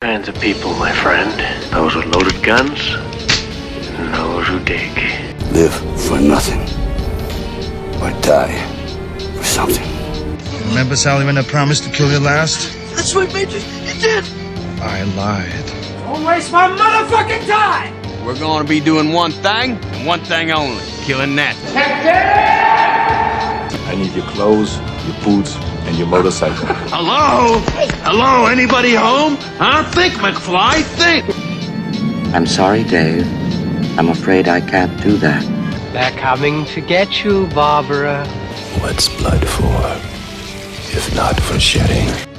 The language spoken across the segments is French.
Kinds of people, my friend. Those with loaded guns, and those who dig. Live for nothing. Or die for something. Remember, Sally, when I promised to kill you last? That's what made you. You did. I lied. Don't waste my motherfucking time! We're gonna be doing one thing, and one thing only killing that. I need your clothes, your boots, and your motorcycle. Hello? Hello? Anybody home? Huh? Think, McFly, think! I'm sorry, Dave. I'm afraid I can't do that. They're coming to get you, Barbara. What's blood for? If not for shedding.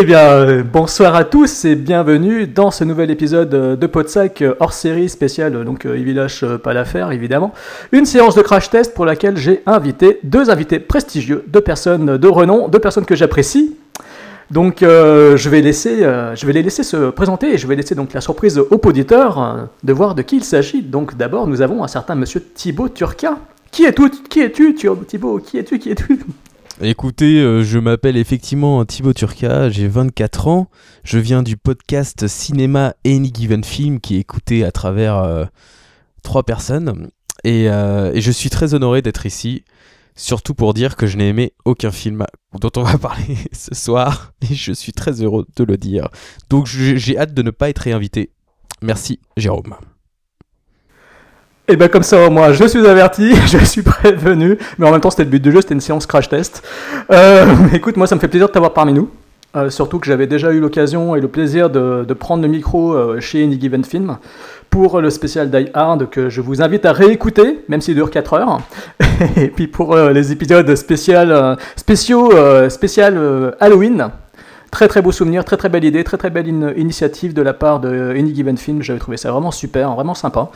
Eh bien, euh, bonsoir à tous et bienvenue dans ce nouvel épisode euh, de Podsac euh, hors série spéciale, donc il lâche euh, pas l'affaire évidemment. Une séance de crash test pour laquelle j'ai invité deux invités prestigieux, deux personnes de renom, deux personnes que j'apprécie. Donc je, vais laisser, je vais les laisser se présenter et je vais laisser donc la surprise aux auditeurs de voir de qui il s'agit. Donc d'abord nous avons un certain monsieur Thibaut Turca. Qui es-tu Qui es-tu Thibaut? Qui es-tu Qui es-tu? Écoutez, euh, je m'appelle effectivement Thibaut Turca, j'ai 24 ans, je viens du podcast Cinéma Any Given Film qui est écouté à travers euh, trois personnes et, euh, et je suis très honoré d'être ici, surtout pour dire que je n'ai aimé aucun film dont on va parler ce soir et je suis très heureux de le dire. Donc j'ai hâte de ne pas être réinvité. Merci Jérôme. Et ben comme ça, moi, je suis averti, je suis prévenu, mais en même temps, c'était le but du jeu, c'était une séance crash test. Euh, écoute, moi, ça me fait plaisir de t'avoir parmi nous. Euh, surtout que j'avais déjà eu l'occasion et le plaisir de, prendre le micro euh, chez Any Given Film pour le spécial Die Hard que je vous invite à réécouter, même s'il dure 4 heures. et puis pour les épisodes spécial, spéciaux, spécial Halloween. Très très beau souvenir, très très belle idée, très très belle in- initiative de la part de Any Given Film. J'avais trouvé ça vraiment super, vraiment sympa.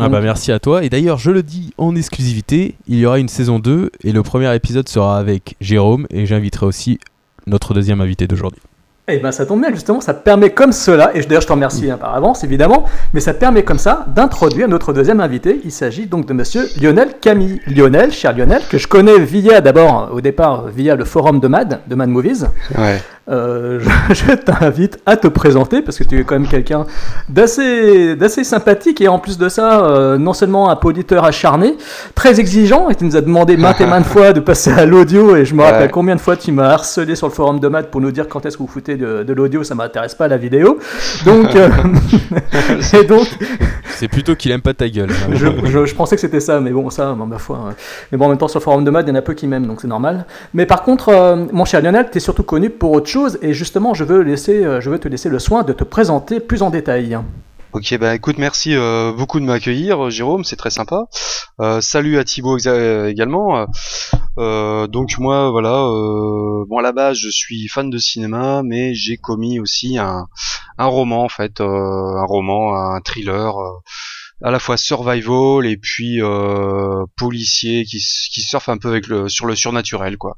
Ah bah merci à toi. Et d'ailleurs, je le dis en exclusivité, il y aura une saison 2 et le premier épisode sera avec Jérôme et j'inviterai aussi notre deuxième invité d'aujourd'hui. Eh ben ça tombe bien justement, ça permet comme cela, et d'ailleurs je te remercie hein, par avance évidemment, mais ça permet comme ça d'introduire notre deuxième invité. Il s'agit donc de monsieur Lionel Camille. Lionel, cher Lionel, que je connais via d'abord au départ via le forum de MAD, de Mad Movies. Ouais. Euh, je je t'invite à te présenter parce que tu es quand même quelqu'un d'assez d'assez sympathique et en plus de ça, euh, non seulement un auditeur acharné, très exigeant et tu nous as demandé maintes et maintes fois de passer à l'audio et je me Ouais. rappelle combien de fois tu m'as harcelé sur le forum de maths pour nous dire quand est-ce que vous foutez de, de l'audio, ça m'intéresse pas la vidéo. Donc, euh, et donc C'est plutôt qu'il aime pas ta gueule. hein. je, je- je pensais que c'était ça, mais bon, ça, ma foi. euh. Mais bon, en même temps, sur le forum de mode, il y en a peu qui m'aiment, donc c'est normal. Mais par contre, euh, mon cher Lionel, tu es surtout connu pour autre chose, et justement, je veux, laisser, euh, je veux te laisser le soin de te présenter plus en détail. Ok, bah écoute, merci euh, beaucoup de m'accueillir, Jérôme, c'est très sympa. Euh, salut à Thibaut exa- également. Euh, donc moi, voilà, euh, bon à la base, je suis fan de cinéma, mais j'ai commis aussi un, un roman en fait, euh, un roman, un thriller. euh, à la fois survival et puis euh, policier qui, qui surfe un peu avec le, sur le surnaturel quoi.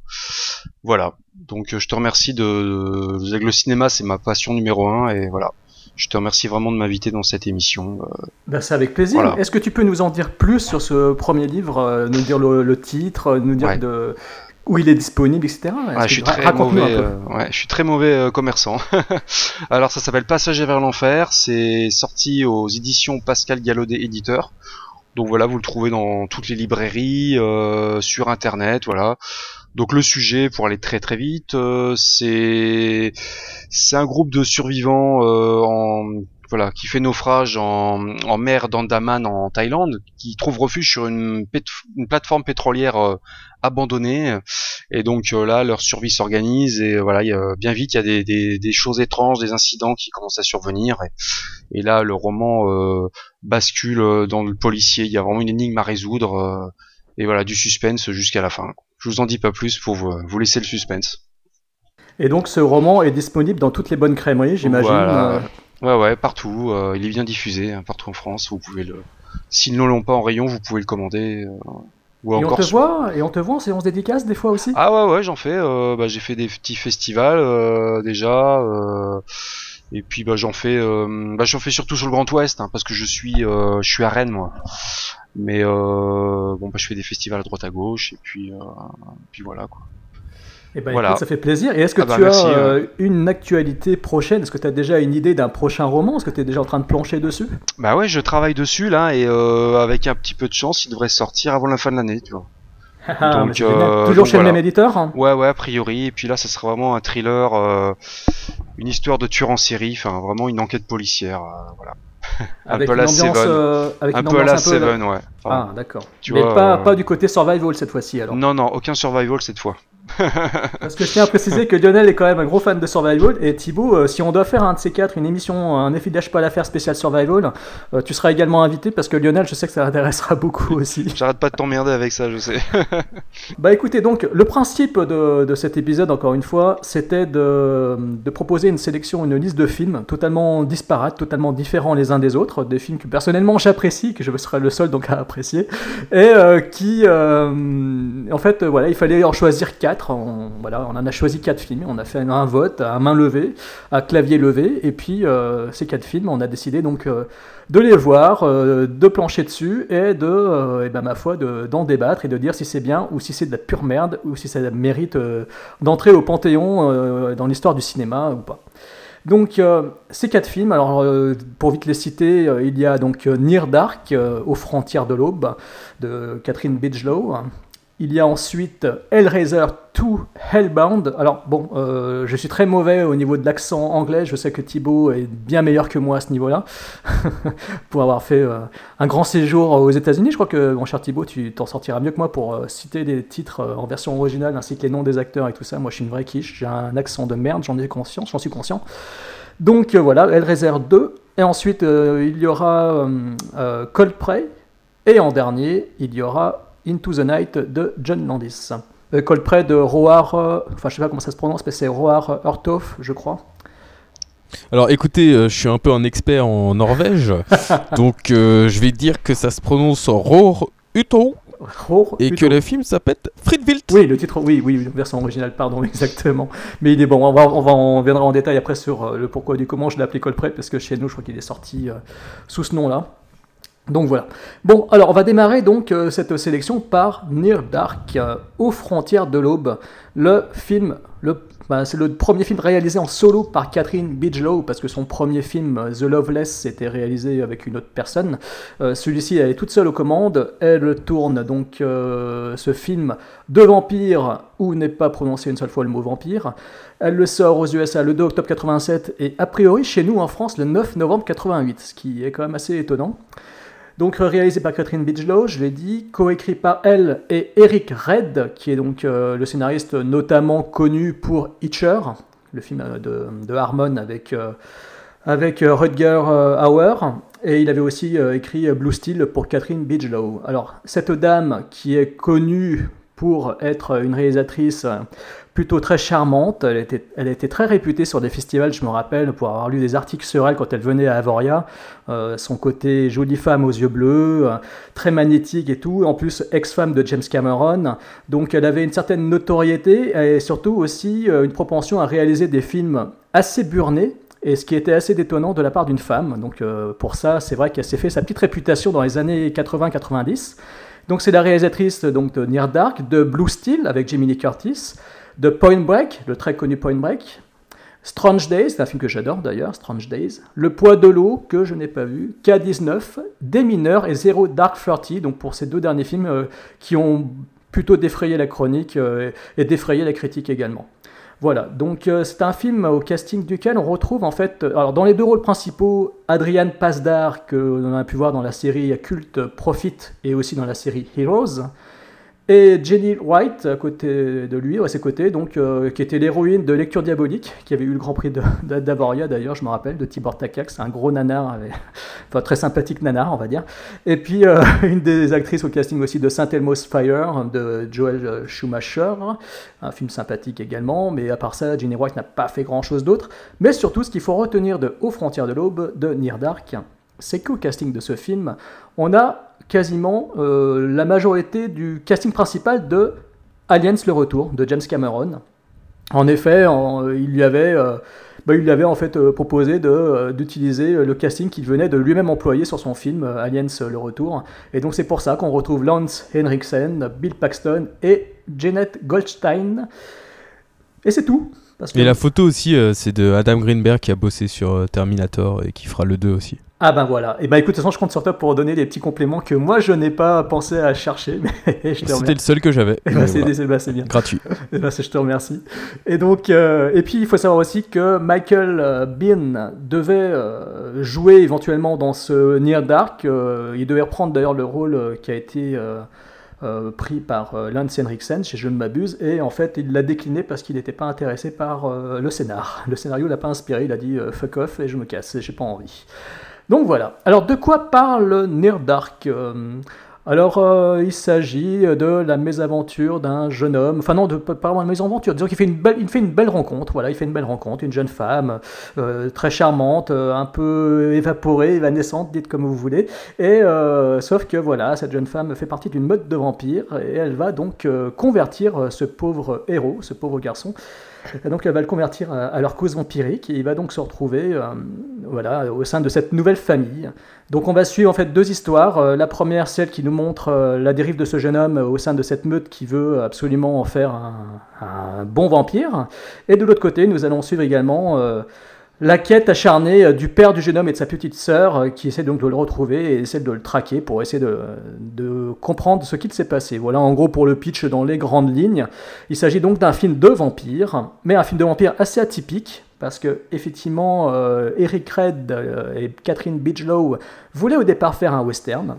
Voilà. Donc euh, je te remercie de, de le cinéma c'est ma passion numéro un et voilà. Je te remercie vraiment de m'inviter dans cette émission. euh, Ben, c'est avec plaisir. Voilà. Est-ce que tu peux nous en dire plus sur ce premier livre, euh, nous dire le, le titre, euh, nous dire Ouais. de, où il est disponible, etc. Ah, je suis ra- très mauvais. euh, ouais, je suis très mauvais euh, commerçant. Alors ça s'appelle Passager vers l'enfer. C'est sorti aux éditions Pascal Gallaudet éditeur. Donc voilà, vous le trouvez dans toutes les librairies, euh, sur internet, voilà. Donc le sujet, pour aller très très vite, euh, c'est c'est un groupe de survivants euh, en voilà qui fait naufrage en, en mer d'Andaman en Thaïlande, qui trouve refuge sur une, une plateforme pétrolière euh, abandonnée. Et donc euh, là, leur survie s'organise et voilà, il y a, bien vite, il y a des, des, des choses étranges, des incidents qui commencent à survenir. Et, là, le roman euh, bascule dans le policier. Il y a vraiment une énigme à résoudre et voilà, du suspense jusqu'à la fin. Je vous en dis pas plus pour vous, vous laisser le suspense. Et donc, ce roman est disponible dans toutes les bonnes crèmeries, j'imagine. Voilà. euh, Ouais, ouais, partout. euh, il est bien diffusé, hein, partout en France. Vous pouvez le. S'ils ne l'ont pas en rayon, vous pouvez le commander. euh, ou Et on te sur- voit, et on te voit en séance dédicace des fois aussi? Ah ouais ouais j'en fais. euh, bah, j'ai fait des petits festivals euh, déjà. euh, et puis bah j'en fais. euh, bah j'en fais surtout sur le Grand Ouest hein, parce que je suis euh, je suis à Rennes moi. Mais euh, bon, bah, je fais des festivals à droite à gauche, et puis, euh, puis voilà quoi. Eh ben, Voilà. écoute, ça fait plaisir. Et est-ce que Ah bah, tu merci, as euh, une actualité prochaine? Est-ce que tu as déjà une idée d'un prochain roman? Est-ce que tu es déjà en train de plancher dessus? Bah ouais, je travaille dessus là, et euh, avec un petit peu de chance, il devrait sortir avant la fin de l'année, tu vois. Ah, euh, génial. Toujours donc chez le voilà. même éditeur hein? Ouais, ouais, a priori. Et puis là, ça sera vraiment un thriller, euh, une histoire de tueur en série, enfin vraiment une enquête policière, euh, voilà. Un Avec peu à une la ambiance, Seven. euh, avec un une peu la ambiance un peu- Seven, ouais. Enfin, Ah, d'accord. Mais vois, pas, euh, pas du côté survival cette fois-ci alors. Non, non, aucun survival cette fois. Parce que je tiens à préciser que Lionel est quand même un gros fan de survival. Et Thibaut, euh, si on doit faire un de ces quatre, une émission, un FIDH pas l'affaire spécial survival, euh, tu seras également invité parce que Lionel, je sais que ça l'intéressera beaucoup aussi. J'arrête pas de t'emmerder avec ça, je sais. Bah écoutez, donc le principe de, de cet épisode, encore une fois, c'était de, de proposer une sélection, une liste de films totalement disparates, totalement différents les uns des autres, des films que personnellement j'apprécie, que je serai le seul donc à apprécier, et euh, qui, en fait, voilà, il fallait en choisir quatre. On, en a choisi quatre films, on a fait un vote à main levée, à clavier levé, et puis euh, ces quatre films, on a décidé donc euh, de les voir, euh, de plancher dessus et de, eh ben, ma foi, de- d'en débattre et de dire si c'est bien ou si c'est de la pure merde ou si ça mérite d'entrer au panthéon dans l'histoire du cinéma ou pas. Donc ces quatre films, alors pour vite les citer, il y a donc Near Dark, aux frontières de l'aube, de Catherine Bigelow. Il y a ensuite Hellraiser 2 Hellbound. Alors bon, euh, je suis très mauvais au niveau de l'accent anglais. Je sais que Thibaut est bien meilleur que moi à ce niveau-là, pour avoir fait euh, un grand séjour aux États-Unis. Je crois que mon cher Thibaut, tu t'en sortiras mieux que moi pour euh, citer les titres en version originale ainsi que les noms des acteurs et tout ça. Moi, je suis une vraie quiche. J'ai un accent de merde. J'en ai conscience. J'en suis conscient. Donc voilà, Hellraiser 2. Et ensuite, il y aura Cold Prey. Et en dernier, il y aura Into the Night de John Landis. Euh, Cold Prey de Roar, euh, enfin je sais pas comment ça se prononce, mais c'est Roar Hurtoff, je crois. Alors écoutez, euh, je suis un peu un expert en Norvège, donc euh, je vais dire que ça se prononce Roar Uto et que le film s'appelle Fridwild. Oui, le titre, oui, oui, version originale, pardon, exactement. Mais il est bon, on, va, on, va, on viendra en détail après sur euh, le pourquoi du comment je l'ai appelé Cold Prey, parce que chez nous, je crois qu'il est sorti euh, sous ce nom-là. Donc voilà. Bon, alors on va démarrer donc euh, cette sélection par Near Dark, euh, aux frontières de l'aube. Le film, bah, c'est le premier film réalisé en solo par Catherine Bigelow, parce que son premier film, euh, The Loveless, était réalisé avec une autre personne. Celui-ci, elle est toute seule aux commandes. Elle tourne donc ce film de vampire, où n'est pas prononcé une seule fois le mot vampire. Elle le sort aux USA le 2 octobre 87 et a priori chez nous en France le 9 novembre 88, ce qui est quand même assez étonnant. Donc euh, réalisé par Catherine Bigelow, je l'ai dit, coécrit par elle et Eric Red, qui est donc euh, le scénariste notamment connu pour Hitcher, le film euh, de, Harmon avec, Rutger Hauer. Et il avait aussi écrit Blue Steel pour Catherine Bigelow. Alors, cette dame qui est connue pour être une réalisatrice plutôt très charmante, elle était, très réputée sur des festivals, je me rappelle, pour avoir lu des articles sur elle quand elle venait à Avoria. Euh, son côté jolie femme aux yeux bleus, euh, très magnétique et tout, en plus ex-femme de James Cameron. Donc elle avait une certaine notoriété et surtout aussi euh, une propension à réaliser des films assez burnés. Et ce qui était assez détonnant de la part d'une femme. Donc pour ça, c'est vrai qu'elle s'est fait sa petite réputation dans les années 80-90. Donc c'est la réalisatrice donc, de Near Dark, de Blue Steel avec Jamie Curtis, de Point Break, le très connu Point Break, Strange Days, c'est un film que j'adore d'ailleurs, Strange Days, Le poids de l'eau, que je n'ai pas vu, K19, Des mineurs et Zero Dark Thirty, donc pour ces deux derniers films euh, qui ont plutôt défrayé la chronique euh, et défrayé la critique également. Voilà, donc euh, c'est un film au casting duquel on retrouve en fait, euh, alors dans les deux rôles principaux, Adrian Pasdar, que l'on a pu voir dans la série culte Profit et aussi dans la série Heroes, et Jenny White à côté de lui, à ses côtés, donc, euh, qui était l'héroïne de Lecture Diabolique, qui avait eu le Grand Prix d'Avoria d'ailleurs, je me rappelle, de Tibor Takacs, un gros nanar, enfin très sympathique nanar, on va dire. Et puis euh, une des actrices au casting aussi de Saint Elmo's Fire, de Joel Schumacher, un film sympathique également, mais à part ça, Jenny White n'a pas fait grand chose d'autre. Mais surtout, ce qu'il faut retenir de Aux frontières de l'aube de Near Dark, c'est qu'au casting de ce film, on a quasiment euh, la majorité du casting principal de Aliens le Retour de James Cameron. En effet, en- il y avait euh, bah, il lui euh, proposé euh, d'utiliser le casting qu'il venait de lui-même employer sur son film euh, Aliens le retour. Et donc c'est pour ça qu'on retrouve Lance Henriksen, Bill Paxton et Janet Goldstein. Et c'est tout. Parce que- Et la photo aussi, euh, c'est de Adam Greenberg qui a bossé sur euh, Terminator et qui fera le 2 aussi. Ah ben voilà. Et ben écoute, de toute façon, je compte sur toi pour donner des petits compléments que moi je n'ai pas pensé à chercher. Mais C'était le seul que j'avais. Eh ben, c'est, voilà. ben, c'est bien. Gratuit. Eh ben, c'est- je te remercie. Et donc, euh, et puis il faut savoir aussi que Michael Bean devait euh, jouer éventuellement dans ce Near Dark. Euh, il devait reprendre d'ailleurs le rôle qui a été euh, pris par euh, Lance Henriksen, si je ne m'abuse. Et en fait, il l'a décliné parce qu'il n'était pas intéressé par euh, le scénar. Le scénario l'a pas inspiré. Il a dit euh, fuck off et je me casse. J'ai pas envie. Donc voilà. Alors de quoi parle Near Dark Euh, alors, euh, il s'agit de la mésaventure d'un jeune homme, enfin non, de, pas vraiment une mésaventure, disons qu'il fait une belle, fait une belle rencontre, voilà, il fait une belle rencontre, une jeune femme, euh, très charmante, euh, un peu évaporée, évanescente, dites comme vous voulez, et sauf que voilà, cette jeune femme fait partie d'une meute de vampires, et elle va donc convertir ce pauvre héros, ce pauvre garçon, donc elle va le convertir à, leur cause vampirique, et il va donc se retrouver, euh, voilà, au sein de cette nouvelle famille. Donc on va suivre en fait deux histoires. Euh, la première, celle qui nous montre euh, la dérive de ce jeune homme au sein de cette meute qui veut absolument en faire un, bon vampire. Et de l'autre côté, nous allons suivre également la quête acharnée euh, du père du jeune homme et de sa petite sœur euh, qui essaie donc de le retrouver et essaie de le traquer pour essayer de, comprendre ce qu'il s'est passé. Voilà en gros pour le pitch dans les grandes lignes. Il s'agit donc d'un film de vampire, mais un film de vampire assez atypique parce que effectivement euh, Eric Red et Catherine Bigelow voulaient au départ faire un western.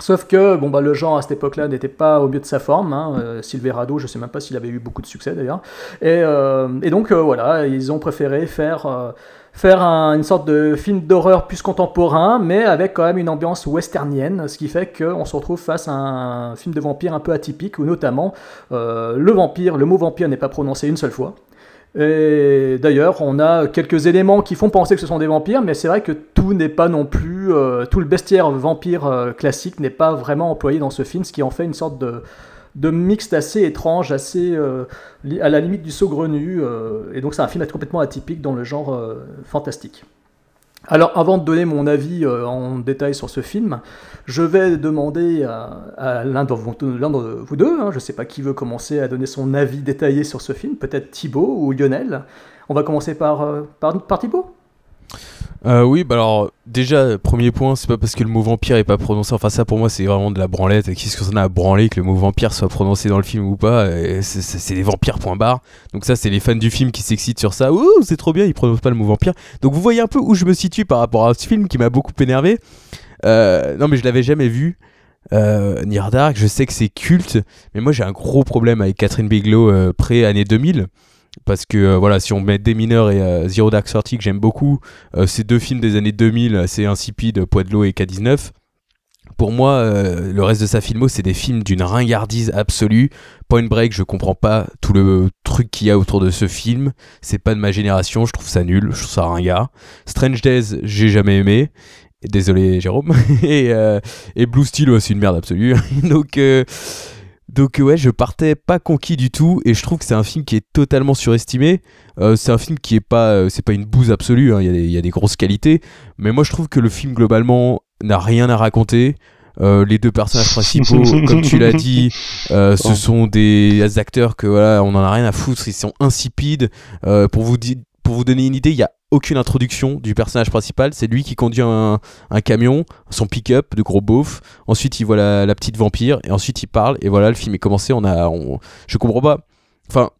Sauf que bon, bah, le genre à cette époque-là n'était pas au mieux de sa forme. Hein. Euh, Silverado, je sais même pas s'il avait eu beaucoup de succès d'ailleurs. Et, euh, et donc euh, voilà, ils ont préféré faire, faire un- une sorte de film d'horreur plus contemporain, mais avec quand même une ambiance westernienne, ce qui fait qu'on se retrouve face à un film de vampire un peu atypique, où notamment le vampire, le mot vampire n'est pas prononcé une seule fois. Et d'ailleurs, on a quelques éléments qui font penser que ce sont des vampires, mais c'est vrai que tout n'est pas non plus. euh, tout le bestiaire vampire euh, classique n'est pas vraiment employé dans ce film, ce qui en fait une sorte de, de mixte assez étrange, assez euh, à la limite du saugrenu. euh, et donc, c'est un film complètement atypique dans le genre euh, fantastique. Alors, avant de donner mon avis euh, en détail sur ce film, je vais demander à, à l'un de vous, l'un de vous deux, hein, je ne sais pas qui veut commencer à donner son avis détaillé sur ce film, peut-être Thibaut ou Lionel. On va commencer par, euh, par, par Thibaut Euh, oui, bah alors déjà premier point, c'est pas parce que le mot vampire est pas prononcé. Enfin ça pour moi c'est vraiment de la branlette. Qu'est-ce que ça a à branler que le mot vampire soit prononcé dans le film ou pas c'est- des vampires point barre. Donc ça c'est les fans du film qui s'excitent sur ça. Ouh c'est trop bien, ils prononcent pas le mot vampire. Donc vous voyez un peu où je me situe par rapport à ce film qui m'a beaucoup énervé. Euh, non mais je l'avais jamais vu. Euh, Dark, je sais que c'est culte, mais moi j'ai un gros problème avec Catherine Bigelow euh, pré-année 2000. Parce que euh, voilà, si on met Des mineurs et euh, Zero Dark Thirty que j'aime beaucoup, euh, ces deux films des années 2000, assez insipides, Poids de l'eau et K19. Pour moi, le reste de sa filmo, c'est des films d'une ringardise absolue. Point Break, je comprends pas tout le truc qu'il y a autour de ce film. C'est pas de ma génération, je trouve ça nul, je trouve ça ringard. Strange Days, j'ai jamais aimé. Désolé Jérôme. et, Blue Steel, ouais, c'est une merde absolue. Donc, donc ouais, je partais pas conquis du tout et je trouve que c'est un film qui est totalement surestimé. Euh, c'est un film qui est pas, euh, c'est pas une bouse absolue. hein, Il y, a des- il y a des grosses qualités, mais moi je trouve que le film globalement n'a rien à raconter. Euh, les deux personnages principaux, comme tu l'as dit, euh, ce sont des acteurs que voilà, on en a rien à foutre. Ils sont insipides. Euh, pour vous di- pour vous donner une idée, il y a aucune introduction du personnage principal. C'est lui qui conduit un, camion, son pick-up de gros beauf. Ensuite, il voit la, petite vampire et ensuite il parle. Et voilà, le film est commencé. On a, je comprends pas. Enfin,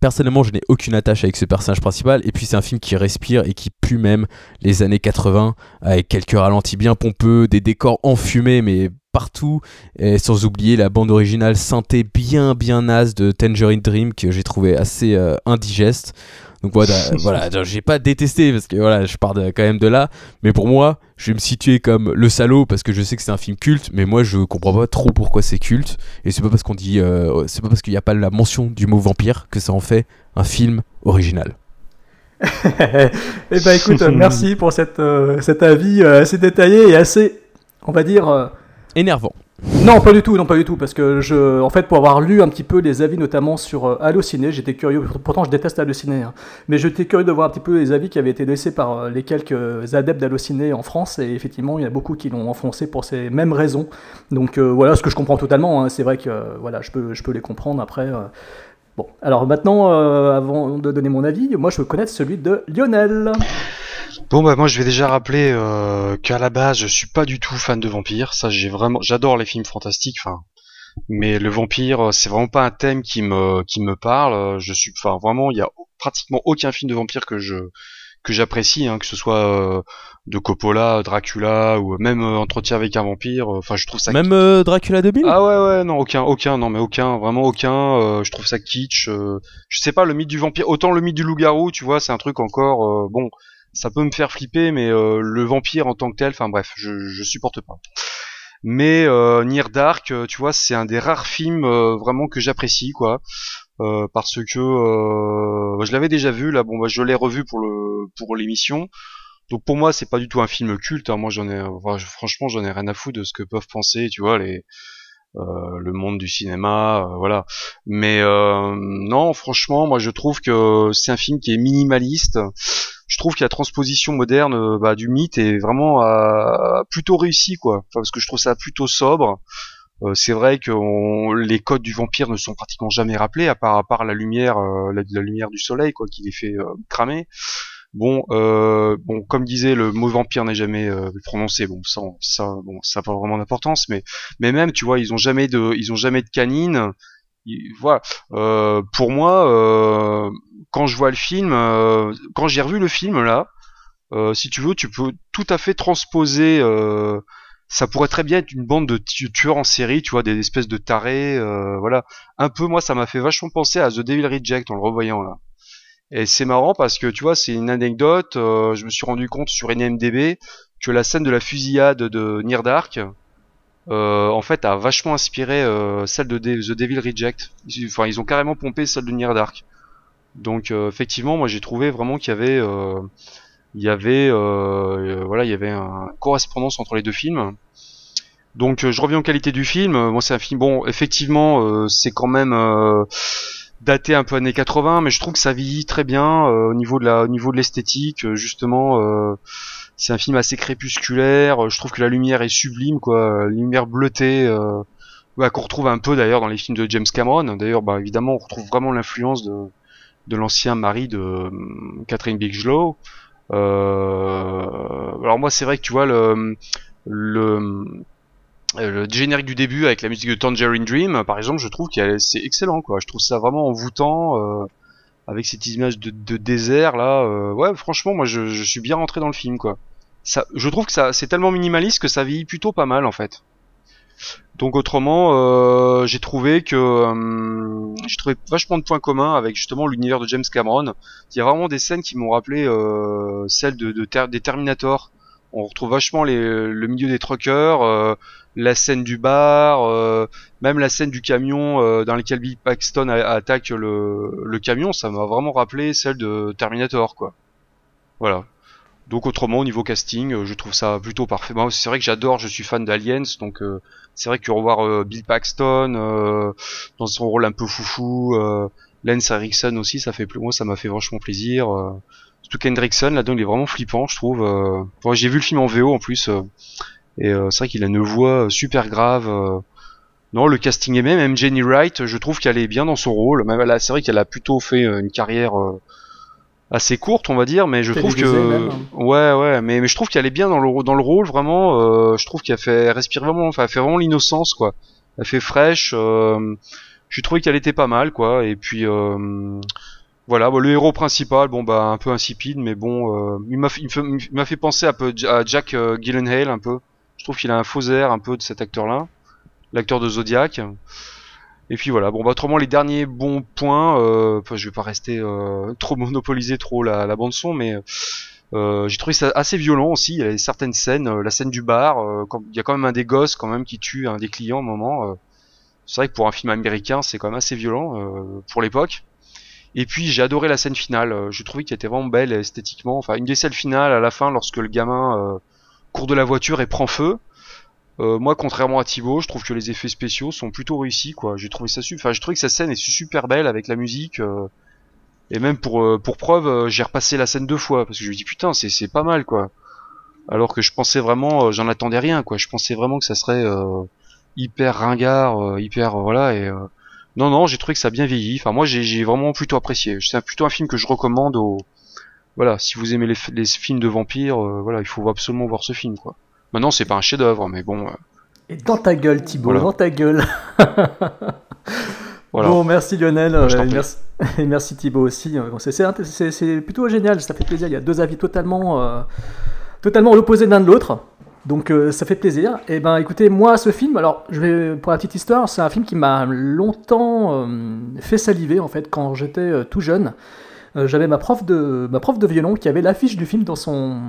personnellement, je n'ai aucune attache avec ce personnage principal. Et puis, c'est un film qui respire et qui pue même les années 80 avec quelques ralentis bien pompeux, des décors enfumés, mais partout. Et sans oublier la bande originale synthé bien, bien naze de Tangerine Dream que j'ai trouvé assez euh, indigeste. Donc voilà, voilà, donc j'ai pas détesté parce que voilà, je pars de- quand même de là. Mais pour moi, je vais me situer comme le salaud parce que je sais que c'est un film culte, mais moi je comprends pas trop pourquoi c'est culte. Et c'est pas parce qu'on dit, euh, c'est pas parce qu'il n'y a pas la mention du mot vampire que ça en fait un film original. Eh ben écoute, euh, merci pour cette, euh, cet avis euh, assez détaillé et assez, on va dire, euh, Énervant. Non, pas du tout, non, pas du tout, parce que je, en fait, pour avoir lu un petit peu les avis, notamment sur euh, Allociné, j'étais curieux. Pourtant, je déteste Allociné, hein, mais j'étais curieux de voir un petit peu les avis qui avaient été laissés par euh, les quelques adeptes d'Allociné en France, et effectivement, il y a beaucoup qui l'ont enfoncé pour ces mêmes raisons. Donc euh, voilà, ce que je comprends totalement. hein, c'est vrai que euh, voilà, je peux, je peux les comprendre. Après, bon, alors maintenant, avant de donner mon avis, moi, je veux connaître celui de Lionel. Bon bah moi je vais déjà rappeler euh, qu'à la base je suis pas du tout fan de vampires. Ça j'ai vraiment, j'adore les films fantastiques. Enfin, mais le vampire euh, c'est vraiment pas un thème qui me qui me parle. Euh, Je suis, enfin vraiment il y a pratiquement aucun film de vampire que je que j'apprécie, hein, que ce soit euh, de Coppola, Dracula ou même euh, Entretien avec un vampire. euh, Enfin je trouve ça Même Dracula 2000 Ah ouais ouais non aucun aucun non mais aucun vraiment aucun je trouve ça kitsch je sais pas le mythe du vampire autant le mythe du loup-garou tu vois c'est un truc encore bon ça peut me faire flipper mais euh, le vampire en tant que tel enfin bref je je supporte pas. Mais euh, Near Dark euh, tu vois c'est un des rares films euh, vraiment que j'apprécie quoi. Euh, parce que euh, je l'avais déjà vu là bon bah je l'ai revu pour le pour l'émission. Donc pour moi c'est pas du tout un film culte hein. moi j'en ai franchement j'en ai rien à foutre de ce que peuvent penser tu vois les le monde du cinéma, euh, voilà. Mais euh, non, franchement, moi je trouve que c'est un film qui est minimaliste. Je trouve que la transposition moderne euh, bah, du mythe est vraiment euh, plutôt réussie, quoi. Enfin, parce que je trouve ça plutôt sobre. Euh, c'est vrai que on- les codes du vampire ne sont pratiquement jamais rappelés, à part à part la lumière, euh, la, lumière du soleil, quoi, qui les fait euh, cramer. Bon, euh, bon, comme disait le mot vampire n'est jamais euh, prononcé. Bon, ça, ça, bon, ça n'a pas vraiment d'importance, mais mais même, tu vois, ils ont jamais de, ils ont jamais de canine. Ils- voilà. Euh, pour moi, euh, quand je vois le film, euh, quand j'ai revu le film là, euh, si tu veux, tu peux tout à fait transposer. ça pourrait très bien être une bande de tu- tueurs en série, tu vois, des espèces de tarés, voilà. Un peu, moi, ça m'a fait vachement penser à The Devil Reject en le revoyant là. Et c'est marrant parce que tu vois, c'est une anecdote. euh, je me suis rendu compte sur NMDB que la scène de la fusillade de Near Dark, euh, en fait, a vachement inspiré euh, celle de The Devil Reject. Enfin, ils ont carrément pompé celle de Near Dark. Donc, euh, effectivement, moi, j'ai trouvé vraiment qu'il y avait, euh, il y avait, euh, voilà, il y avait une correspondance entre les deux films. Donc, je reviens aux qualités du film. Moi, c'est un film. Bon, effectivement, c'est quand même. Daté un peu années 80 mais je trouve que ça vieillit très bien euh, au niveau de la au niveau de l'esthétique euh, justement euh, c'est un film assez crépusculaire je trouve que la lumière est sublime quoi la lumière bleutée euh, ouais, qu'on retrouve un peu d'ailleurs dans les films de James Cameron. D'ailleurs bah évidemment on retrouve vraiment l'influence de de l'ancien mari de Catherine Bigelow. Alors moi c'est vrai que tu vois le le le générique du début avec la musique de Tangerine Dream, par exemple, je trouve que c'est excellent, quoi. Je trouve ça vraiment envoûtant, euh, avec cette image de, de désert là. euh, ouais, franchement, moi, je, suis bien rentré dans le film, quoi. Ça, je trouve que ça, c'est tellement minimaliste que ça vieillit plutôt pas mal, en fait. Donc autrement, euh, j'ai trouvé que euh, j'ai trouvé vachement de points communs avec justement l'univers de James Cameron. Il y a vraiment des scènes qui m'ont rappelé euh, celles de, des Terminator. On retrouve vachement le milieu des truckers, euh, la scène du bar, euh, même la scène du camion euh, dans lequel Bill Paxton attaque le, camion, ça m'a vraiment rappelé celle de Terminator, quoi. Voilà. Donc autrement, au niveau casting, euh, je trouve ça plutôt parfait. C'est vrai que j'adore, je suis fan d'Aliens, donc euh, c'est vrai que revoir Bill Paxton dans son rôle un peu foufou, Lance Erickson aussi, ça fait moi, ça m'a fait vachement plaisir. Surtout qu'Hendrickson, là-dedans, il est vraiment flippant, je trouve. J'ai vu le film en VO en plus. Et euh, c'est vrai qu'il a une voix euh, super grave. euh. Non, le casting est même. Même Jenny Wright, je trouve qu'elle est bien dans son rôle. Même là, c'est vrai qu'elle a plutôt fait euh, une carrière assez courte, on va dire, mais je trouve que même. ouais, ouais, mais, mais je trouve qu'elle est bien dans le dans le rôle vraiment. euh, je trouve qu'elle fait elle respire vraiment, enfin, elle fait vraiment l'innocence quoi. Elle fait fraîche. Euh, J'ai trouvé qu'elle était pas mal quoi. Et puis euh, voilà, bon, le héros principal, bon bah un peu insipide, mais bon, euh, il m'a fait, il m'a fait penser un peu à Jack Gyllenhaal un peu. Je trouve qu'il a un faux air un peu de cet acteur-là, l'acteur de Zodiac. Et puis voilà, bon bah autrement les derniers bons points, euh, enfin, je vais pas rester euh, trop monopoliser trop la, bande son, mais euh, j'ai trouvé ça assez violent aussi. Il y a certaines scènes, euh, la scène du bar, il y a quand même un des gosses quand même qui tue un des clients au moment. c'est vrai que pour un film américain, c'est quand même assez violent pour l'époque. Et puis j'ai adoré la scène finale. Je trouvais qu'elle était vraiment belle esthétiquement. Enfin, une des scènes finales à la fin, lorsque le gamin court de la voiture et prend feu. Euh, moi, contrairement à Thibaut, je trouve que les effets spéciaux sont plutôt réussis, quoi. J'ai trouvé ça super. Enfin, je trouve que sa scène est super belle avec la musique. euh, et même pour euh, preuve, j'ai repassé la scène deux fois parce que je me dis putain, c'est pas mal, quoi. Alors que je pensais vraiment, j'en attendais rien, quoi. Je pensais vraiment que ça serait hyper ringard, hyper voilà. Non, non, j'ai trouvé que ça a bien vieilli. Enfin, moi, j'ai vraiment plutôt apprécié. C'est plutôt un film que je recommande aux voilà. Si vous aimez les, films de vampires, euh, voilà, il faut absolument voir ce film, quoi. Maintenant, c'est pas un chef-d'œuvre, mais bon. euh, Et dans ta gueule, Thibaut, Voilà. dans ta gueule. Voilà. Bon, merci Lionel, Moi, et merci, et merci Thibaut aussi. C'est- plutôt génial, ça fait plaisir. Il y a deux avis totalement, euh, totalement à l'opposé l'un de l'autre. Donc euh, ça fait plaisir. Et ben écoutez, moi ce film, alors je vais pour la petite histoire, c'est un film qui m'a longtemps euh, fait saliver en fait quand j'étais euh, tout jeune. Euh, J'avais ma prof de ma prof de violon qui avait l'affiche du film dans son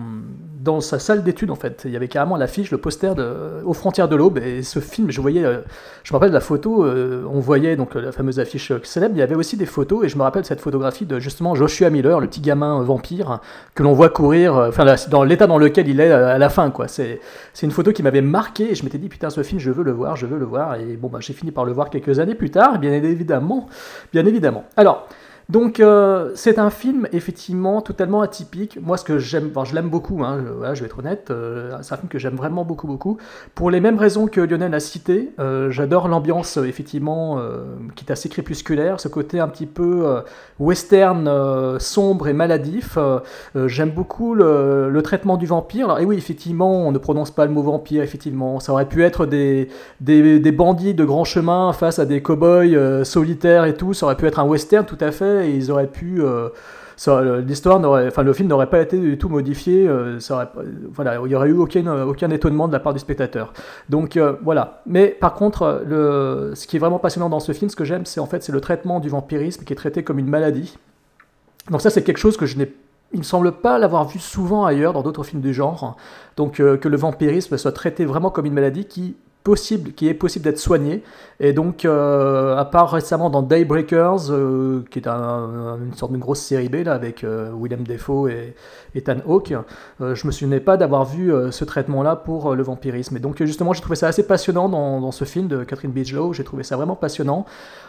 dans sa salle d'études en fait. Il y avait carrément l'affiche, le poster de aux frontières de l'aube et ce film, je voyais, euh, je me rappelle de la photo, euh, on voyait donc la fameuse affiche célèbre. Il y avait aussi des photos et je me rappelle cette photographie de justement Joshua Miller, le petit gamin vampire que l'on voit courir, enfin dans l'état dans lequel il est à la fin quoi. C'est c'est une photo qui m'avait marqué et je m'étais dit putain ce film je veux le voir, je veux le voir et bon bah j'ai fini par le voir quelques années plus tard, bien évidemment, bien évidemment. Alors donc euh, c'est un film effectivement totalement atypique. Moi ce que j'aime, enfin, je l'aime beaucoup, hein, je, vais être honnête, euh, c'est un film que j'aime vraiment beaucoup beaucoup. Pour les mêmes raisons que Lionel a cité, euh, j'adore l'ambiance effectivement qui est assez crépusculaire, ce côté un petit peu western sombre et maladif. J'aime beaucoup le, traitement du vampire. Alors, et oui effectivement on ne prononce pas le mot vampire, effectivement ça aurait pu être des, des, des bandits de grand chemin face à des cow-boys solitaires et tout, ça aurait pu être un western tout à fait, et ils auraient pu... euh, l'histoire n'aurait, enfin le film n'aurait pas été du tout modifié, euh, il y aurait eu aucun, étonnement de la part du spectateur. Donc euh, voilà. Mais par contre, ce qui est vraiment passionnant dans ce film, ce que j'aime, c'est en fait c'est le traitement du vampirisme qui est traité comme une maladie. Donc ça, c'est quelque chose que je n'ai il me semble pas l'avoir vu souvent ailleurs dans d'autres films du genre. Donc que le vampirisme soit traité vraiment comme une maladie qui possible, qui est possible d'être soignée. Et donc, euh, à part récemment dans Daybreakers, euh, qui est un- une sorte de grosse série B là avec euh, Willem Dafoe et Ethan Hawke, euh, je me souvenais pas d'avoir vu ce traitement-là pour le vampirisme. Et donc justement, j'ai trouvé ça assez passionnant dans, dans ce film de Catherine Bigelow. J'ai trouvé ça vraiment passionnant.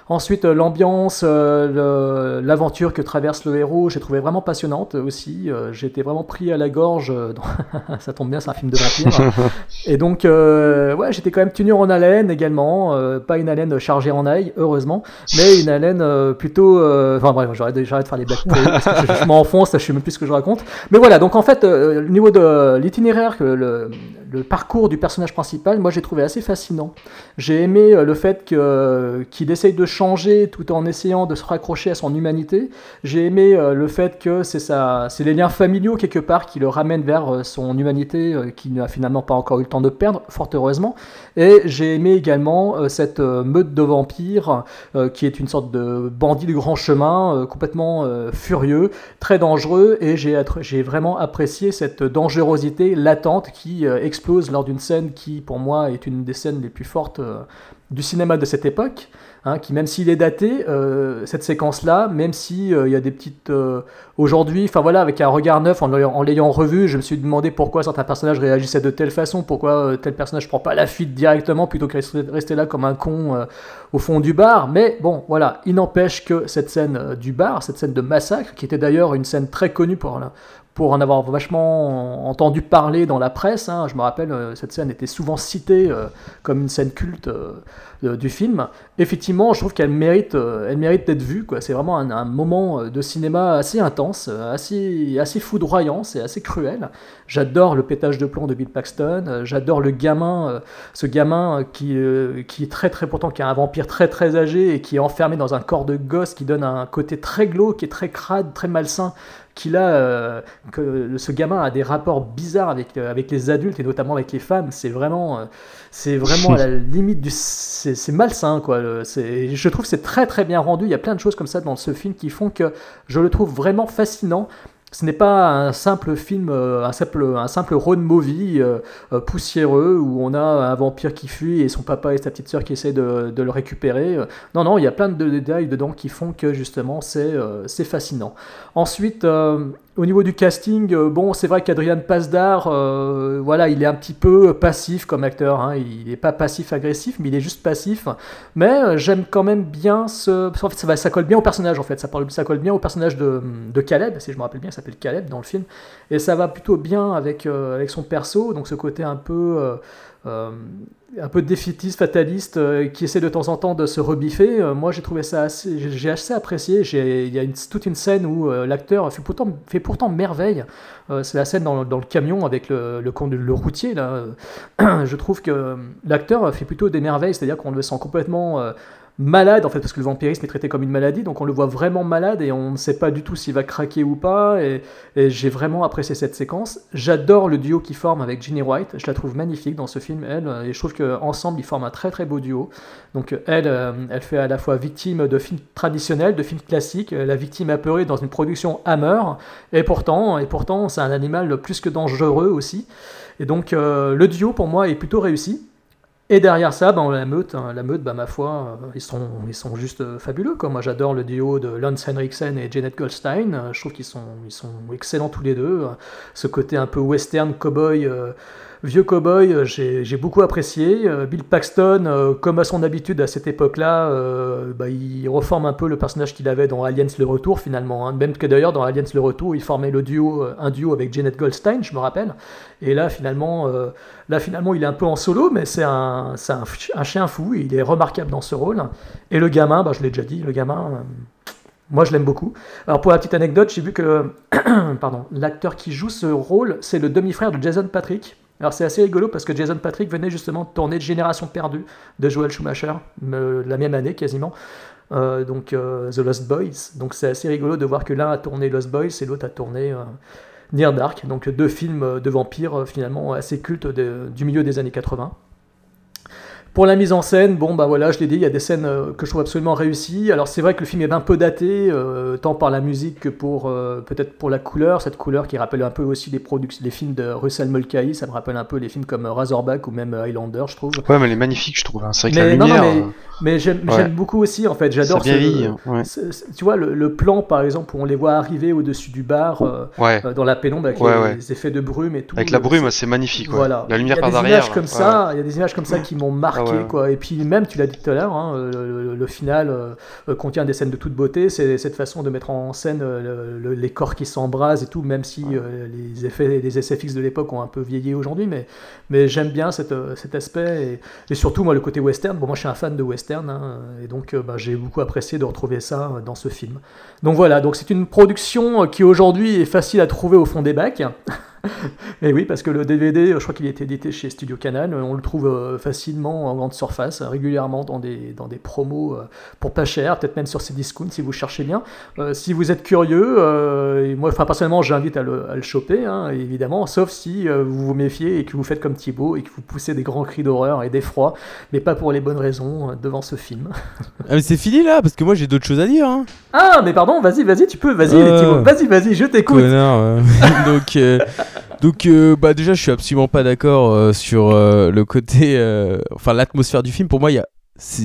Ensuite, euh, l'ambiance, euh, l'aventure que traverse le héros, j'ai trouvé vraiment passionnante aussi. Euh, j'ai été vraiment pris à la gorge. dans- ça tombe bien, c'est un film de vampire. Et donc, euh, ouais, j'étais quand même tenu en haleine également. euh, pas une haleine chargée en ail, heureusement, mais une haleine euh, plutôt. Enfin bref, j'arrête de, faire les blagues je, je m'enfonce, je sais même plus ce que je raconte. Mais voilà, donc en fait, le niveau de l'itinéraire, que le, le parcours du personnage principal, moi j'ai trouvé assez fascinant. J'ai aimé euh, le fait que- qu'il essaye de changer tout en essayant de se raccrocher à son humanité. J'ai aimé euh, le fait que c'est les liens familiaux quelque part qui le ramènent vers euh, son humanité euh, qu'il n'a finalement pas encore eu le temps de perdre, fort heureusement. Et j'ai aimé également euh, cette euh, meute de vampires euh, qui est une sorte de bandit du grand chemin, euh, complètement euh, furieux, très dangereux. Et j'ai vraiment apprécié cette dangerosité latente qui euh, lors d'une scène qui, pour moi, est une des scènes les plus fortes euh, du cinéma de cette époque. hein, qui même s'il est daté, euh, cette séquence-là, même si euh, il y a des petites aujourd'hui, enfin voilà, avec un regard neuf, en l'ayant revu, je me suis demandé pourquoi certains personnages réagissaient de telle façon, pourquoi tel personnage prend pas la fuite directement plutôt que rester, là comme un con au fond du bar. Mais bon, voilà, il n'empêche que cette scène du bar, cette scène de massacre, qui était d'ailleurs une scène très connue pour pour en avoir vachement entendu parler dans la presse. hein. Je me rappelle, euh, cette scène était souvent citée euh, comme une scène culte euh, du film. Effectivement, je trouve qu'elle mérite, mérite d'être vue. C'est vraiment un, moment de cinéma assez intense, assez, assez foudroyant, c'est assez cruel. J'adore le pétage de plomb de Bill Paxton. J'adore le gamin, ce gamin qui, qui est très très pourtant qui est un vampire très très âgé et qui est enfermé dans un corps de gosse qui donne un côté très glauque et très crade, très malsain qu'il a, euh, que ce gamin a des rapports bizarres avec, euh, avec les adultes et notamment avec les femmes. C'est vraiment, euh, c'est vraiment à la limite du, c'est malsain quoi. C'est- je trouve que c'est très très bien rendu. Il y a plein de choses comme ça dans ce film qui font que je le trouve vraiment fascinant. Ce n'est pas un simple film, euh, un simple, un simple road movie euh, euh, poussiéreux où on a un vampire qui fuit et son papa et sa petite sœur qui essaient de, le récupérer. Non, non, il y a plein de détails dedans qui font que justement c'est fascinant. Ensuite, au niveau du casting, euh, bon, c'est vrai qu'Adrian Pasdar, euh, voilà, il est un petit peu passif comme acteur. hein. Il n'est pas passif-agressif, mais il est juste passif. Mais euh, j'aime quand même bien ce. qu'en fait, ça, colle bien au personnage, en fait. Ça, colle bien au personnage de, Caleb, si je me rappelle bien, il s'appelle Caleb dans le film. Et ça va plutôt bien avec, euh, avec son perso, donc ce côté un peu. Un peu défaitiste, fataliste, euh, qui essaie de temps en temps de se rebiffer. Euh, moi, j'ai trouvé ça assez, j'ai assez apprécié. Il y a une- toute une scène où euh, l'acteur fait pourtant, fait pourtant merveille. C'est la scène dans, dans le camion avec le, le, le routier. Là. Je trouve que l'acteur fait plutôt des merveilles, c'est-à-dire qu'on le sent complètement malade, en fait, parce que le vampirisme est traité comme une maladie, donc on le voit vraiment malade et on ne sait pas du tout s'il va craquer ou pas. Et, j'ai vraiment apprécié cette séquence. J'adore le duo qu'ils forment avec Ginny White. Je la trouve magnifique dans ce film, elle. Et je trouve qu'ensemble, ils forment un très très beau duo. Donc elle, euh, elle fait à la fois victime de films traditionnels, de films classiques, euh, la victime apeurée dans une production Hammer. Et pourtant, et pourtant, c'est un animal plus que dangereux aussi. Et donc euh, le duo pour moi est plutôt réussi. Et derrière ça, ben, la meute, hein, la meute, ben, ma foi, euh, ils sont, ils sont juste euh, fabuleux. Quoi. Moi, j'adore le duo de Lance Henriksen et Janet Goldstein. Euh, Je trouve qu'ils sont, ils sont excellents tous les deux. Ce côté un peu western, cowboy, vieux cowboy, euh, j'ai beaucoup apprécié. Euh, Bill Paxton, euh, comme à son habitude à cette époque-là, bah, il reforme un peu le personnage qu'il avait dans Aliens le Retour finalement. hein. Même que d'ailleurs dans Aliens le Retour, il formait le duo, un duo avec Janet Goldstein, je me rappelle. Et là finalement, là finalement, il est un peu en solo, mais c'est un, chien fou. Il est remarquable dans ce rôle. Et le gamin, bah, je l'ai déjà dit, le gamin. moi, je l'aime beaucoup. Alors, pour la petite anecdote, j'ai vu que l'acteur qui joue ce rôle, c'est le demi-frère de Jason Patrick. Alors, c'est assez rigolo parce que Jason Patrick venait justement de tourner de Génération perdue de Joel Schumacher, me- la même année quasiment. Euh, donc, euh, The Lost Boys. Donc, c'est assez rigolo de voir que l'un a tourné Lost Boys et l'autre a tourné euh, Near Dark. Donc, deux films de vampires euh, finalement assez cultes du milieu des années 80. Pour la mise en scène, bon bah voilà, je l'ai dit, il y a des scènes euh, que je trouve absolument réussies. Alors c'est vrai que le film est un peu daté, euh, tant par la musique que pour euh, peut-être pour la couleur, cette couleur qui rappelle un peu aussi les productions, les films de Russell Mulcahy, ça me rappelle un peu les films comme Razorback ou même Highlander, je trouve. Ouais, mais elle est magnifique, je trouve. hein. C'est Mais non, non, lumière. mais, mais j'aime ouais. beaucoup aussi en fait. J'adore Ça vieillit, hein, ouais. ce- ce- tu vois le, le plan par exemple où on les voit arriver au-dessus du bar euh, Ouais. dans la pénombre avec les, effets de brume et tout. Avec la brume, c'est magnifique. voilà. La lumière par des derrière. il y a des images comme ça qui m'ont marqué Ouais. quoi. Et puis même, tu l'as dit tout à l'heure, hein, le, le- le final euh, euh, contient des scènes de toute beauté. C'est cette façon de mettre en scène euh, le- le- les corps qui s'embrasent et tout, même si euh, les effets, les SFX de l'époque ont un peu vieilli aujourd'hui, mais mais j'aime bien cette, euh, cet aspect et, et surtout moi le côté western. Bon, moi je suis un fan de western hein, et donc euh, bah, j'ai beaucoup apprécié de retrouver ça euh, dans ce film. Donc voilà, donc c'est une production euh, qui aujourd'hui est facile à trouver au fond des bacs. Et oui, parce que le DVD, je crois qu'il est édité chez Studio Canal, on le trouve euh, facilement en grande surface, euh, régulièrement dans des, dans des promos euh, pour pas cher, peut-être même sur ces discounts si vous cherchez bien. Euh, si vous êtes curieux, euh, et moi enfin, personnellement j'invite à le, à le choper, hein, évidemment, sauf si euh, vous vous méfiez et que vous faites comme Thibaut et que vous poussez des grands cris d'horreur et d'effroi, mais pas pour les bonnes raisons euh, devant ce film. Ah, mais c'est fini là, parce que moi j'ai d'autres choses à dire. Hein. Ah, mais pardon, vas-y, vas-y, tu peux, vas-y, Euh. Thibaut, vas-y, vas-y, je t'écoute. Euh. donc, euh, donc euh, bah déjà, je suis absolument pas d'accord euh, sur euh, le côté, enfin l'atmosphère du film. Pour moi, il y a,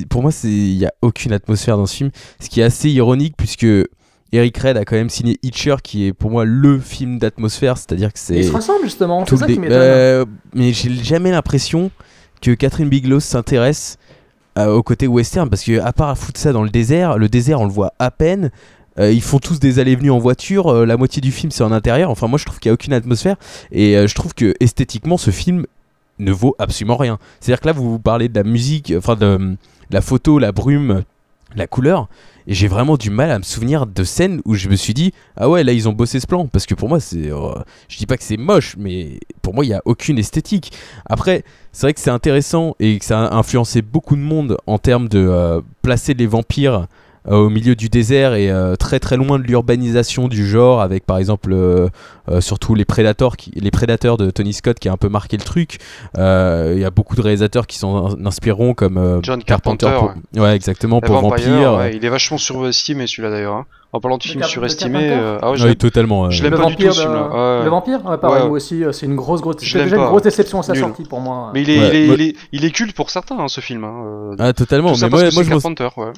pour moi, c'est, il y a aucune atmosphère dans ce film, ce qui est assez ironique puisque Eric Red a quand même signé Hitcher, qui est pour moi le film d'atmosphère, c'est-à-dire que c'est Ils se ressemblent justement, c'est ça qui m'étonne. Mais j'ai jamais l'impression que Catherine Bigelow s'intéresse au côté western parce que à part foutre ça dans le désert, le désert on le voit à peine. Euh, ils font tous des allées venues en voiture. euh, la moitié du film c'est en intérieur. Enfin moi je trouve qu'il y a aucune atmosphère et euh, je trouve que esthétiquement ce film ne vaut absolument rien. C'est-à-dire que là vous parlez de la musique, enfin de, la photo, la brume, la couleur. Et j'ai vraiment du mal à me souvenir de scènes où je me suis dit ah ouais là ils ont bossé ce plan parce que pour moi c'est euh, je dis pas que c'est moche mais pour moi il y a aucune esthétique. Après c'est vrai que c'est intéressant et que ça a influencé beaucoup de monde en termes de placer les vampires au milieu du désert et euh, très très loin de l'urbanisation du genre avec par exemple euh, euh, surtout les prédateurs qui les prédateurs de Tony Scott qui a un peu marqué le truc Euh, il y a beaucoup de réalisateurs qui s'en inspireront comme euh, John Carpenter, pour- ouais. exactement pour Vampire, ouais, il est vachement surestimé celui-là d'ailleurs. hein. En parlant de Carpenter euh, ah ouais, je Oui, l'aime- totalement je l'aime le pas du tout vampire, ce film-là. Ouais. le vampire, ouais, pareil, Ouais. moi aussi, euh, c'est une grosse, grosse, l'aime déjà une grosse déception à sa Nul. sortie pour moi. Mais il est, Ouais, il, est, il, est, il est culte pour certains hein, ce film. Hein. euh, Ah totalement tout ça mais parce moi, que moi c'est je m'en Carpenter, ouais.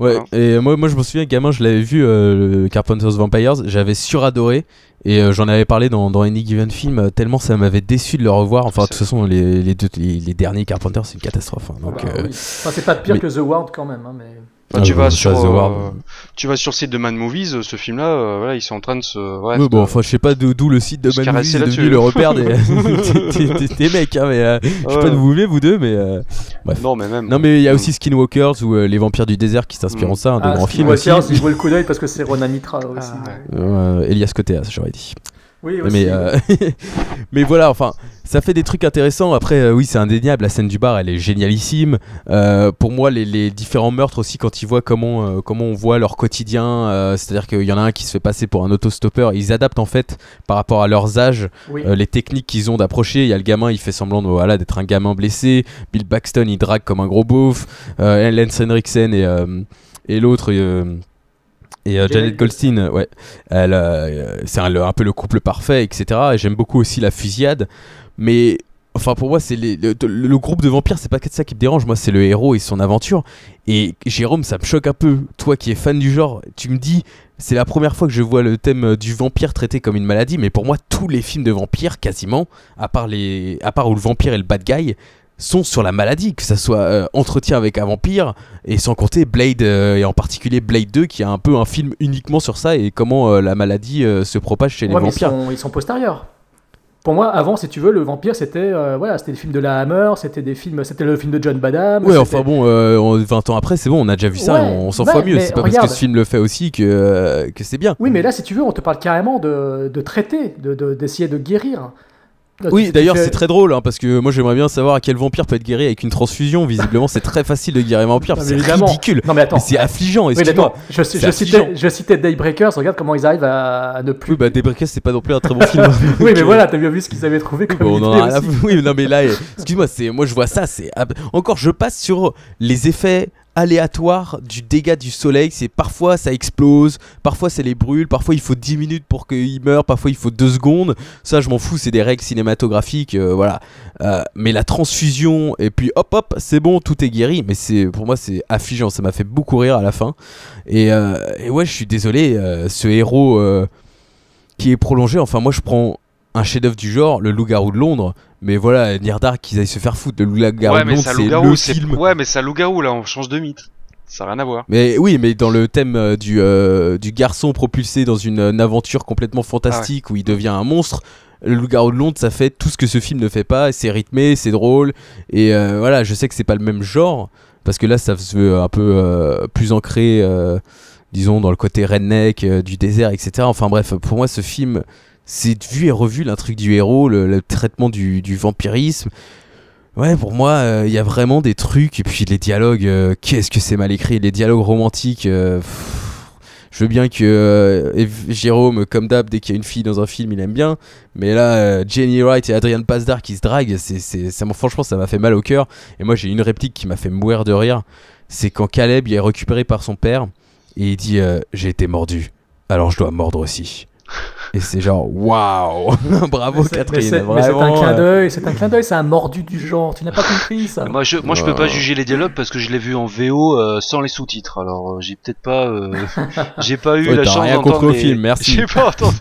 Ouais, Voilà. et moi, moi je me souviens, gamin, je l'avais vu, euh, le Carpenter's Vampires, j'avais suradoré, et euh, j'en avais parlé dans, dans Any Given Film, euh, tellement ça m'avait déçu de le revoir. Enfin, de toute façon, les, les, deux, les, les derniers Carpenters, c'est une catastrophe. hein, donc, Bah euh, oui. Enfin, c'est pas pire mais- que The Ward quand même. hein, mais... Enfin, Ah, tu, vas sur, euh, tu vas sur le site de Man Movies, euh, ce film-là, euh, voilà, ils sont en train de se. ouais, de- bon, enfin, je sais pas d'où le site de Man Movies est devenu le repère des, des, des- des mecs, hein, mais euh, je sais Ouais. pas d'où vous venez, vous deux, mais euh, bref. Non, mais même. Non, mais il y a aussi Skinwalkers ou euh, Les Vampires du désert qui s'inspirent Mm. en ça, un de Ah, grands films aussi. Walker, il vaut le coup d'œil parce que c'est Ronan Mitra aussi. Ah, ouais. Euh, Elias Koteas, j'aurais dit. Oui, aussi. mais, euh, mais voilà, enfin, ça fait des trucs intéressants. Après, euh, oui, c'est indéniable. La scène du bar, elle est génialissime. Euh, pour moi, les, les différents meurtres aussi, quand ils voient comment, comment on voit leur quotidien, c'est-à-dire qu'il y en a un qui se fait passer pour un autostoppeur. Ils adaptent en fait par rapport à leurs âges Oui. les techniques qu'ils ont d'approcher. Il y a le gamin, il fait semblant voilà, d'être un gamin blessé. Bill Paxton, il drague comme un gros beauf. Lance Henriksen et, et l'autre. Et euh, Janet Goldstein, euh, ouais, elle, euh, c'est un, peu le couple parfait, etc. Et j'aime beaucoup aussi la fusillade. Mais enfin, pour moi, c'est les- le, le- le groupe de vampires, c'est pas que ça qui me dérange. Moi, c'est le héros et son aventure. Et Jérôme, ça me choque un peu. Toi qui es fan du genre, tu me dis, c'est la première fois que je vois le thème du vampire traité comme une maladie. Mais pour moi, tous les films de vampires, quasiment, à part, les, à part où le vampire est le bad guy, sont sur la maladie, que ça soit euh, Entretien avec un vampire, et sans compter Blade, euh, et en particulier Blade 2, qui a un peu un film uniquement sur ça, et comment euh, la maladie se propage chez les mais ils vampires. sont, ils sont postérieurs. Pour moi, avant, si tu veux, le vampire, c'était voilà, c'était des films de la Hammer, c'était des films, c'était le film de John Badham. Ouais, enfin bon, euh, on- 20 ans après, c'est bon, on a déjà vu ça, Ouais, on, on s'en ouais, fout mieux. C'est pas parce que ce film le fait aussi que, que c'est bien. Oui, mais là, si tu veux, on te parle carrément de, de traiter, de- de- d'essayer de, guérir. Là, Oui, d'ailleurs, c'est très drôle, hein, parce que moi j'aimerais bien savoir à quel vampire peut être guéri avec une transfusion. Visiblement, c'est très facile de guérir un vampire, Non, c'est ridicule. Non, mais attends. C'est affligeant, Oui, attends, je, C'est je, affligeant. citais, je citais Daybreakers, regarde comment ils arrivent à, à ne plus. Oui, bah Daybreakers, c'est pas non plus un très bon film. oui, mais voilà, t'as bien vu ce qu'ils avaient trouvé Oui, comme on en idée a rien à aussi. foutre. Oui, non, mais là, excuse-moi, c'est moi je vois ça, c'est encore je passe sur les effets aléatoires du dégât du soleil. C'est parfois ça explose, parfois ça les brûle, parfois il faut 10 minutes pour qu'ils meurent, parfois il faut 2 secondes. Ça, je m'en fous, c'est des règles cinématographiques, euh, voilà. Euh, mais la transfusion et puis hop hop, c'est bon, tout est guéri. Mais c'est pour moi c'est affligeant, ça m'a fait beaucoup rire à la fin. Et, euh, et ouais, je suis désolé, ce héros qui est prolongé. Enfin, moi je prends un chef-d'œuvre du genre, le loup-garou de Londres. Mais voilà, Nirdar qu'ils aillent se faire foutre. Le loup-garou ouais, de mais Londres, c'est le film. Ouais, mais ça loup-garou, là, on change de mythe. Ça n'a rien à voir. Mais oui, mais dans le thème euh, du, euh, du garçon propulsé dans une, euh, aventure complètement fantastique où il devient un monstre, le loup-garou de Londres, ça fait tout ce que ce film ne fait pas. C'est rythmé, c'est drôle. Et euh, voilà, je sais que c'est pas le même genre. Parce que là, ça se veut un peu euh, plus ancré, disons, dans le côté redneck, du désert, etc. Enfin bref, pour moi, ce film, c'est vu et revu l'intrigue du héros, le, traitement du, vampirisme. Ouais, pour moi, euh, il y a vraiment des trucs. Et puis les dialogues, euh, qu'est-ce que c'est mal écrit. Les dialogues romantiques. euh, je veux bien que Jérôme, comme d'hab, dès qu'il y a une fille dans un film, il aime bien. Mais là, Jenny Wright et Adrian Pasdar qui se draguent, c'est, franchement, ça m'a fait mal au cœur. Et moi, j'ai une réplique qui m'a fait mourir de rire. C'est quand Caleb il est récupéré par son père et il dit J'ai été mordu, alors je dois mordre aussi. Et c'est genre waouh Bravo Catherine, c'est mais c'est un clin d'œil, c'est un clin d'œil, c'est un mordu du genre. Tu n'as pas compris ça Moi, je, moi, je peux pas juger les dialogues parce que je l'ai vu en VO euh, sans les sous-titres. Alors, euh, j'ai peut-être pas, euh, j'ai pas eu Ouais, la chance rien d'entendre contre le les- film, merci. J'ai pas entendu-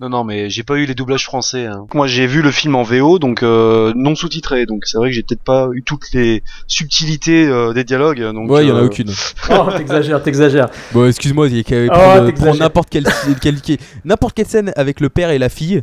Non, non, mais j'ai pas eu les doublages français. hein. Moi, j'ai vu le film en VO, donc euh, non sous-titré. Donc, c'est vrai que j'ai peut-être pas eu toutes les subtilités euh, des dialogues. Donc, Ouais, il y en a euh, aucune. Oh, t'exagères, t'exagères. Bon, excuse-moi, il y a qu'à Oh, prendre, n'importe quelle, quelle- quelle- n'importe quelle scène avec le père et la fille.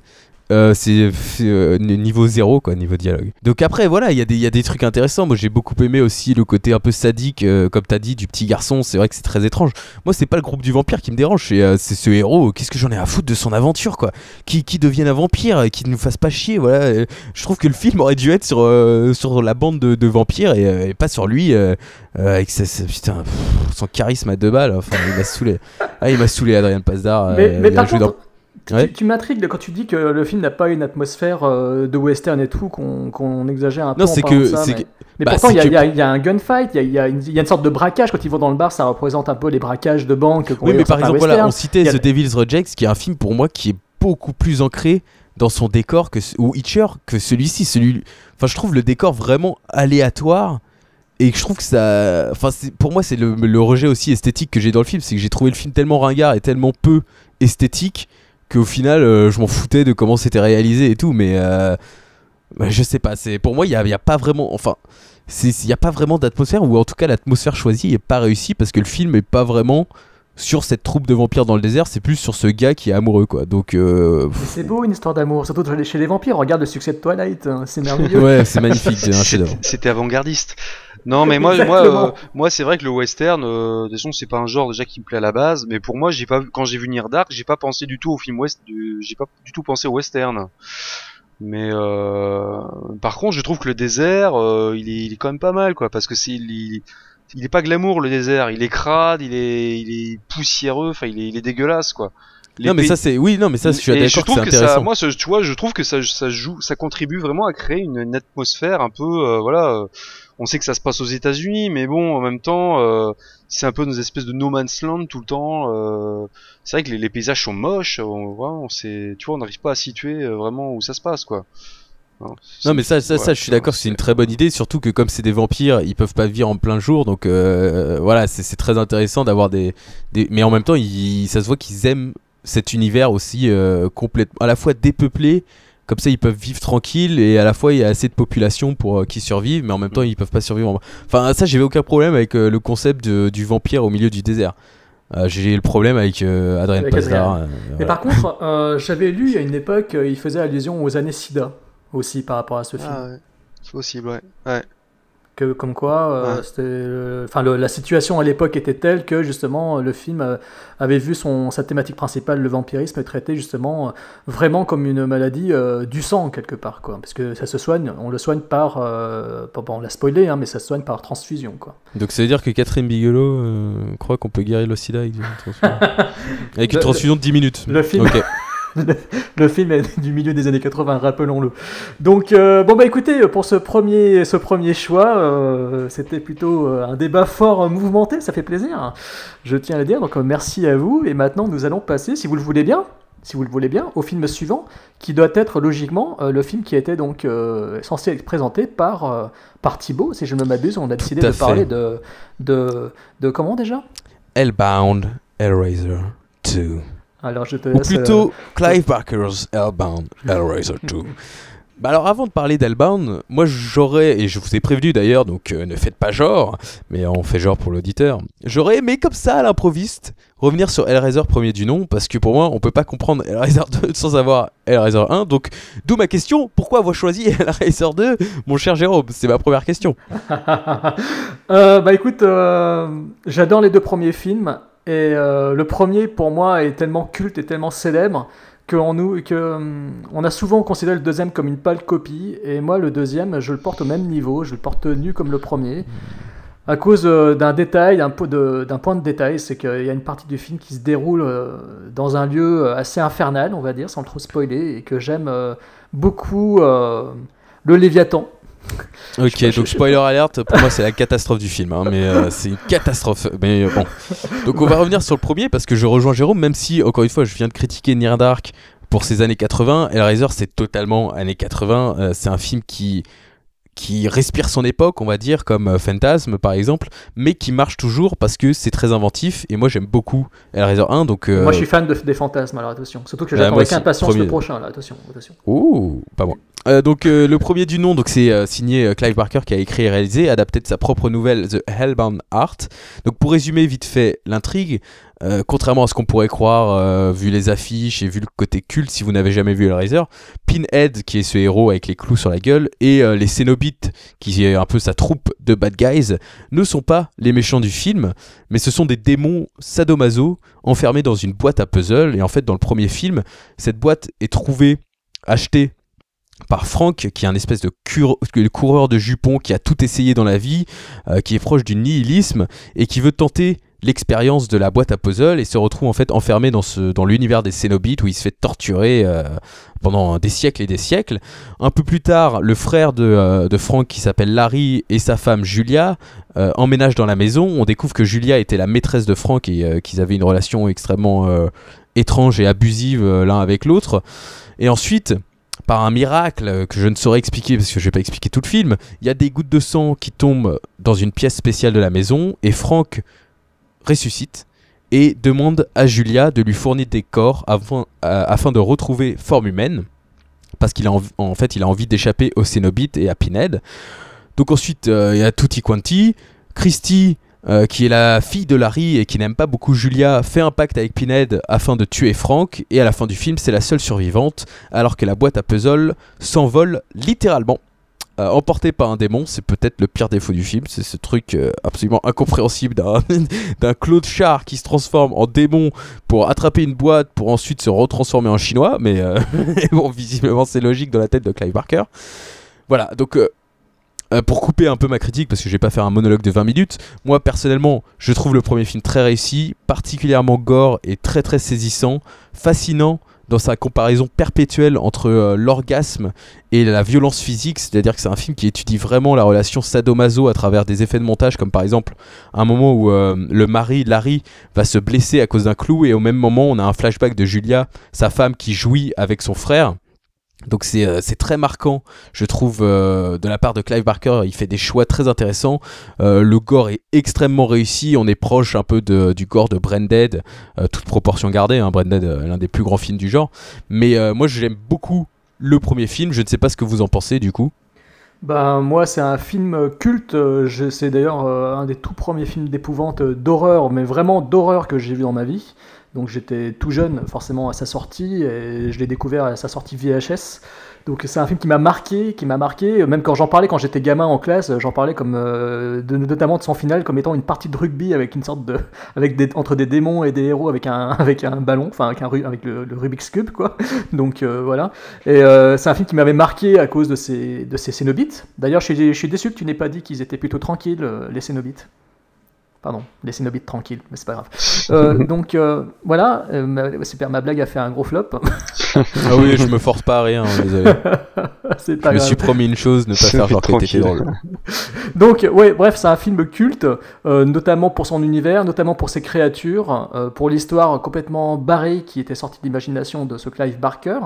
Euh, c'est euh, niveau zéro quoi niveau dialogue. Donc après voilà il y, a des- il y a des trucs intéressants. Moi j'ai beaucoup aimé aussi le côté un peu sadique euh, comme t'as dit du petit garçon. C'est vrai que c'est très étrange. Moi c'est pas le groupe du vampire qui me dérange. C'est euh, c'est ce héros qu'est-ce que j'en ai à foutre de son aventure quoi. Qui, qui devienne un vampire et qui ne nous fasse pas chier voilà. Euh, je trouve que le film aurait dû être sur, euh, sur la bande de, de vampires et, euh, et pas sur lui euh, euh, avec sa- sa- putain, pff, son charisme à deux balles enfin il m'a saoulé. Ah il m'a saoulé Adrien Pasdar Mais, euh, mais il a par joué contre, dans- Ouais. tu m'intrigues quand tu dis que le film n'a pas une atmosphère euh, de western et tout, qu'on exagère un peu. Non, c'est que- ça, mais, que- mais bah, pourtant, il y, a- que- il y a- il y a un gunfight, il y a, il y a une- sorte de braquage. Quand ils vont dans le bar, ça représente un peu les braquages de banque. Oui, mais par exemple, voilà, on citait a- The Devil's Rejects, qui est un film pour moi qui est beaucoup plus ancré dans son décor que ou Hitcher que celui-ci. Celui, enfin, je trouve le décor vraiment aléatoire et je trouve que ça enfin pour moi c'est le, le rejet aussi esthétique que j'ai dans le film c'est que j'ai trouvé le film tellement ringard et tellement peu esthétique qu'au final euh, je m'en foutais de comment c'était réalisé et tout mais euh, bah, je sais pas c'est pour moi il y a, y a pas vraiment enfin il y a pas vraiment d'atmosphère ou en tout cas l'atmosphère choisie est pas réussie parce que le film est pas vraiment sur cette troupe de vampires dans le désert c'est plus sur ce gars qui est amoureux quoi donc euh, C'est beau une histoire d'amour, surtout chez les vampires. Regarde le succès de Twilight, hein, c'est merveilleux. ouais c'est magnifique c'est un chef-d'œuvre C'était- C'était avant-gardiste. Non, mais moi, moi, euh, moi, c'est vrai que le western, euh, de toute façon, c'est pas un genre déjà qui me plaît à la base. Mais pour moi, j'ai pas, quand j'ai vu Near Dark, j'ai pas pensé du tout au film west, du- j'ai pas du tout pensé au western. Mais euh, par contre, je trouve que le désert, euh, il, est, il est quand même pas mal, quoi, parce que c'est, il, il- est pas glamour le désert, il est crade, il est, il est poussiéreux, enfin, il est, il est dégueulasse, quoi. Les non mais pays- ça c'est oui non mais ça je suis d'accord c'est ça, moi, ce- tu vois, je trouve que ça, ça joue, ça contribue vraiment à créer une, une atmosphère un peu, euh, voilà. On sait que ça se passe aux États-Unis, mais bon, en même temps, euh, c'est un peu nos espèces de no man's land tout le temps. euh, c'est vrai que les, les paysages sont moches. On, voilà, on sait, tu vois, on n'arrive pas à situer euh, vraiment où ça se passe, quoi. Non, Non mais ça, ça, ouais, ça je suis d'accord, c'est une très bonne idée, surtout que comme c'est des vampires, ils peuvent pas vivre en plein jour, donc euh, voilà, c'est c'est très intéressant d'avoir des, des... Mais en même temps, ils- ça se voit qu'ils aiment cet univers aussi euh, complètement, à la fois dépeuplé, comme ça ils peuvent vivre tranquille, et à la fois il y a assez de population pour euh, qu'ils survivent, mais en même temps ils peuvent pas survivre. en- Enfin ça, j'avais aucun problème avec euh, le concept de- du vampire au milieu du désert. Euh, J'ai le problème avec euh, Adrien. Adrien. euh, Mais voilà. par contre, euh, j'avais lu à une époque, euh, il faisait allusion aux années SIDA aussi par rapport à ce film. Ah ouais, c'est possible, ouais. ouais. Que, comme quoi, euh, Ouais. c'était, euh, enfin, le- la situation à l'époque était telle que justement le film euh, avait vu son, sa thématique principale, le vampirisme, traité justement euh, vraiment comme une maladie euh, du sang quelque part, quoi. Parce que ça se soigne, on le soigne par, euh, bon, on l'a spoilé, hein, mais ça se soigne par transfusion, quoi. Donc ça veut dire que Catherine Bigelow euh, croit qu'on peut guérir le sida avec une transfusion, avec une Le- transfusion de 10 minutes. Le film. Le, le film est du milieu des années 80, rappelons-le. Donc, euh, bon, bah écoutez, pour ce premier, ce premier choix, euh, c'était plutôt euh, un débat fort mouvementé, ça fait plaisir, je tiens à le dire. Donc, merci à vous. Et maintenant, nous allons passer, si vous le voulez bien, si vous le voulez bien, au film suivant, qui doit être logiquement euh, le film qui était donc euh, censé être présenté par, euh, par Thibaut, si je ne m'abuse. On a décidé de parler de, de, de comment déjà? Hellbound Hellraiser 2. Alors, je te Ou laisse. euh, plutôt Clive Barker's Hellbound Hellraiser 2. Bah alors avant de parler d'Hellbound, moi j'aurais, et je vous ai prévenu d'ailleurs, donc euh, ne faites pas genre, mais on fait genre pour l'auditeur, j'aurais aimé comme ça à l'improviste revenir sur Hellraiser premier du nom, parce que pour moi on peut pas comprendre Hellraiser 2 sans avoir Hellraiser 1, donc d'où ma question, pourquoi avoir choisi Hellraiser 2, mon cher Jérôme? C'est ma première question. Euh, bah écoute, euh, j'adore les deux premiers films et euh, le premier pour moi est tellement culte et tellement célèbre qu'on que, hum, on a souvent considéré le deuxième comme une pâle copie et moi le deuxième je le porte au même niveau, je le porte nu comme le premier. À cause euh, d'un détail, d'un point de détail, c'est qu'il y a une partie du film qui se déroule euh, dans un lieu assez infernal, on va dire, sans trop spoiler, et que j'aime beaucoup le Léviathan. Ok, pas, donc spoiler alert, pour moi c'est la catastrophe du film, hein, mais euh, c'est une catastrophe. Mais euh, bon. Donc on va revenir sur le premier parce que je rejoins Jérôme, même si encore une fois je viens de critiquer Near Dark pour ses années 80. Hellraiser c'est totalement années 80. euh, c'est un film qui qui respire son époque, on va dire, comme euh, Phantasm par exemple, mais qui marche toujours parce que c'est très inventif. Et moi j'aime beaucoup Hellraiser 1, donc. euh, Moi, je suis fan de- des fantasmes, alors attention. Surtout que j'attends avec impatience premier. le prochain, là, attention. attention. Ouh, pas moi. Euh, donc euh, le premier du nom, donc c'est euh, signé Clive Barker qui a écrit et réalisé, adapté de sa propre nouvelle The Hellbound Art. Donc pour résumer vite fait l'intrigue, contrairement à ce qu'on pourrait croire vu les affiches et vu le côté culte si vous n'avez jamais vu Hellraiser, Pinhead qui est ce héros avec les clous sur la gueule et les Cénobites qui est un peu sa troupe de bad guys ne sont pas les méchants du film, mais ce sont des démons sadomaso enfermés dans une boîte à puzzle et en fait dans le premier film, cette boîte est trouvée achetée par Frank, qui est un espèce de, coureur de jupons qui a tout essayé dans la vie, euh, qui est proche du nihilisme et qui veut tenter l'expérience de la boîte à puzzle et se retrouve en fait enfermé dans, ce, dans l'univers des Cénobites où il se fait torturer euh, pendant des siècles et des siècles. Un peu plus tard, le frère de, euh, de Frank qui s'appelle Larry et sa femme Julia euh, emménagent dans la maison. On découvre que Julia était la maîtresse de Frank et qu'ils avaient une relation extrêmement étrange et abusive l'un avec l'autre. Et ensuite, par un miracle que je ne saurais expliquer parce que je vais pas expliquer tout le film, il y a des gouttes de sang qui tombent dans une pièce spéciale de la maison et Frank ressuscite et demande à Julia de lui fournir des corps afin, euh, afin de retrouver forme humaine parce qu'il a en fait il a envie d'échapper aux Cénobites et à Pinhead. Donc ensuite euh, il y a Tutti Quanti, Christy euh, qui est la fille de Larry et qui n'aime pas beaucoup Julia, fait un pacte avec Pinhead afin de tuer Frank, et à la fin du film, c'est la seule survivante, alors que la boîte à puzzle s'envole littéralement. Euh, emportée par un démon, c'est peut-être le pire défaut du film, c'est ce truc euh, absolument incompréhensible d'un Claude Char qui se transforme en démon pour attraper une boîte pour ensuite se retransformer en chinois, mais bon, visiblement c'est logique dans la tête de Clive Barker. Voilà, donc euh, pour couper un peu ma critique, parce que je vais pas faire un monologue de 20 minutes, moi personnellement, je trouve le premier film très réussi, particulièrement gore et très très saisissant, fascinant dans sa comparaison perpétuelle entre euh, l'orgasme et la violence physique, c'est-à-dire que c'est un film qui étudie vraiment la relation sadomaso à travers des effets de montage, comme par exemple un moment où euh, le mari, Larry, va se blesser à cause d'un clou, et au même moment on a un flashback de Julia, sa femme qui jouit avec son frère. Donc c'est euh, c'est très marquant, je trouve, euh, de la part de Clive Barker. Il fait des choix très intéressants. Euh, le gore est extrêmement réussi. On est proche un peu du gore de Branded, toute proportion gardée. Hein, l'un des plus grands films du genre. Mais moi, j'aime beaucoup le premier film. Je ne sais pas ce que vous en pensez du coup. Ben, moi, c'est un film culte. C'est d'ailleurs un des tout premiers films d'épouvante d'horreur, mais vraiment d'horreur que j'ai vu dans ma vie. Donc j'étais tout jeune, forcément, à sa sortie, et je l'ai découvert à sa sortie VHS. Donc c'est un film qui m'a marqué, qui m'a marqué. Même quand j'en parlais quand j'étais gamin en classe, j'en parlais comme euh, de- notamment de son final comme étant une partie de rugby avec une sorte de, avec des, entre des démons et des héros avec un, avec un ballon, enfin avec un, avec le, Rubik's cube quoi. Donc euh, voilà. Et euh, c'est un film qui m'avait marqué à cause de ces, de Cénobites. D'ailleurs, je suis, je suis déçu que tu n'aies pas dit qu'ils étaient plutôt tranquilles, les Cénobites. Pardon, les Cénobites tranquilles, mais c'est pas grave. Euh, donc euh, voilà, euh, ma, super, ma blague a fait un gros flop. ah oui, je me force pas à rien, hein, désolé. c'est Je pas me suis promis une chose, ne pas faire genre que drôle. Donc, ouais, bref, c'est un film culte, euh, notamment pour son univers, notamment pour ses créatures, euh, pour l'histoire complètement barrée qui était sortie de l'imagination de ce Clive Barker,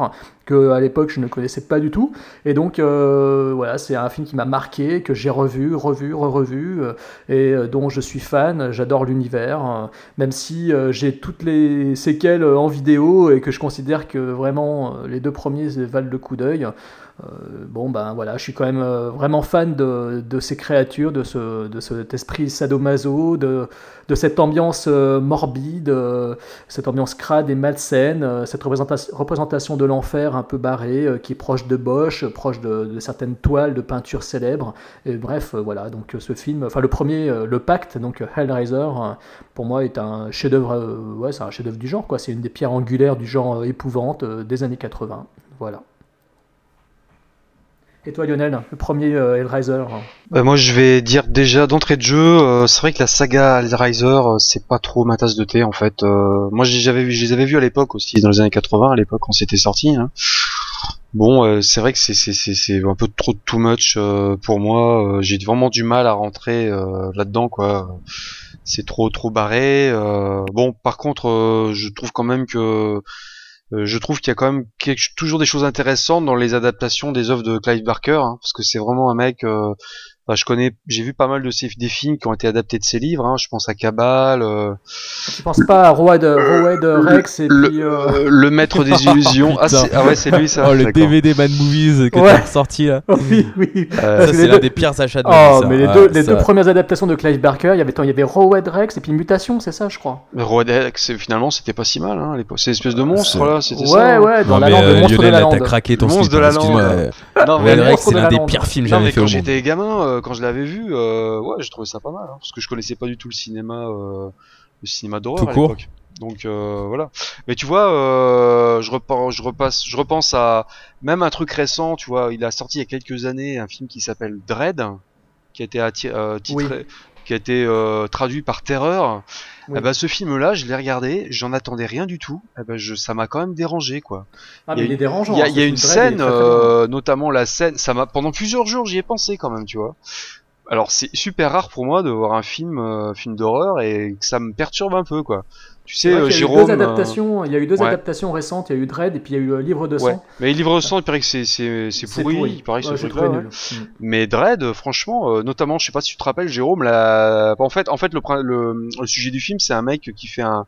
à l'époque je ne connaissais pas du tout. Et donc, euh, voilà, c'est un film qui m'a marqué, que j'ai revu, revu, re-revu, euh, et euh, dont je suis fan. J'adore l'univers, même si j'ai toutes les séquelles en vidéo et que je considère que vraiment les deux premiers valent le coup d'œil. Euh, bon ben voilà, je suis quand même euh, vraiment fan de, ces créatures, de, ce, de cet esprit sadomaso, de, cette ambiance euh, morbide, cette ambiance crade et malsaine, cette représentation, de l'enfer un peu barrée, qui est proche de Bosch, proche de, certaines toiles de peinture célèbres. Et bref, voilà, donc ce film, enfin le premier, Le Pacte, donc Hellraiser, pour moi est un chef-d'œuvre, ouais, c'est un chef-d'œuvre du genre. C'est une des pierres angulaires du genre épouvante des années 80. Voilà. Et toi Lionel, le premier euh, Hellraiser Bah, moi, je vais dire déjà d'entrée de jeu, euh, c'est vrai que la saga Hellraiser, euh, c'est pas trop ma tasse de thé en fait. Euh, moi, j'avais vu, je les avais vus à l'époque aussi, dans les années 80, à l'époque quand c'était sorti. hein. Bon, c'est vrai que c'est c'est c'est c'est un peu trop too much pour moi. J'ai vraiment du mal à rentrer là-dedans quoi. C'est trop trop barré. bon, par contre, je trouve quand même que je trouve qu'il y a quand même toujours des choses intéressantes dans les adaptations des œuvres de Clive Barker, hein, parce que c'est vraiment un mec. Euh, enfin, je connais, j'ai vu pas mal de ses des films qui ont été adaptés de ses livres. hein, je pense à Cabal, euh, Tu penses pas à Road, Road Rex et le, puis... euh, euh, le Maître des illusions. ah, ah ouais, c'est lui ça. Oh, le. DVD Mad Movies que Ouais. t'as ressorti là. oui, oui. Euh, c'est l'un deux- des pires achats de vie, Oh, ça. mais les, Ouais, deux, les ça- deux premières adaptations de Clive Barker, il y avait, il y avait Road Rex et puis Mutation, c'est ça, je crois. Mais Rodex, finalement, c'était pas si mal. Hein, c'est l'espèce de monstre là, c'était Ouais, ça. hein. ouais, dans Non, la mais lande, le euh, monstre de la là, t'as lande. craqué ton monstre de la lande. euh, Non, Rex, c'est l'un des lande. pires films jamais mais fait au quand monde. j'étais gamin, euh, quand je l'avais vu, euh, ouais, je trouvais ça pas mal, hein, parce que je connaissais pas du tout le cinéma, euh, le cinéma d'horreur à l'époque. Donc euh, voilà. Mais tu vois, euh, je, repense, je repasse, je repense à même un truc récent. Tu vois, il a sorti il y a quelques années un film qui s'appelle Dread, qui a été euh, titré, qui a été euh, traduit par Terreur. Oui. Eh ben, ce film-là, je l'ai regardé, j'en attendais rien du tout. Eh ben, je, ça m'a quand même dérangé, quoi. Ah, Il y mais a il est dérangeant. Il y a, hein, il y a ce une scène, très, très bien. euh, notamment la scène, ça m'a pendant plusieurs jours j'y ai pensé quand même, tu vois. alors c'est super rare pour moi de voir un film, euh, film d'horreur et que ça me perturbe un peu quoi. Tu sais, C'est euh, qu'il y a eu Jérôme. deux euh, adaptations, il y a eu deux ouais. adaptations récentes, il y a eu Dread et puis il y a eu euh, Livre de sang. Ouais. Mais Livre de sang, il paraît que c'est c'est c'est C'est pourri, il paraît que Ouais, ce j'ai truc-là, trouvé ouais. nul. Mm. Mais Dread, franchement, euh, notamment, je sais pas si tu te rappelles, Jérôme, la... en fait, en fait, le, prin- le, le sujet du film, c'est un mec qui fait un,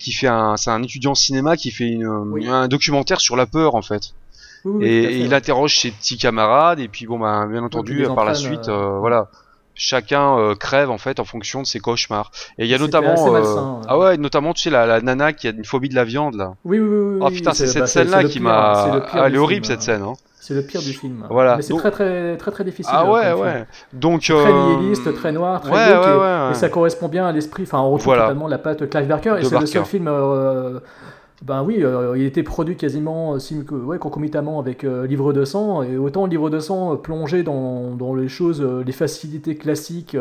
qui fait un, c'est un étudiant en cinéma qui fait une, Oui. un documentaire sur la peur, en fait. Oui, oui, et il interroge ses petits camarades, et puis bon, ben, bien entendu, par la suite, euh, euh, voilà. Chacun euh, crève en fait en fonction de ses cauchemars. Et il y a notamment, assez euh, malsain, ah ouais, notamment tu sais la, la nana qui a une phobie de la viande là. Oui, oui, oui. Oh oui, putain, c'est cette bah, scène-là le qui m'a, Ah, elle est horrible film, cette scène. Hein. C'est le pire du film. Voilà. Mais c'est Donc- très, très, très, très difficile. Ah euh, ouais, ouais. film. Donc très euh, nihiliste, très noir, très ouais, ouais, et, ouais, et ça correspond bien à l'esprit. Enfin, on retrouve Voilà. totalement la patte Clive Barker. Et c'est le seul film. euh, ben oui, euh, il était produit quasiment euh, ouais, concomitamment avec euh, Livre de sang. Et autant Livre de sang euh, plongeait dans, dans les choses, euh, les facilités classiques,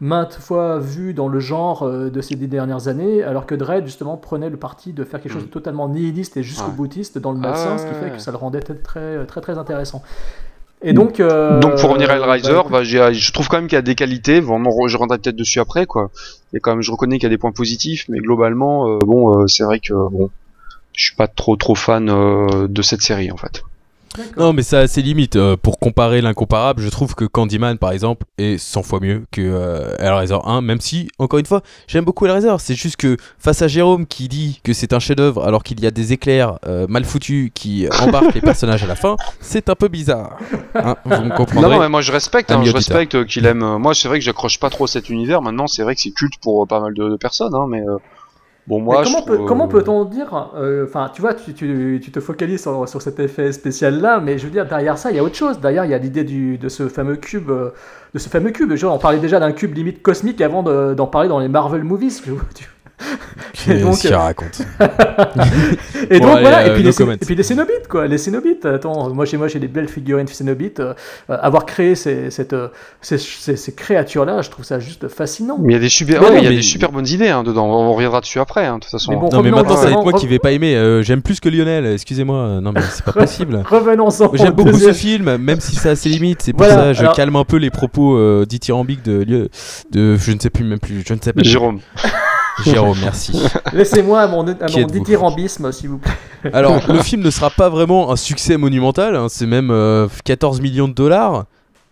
maintes fois vues dans le genre de ces dix dernières années, alors que Dredd justement prenait le parti de faire quelque chose de totalement nihiliste et jusqu'au Mm. Boutiste dans le Ah malsain, ouais, ce qui fait que ça le rendait très très très, intéressant. Et donc, euh, Donc pour revenir à Hellraiser, bah, bah, je trouve quand même qu'il y a des qualités. Vraiment, je rendrai peut-être dessus après, quoi. Et quand même, je reconnais qu'il y a des points positifs, mais globalement, euh, bon, euh, c'est vrai que bon, je suis pas trop trop fan euh, de cette série en fait. Non, mais ça a ses limites. Euh, pour comparer l'incomparable, je trouve que Candyman, par exemple, est 100 fois mieux que euh, Hellraiser 1, même si, encore une fois, j'aime beaucoup Hellraiser. C'est juste que face à Jérôme qui dit que c'est un chef-d'œuvre alors qu'il y a des éclairs euh, mal foutus qui embarquent les personnages à la fin, c'est un peu bizarre. Hein, vous me Non, comprendrez. non, mais moi je respecte, hein, je respecte qu'il aime. moi, c'est vrai que j'accroche pas trop à cet univers. Maintenant, c'est vrai que c'est culte pour euh, pas mal de, de personnes, hein, mais euh, bon, moi, Mais comment, peut, comment euh, peut-on dire euh, Enfin, tu vois, tu, tu, tu te focalises sur, sur cet effet spécial-là, mais je veux dire, derrière ça, il y a autre chose. Derrière, il y a l'idée du- de ce fameux cube. euh, de ce fameux cube. Genre, on parlait déjà d'un cube limite cosmique avant de- d'en parler dans les Marvel movies. tu vois, Qu'est-ce donc, qu'il euh, raconte Et donc voilà, euh, et, puis no les, comments. et puis les Cénobites, quoi. Les Cénobites, attends, moi chez moi j'ai des belles figurines Cénobites. euh, avoir créé ces, cette, ces, ces- ces créatures-là, je trouve ça juste fascinant. Mais il y a des super, Non, ouais, mais il y a mais- des super bonnes idées hein, dedans. On reviendra dessus après, hein, de toute façon. Mais bon, Non, mais maintenant, ça va être justement- moi qui vais pas aimer. Euh, j'aime plus que Lionel, excusez-moi. Non, mais c'est pas possible. Revenons-en. J'aime au beaucoup deuxième- ce film, même si ça a ses limites. C'est pour Voilà, ça je alors- calme un peu les propos euh, dithyrambiques de, Lio- de. Je ne sais plus, même plus. Je ne sais pas. Jérôme. Jérôme, merci. Laissez-moi à mon, à mon s'il vous plaît. Alors, le film ne sera pas vraiment un succès monumental. hein, c'est même euh, 14 millions de dollars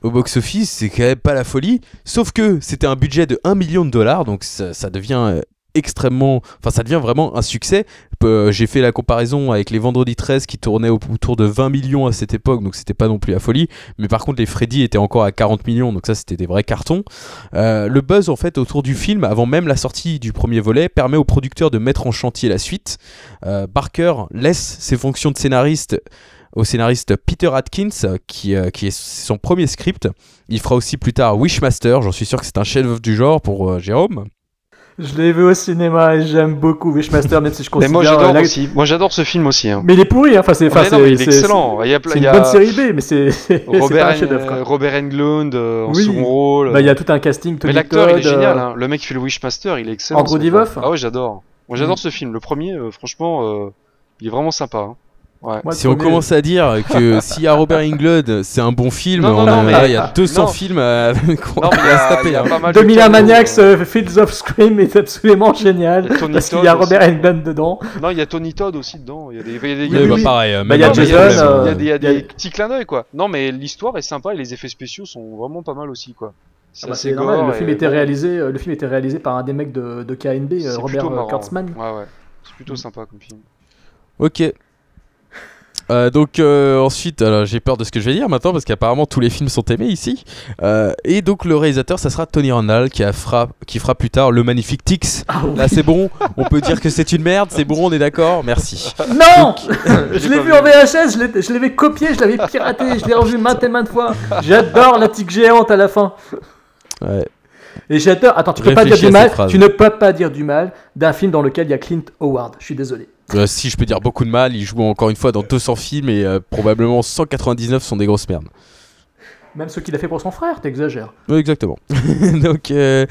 au box-office. C'est quand même pas la folie. Sauf que c'était un budget de 1 million de dollars. Donc, ça, ça devient euh, extrêmement. Enfin, ça devient vraiment un succès. Euh, J'ai fait la comparaison avec les Vendredi 13 qui tournaient au- autour de 20 millions à cette époque. Donc, c'était pas non plus la folie. Mais par contre, les Freddy étaient encore à 40 millions. Donc, ça, c'était des vrais cartons. Euh, le buzz en fait autour du film, avant même la sortie du premier volet, permet aux producteurs de mettre en chantier la suite. Euh, Barker laisse ses fonctions de scénariste au scénariste Peter Atkins, qui, qui est son premier script. Il fera aussi plus tard Wishmaster, j'en suis sûr que c'est un chef-d'œuvre du genre pour Jérôme. Je l'ai vu au cinéma et j'aime beaucoup Wishmaster, même si je Mais considère. moi j'adore euh, la- aussi. Moi j'adore ce film aussi. Hein. Mais il est pourri, hein. Enfin, c'est. Enfin, mais il est excellent. Il y a plein- C'est il une y a- bonne série B, mais c'est c'est pas Robert, un. Robert Englund euh, en Oui. second rôle. Bah, il y a tout un casting. Mais l'acteur il est génial. euh, Hein. Le mec qui fait le Wishmaster, il est excellent. Andrew Divoff. Ah ouais, j'adore. Moi j'adore Mm. ce film. Le premier, euh, franchement, euh, il est vraiment sympa. Hein. Ouais. moi, le Si on premier- commence à dire que s'il y a Robert Englund, c'est un bon film, Non, non, on non, a- mais- là, il y a 200 non. films à, qu'on Non, mais il y va a- se taper. il y a hein. pas mal de 2001 caméos, Maniacs, euh. euh, Fields of Scream est absolument génial. Il y a Tony Parce qu'il y a aussi. Robert Englund dedans. Non, il y a Tony Todd aussi dedans. Il y a des, il y a des, il y a Oui, des- bah, oui. pareil, euh, Bah, il y a Jason, il y a euh, des, petits clins d'œil quoi. Non mais l'histoire est sympa et les effets spéciaux sont vraiment pas mal aussi quoi. C'est Ah bah, normal, le film était réalisé, euh, le film était réalisé par un des mecs de, de KNB, euh, Robert euh. Kurtzman. Ouais ouais. C'est plutôt sympa comme film. Ok. Euh, donc euh, ensuite, alors, j'ai peur de ce que je vais dire maintenant parce qu'apparemment tous les films sont aimés ici. Euh, et donc le réalisateur, ça sera Tony Randall qui, a fera, qui fera plus tard le magnifique Tix. Ah Là c'est bon, on peut dire que c'est une merde, c'est bon, on est d'accord, merci. Non Je l'ai vu en VHS, je l'avais copié, je l'avais piraté, je l'ai revu maintes et maintes fois. J'adore la tique géante à la fin. Ouais. Et j'adore. Attends, tu peux pas dire du mal. Tu ne peux pas dire du mal d'un film dans lequel il y a Clint Howard. Je suis désolé. Euh, si je peux dire beaucoup de mal, il joue encore une fois dans 200 films et euh, probablement 199 sont des grosses merdes. Même ce qu'il a fait pour son frère, t'exagères. Oui, exactement. donc, euh,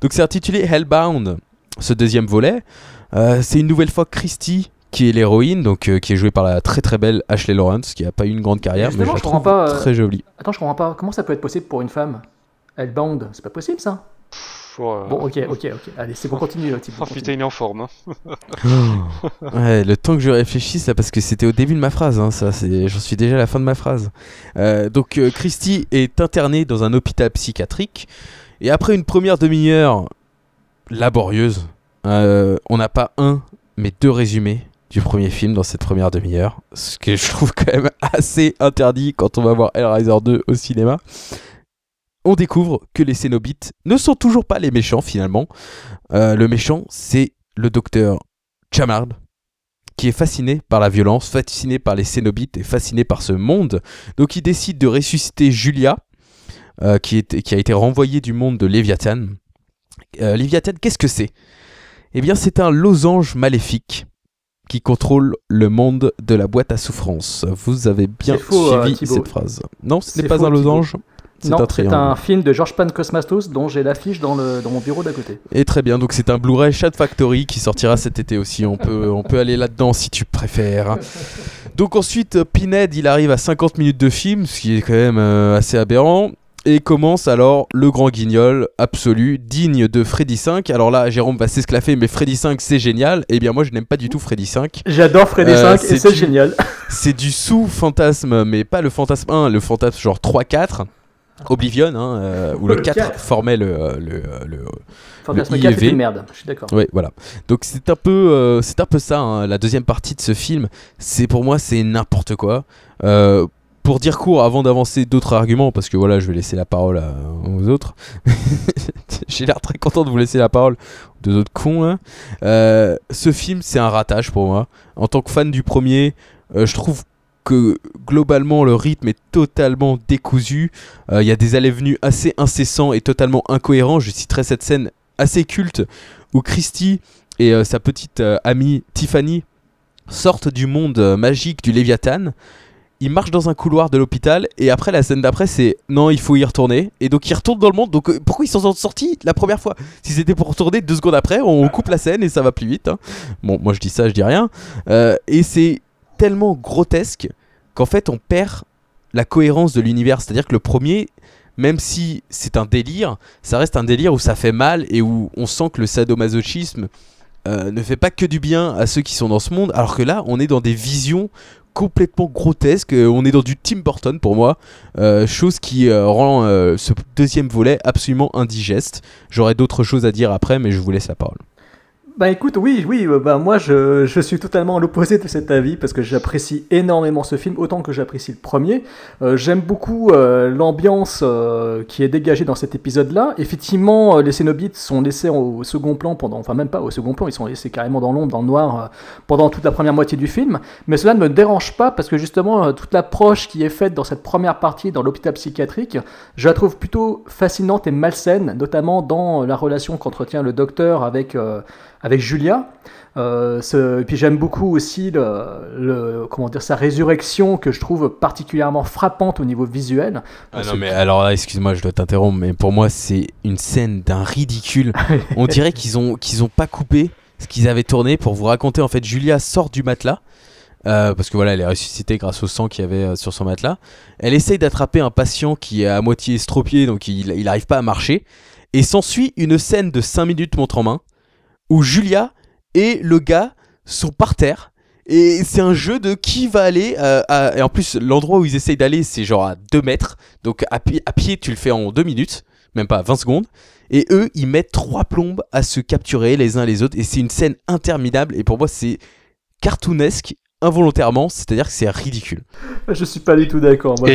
donc c'est intitulé Hellbound, ce deuxième volet. C'est une nouvelle fois Christy qui est l'héroïne, donc qui est jouée par la très très belle Ashley Lawrence, qui a pas eu une grande carrière, mais je je comprends trouve pas, très jolie. Attends, je comprends pas. Comment ça peut être possible pour une femme? Hellbound, c'est pas possible ça Ouais. Bon, ok, ok, ok. Allez, c'est bon, continue. Thibaut, Oh putain, il est en forme. hein. Ouais, le temps que je réfléchisse là, parce que c'était au début de ma phrase, hein, ça, c'est, j'en suis déjà à la fin de ma phrase. Euh, donc euh, Christy est internée dans un hôpital psychiatrique et après une première demi-heure laborieuse, euh, on n'a pas un mais deux résumés du premier film dans cette première demi-heure, ce que je trouve quand même assez interdit quand on va voir Hellraiser 2 au cinéma. On découvre que les Cénobites ne sont toujours pas les méchants finalement. Euh, le méchant, c'est le docteur Chamard, qui est fasciné par la violence, fasciné par les Cénobites et fasciné par ce monde. Donc il décide de ressusciter Julia, euh, qui, est- qui a été renvoyée du monde de Léviathan. Euh, Léviathan, qu'est-ce que c'est? Eh bien, c'est un losange maléfique qui contrôle le monde de la boîte à souffrance. Vous avez bien faux, euh, suivi cette phrase. Non, ce n'est pas faux, un losange. Non, c'est un film de George Pan Cosmatos dont j'ai l'affiche dans, le, dans mon bureau d'à côté. Et très bien, donc c'est un Blu-ray Chat Factory qui sortira cet été aussi. On peut, on peut aller là-dedans si tu préfères. Donc ensuite, Pinhead, il arrive à 50 minutes de film, ce qui est quand même euh, assez aberrant. Et commence alors le grand guignol absolu, digne de Freddy 5. Alors là, Jérôme va s'esclaffer, mais Freddy 5 c'est génial. Eh bien moi je n'aime pas du tout Freddy 5. J'adore Freddy Euh, 5 et c'est c'est du- génial. C'est du sous-fantasme, mais pas le fantasme 1, le fantasme genre 3-4. Oblivion, hein, euh, où le Le 4 4. formait le, euh, le, euh, le, Fantasme le 4 c'est IEV. une merde, je suis d'accord. Oui, voilà. Donc c'est un peu, euh, c'est un peu ça. hein, La deuxième partie de ce film, c'est pour moi c'est n'importe quoi. Euh, pour dire court, avant d'avancer d'autres arguments, parce que voilà, je vais laisser la parole à- aux autres. J'ai l'air très content de vous laisser la parole aux deux autres cons. Euh, ce film, c'est un ratage pour moi. En tant que fan du premier, euh, je trouve que globalement le rythme est totalement décousu. Euh, Il y a des allées-venues assez incessants et totalement incohérents. Je citerai cette scène assez culte où Christy et euh, sa petite euh, amie Tiffany sortent du monde euh, magique du Léviathan. Ils marchent dans un couloir de l'hôpital et après la scène d'après c'est non il faut y retourner et donc ils retournent dans le monde donc euh, pourquoi ils s'en sont sortis la première fois? Si c'était pour retourner deux secondes après on coupe la scène et ça va plus vite hein. bon moi je dis ça je dis rien Euh, et c'est tellement grotesque qu'en fait on perd la cohérence de l'univers c'est à dire que le premier même si c'est un délire ça reste un délire où ça fait mal et où on sent que le sadomasochisme euh, ne fait pas que du bien à ceux qui sont dans ce monde, alors que là, on est dans des visions complètement grotesques. Euh, on est dans du Tim Burton pour moi, euh, chose qui rend ce deuxième volet absolument indigeste. J'aurais d'autres choses à dire après, mais je vous laisse la parole. Bah écoute, oui, oui, euh, bah moi je, je suis totalement à l'opposé de cet avis parce que j'apprécie énormément ce film autant que j'apprécie le premier. Euh, J'aime beaucoup euh, l'ambiance qui est dégagée dans cet épisode-là. Effectivement, les Cénobites sont laissés au second plan pendant, enfin même pas au second plan, ils sont laissés carrément dans l'ombre, dans le noir pendant toute la première moitié du film. Mais cela ne me dérange pas parce que justement toute l'approche qui est faite dans cette première partie dans l'hôpital psychiatrique, je la trouve plutôt fascinante et malsaine, notamment dans la relation qu'entretient le docteur avec avec Julia. Euh, ce- et puis j'aime beaucoup aussi le, le- comment dire, sa résurrection que je trouve particulièrement frappante au niveau visuel. Ah non, mais alors là, excuse-moi, je dois t'interrompre, mais pour moi, c'est une scène d'un ridicule. On dirait qu'ils ont, qu'ils ont pas coupé ce qu'ils avaient tourné pour vous raconter. En fait, Julia sort du matelas. euh, parce que voilà, elle est ressuscitée grâce au sang qu'il y avait euh, sur son matelas. Elle essaye d'attraper un patient qui est à moitié estropié, donc il il arrive pas à marcher. Et s'ensuit une scène de 5 minutes montre en main où Julia et le gars sont par terre. Et c'est un jeu de qui va aller. euh, Et en plus, l'endroit où ils essayent d'aller, c'est genre à 2 mètres. Donc à pied, tu le fais en 2 minutes, même pas 20 secondes. Et eux, ils mettent trois plombes à se capturer les uns les autres. Et c'est une scène interminable. Et pour moi, c'est cartoonesque involontairement. C'est-à-dire que c'est ridicule. Je suis pas du tout d'accord. Moi, Et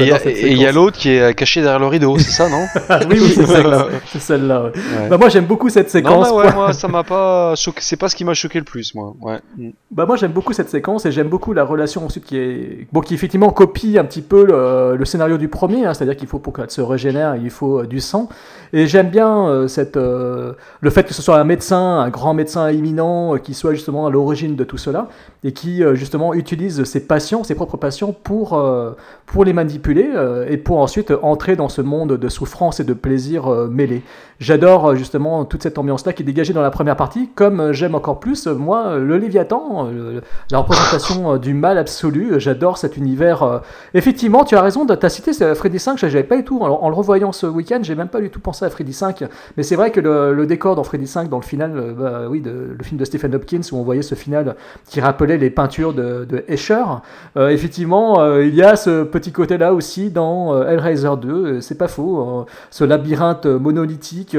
il y a- l'autre qui est caché derrière le rideau, c'est ça, non Ah oui, oui, c'est celle-là. C'est celle-là, ouais. Ouais. Bah, moi j'aime beaucoup cette Non, séquence. mais ouais, point- moi, ça m'a pas choqué. C'est pas ce qui m'a choqué le plus, moi. Ouais. Mm. Bah moi j'aime beaucoup cette séquence et j'aime beaucoup la relation ensuite qui est bon qui effectivement copie un petit peu le, le scénario du premier, hein, c'est-à-dire qu'il faut pour qu'elle se régénère il faut euh, du sang et j'aime bien euh, cette euh, le fait que ce soit un médecin, un grand médecin imminent euh, qui soit justement à l'origine de tout cela et qui euh, justement utilise ses passions, ses propres passions, pour, euh, pour les manipuler euh, et pour ensuite entrer dans ce monde de souffrance et de plaisir mêlés. J'adore justement toute cette ambiance-là qui est dégagée dans la première partie, comme j'aime encore plus, moi, le Léviathan, la représentation du mal absolu. J'adore cet univers. Effectivement, tu as raison, tu as cité Freddy 5, j'avais pas du tout, en, le revoyant ce week-end, j'ai même pas du tout pensé à Freddy 5, mais c'est vrai que le, décor dans Freddy 5, dans le final, bah, oui, le film de Stephen Hopkins, où on voyait ce final qui rappelait les peintures de, de Escher, euh, effectivement, euh, il y a ce petit côté-là aussi dans euh, Hellraiser 2, euh, c'est pas faux, euh, ce labyrinthe monolithique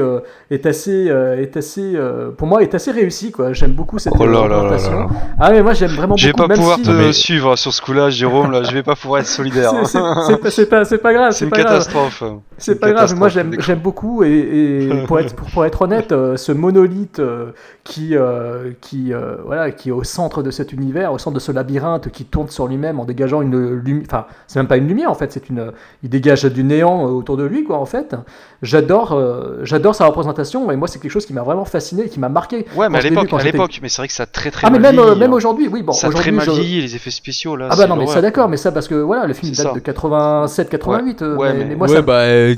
est assez, est assez pour moi, est assez réussi, quoi. J'aime beaucoup cette Oh là là là. Ah, mais moi, j'aime vraiment Je vais beaucoup, pas pouvoir si- te suivre sur ce coup-là, Jérôme. Là, je vais pas pouvoir être solidaire. C'est- c'est- c'est pas- c'est grave. C'est une pas grave. catastrophe. C'est pas grave. Moi, j'aime, j'aime beaucoup et, et pour être pour, pour être honnête, ce monolithe qui qui voilà qui est au centre de cet univers, au centre de ce labyrinthe qui tourne sur lui-même en dégageant une lumière. Enfin, c'est même pas une lumière en fait. C'est une. Il dégage du néant euh, autour de lui quoi en fait. J'adore euh, j'adore sa représentation et moi c'est quelque chose qui m'a vraiment fasciné, et qui m'a marqué. Ouais, mais à l'époque, à l'époque, mais c'est vrai que ça a très très Ah mais même euh, même hein. aujourd'hui, oui bon. Ça a très aujourd'hui, mal je- vieilli les effets spéciaux là. Ah bah non mais ça d'accord, mais ça parce que voilà le film date ça. de 87 88 euh, Ouais, mais, mais- mais moi ouais, ça bah, euh,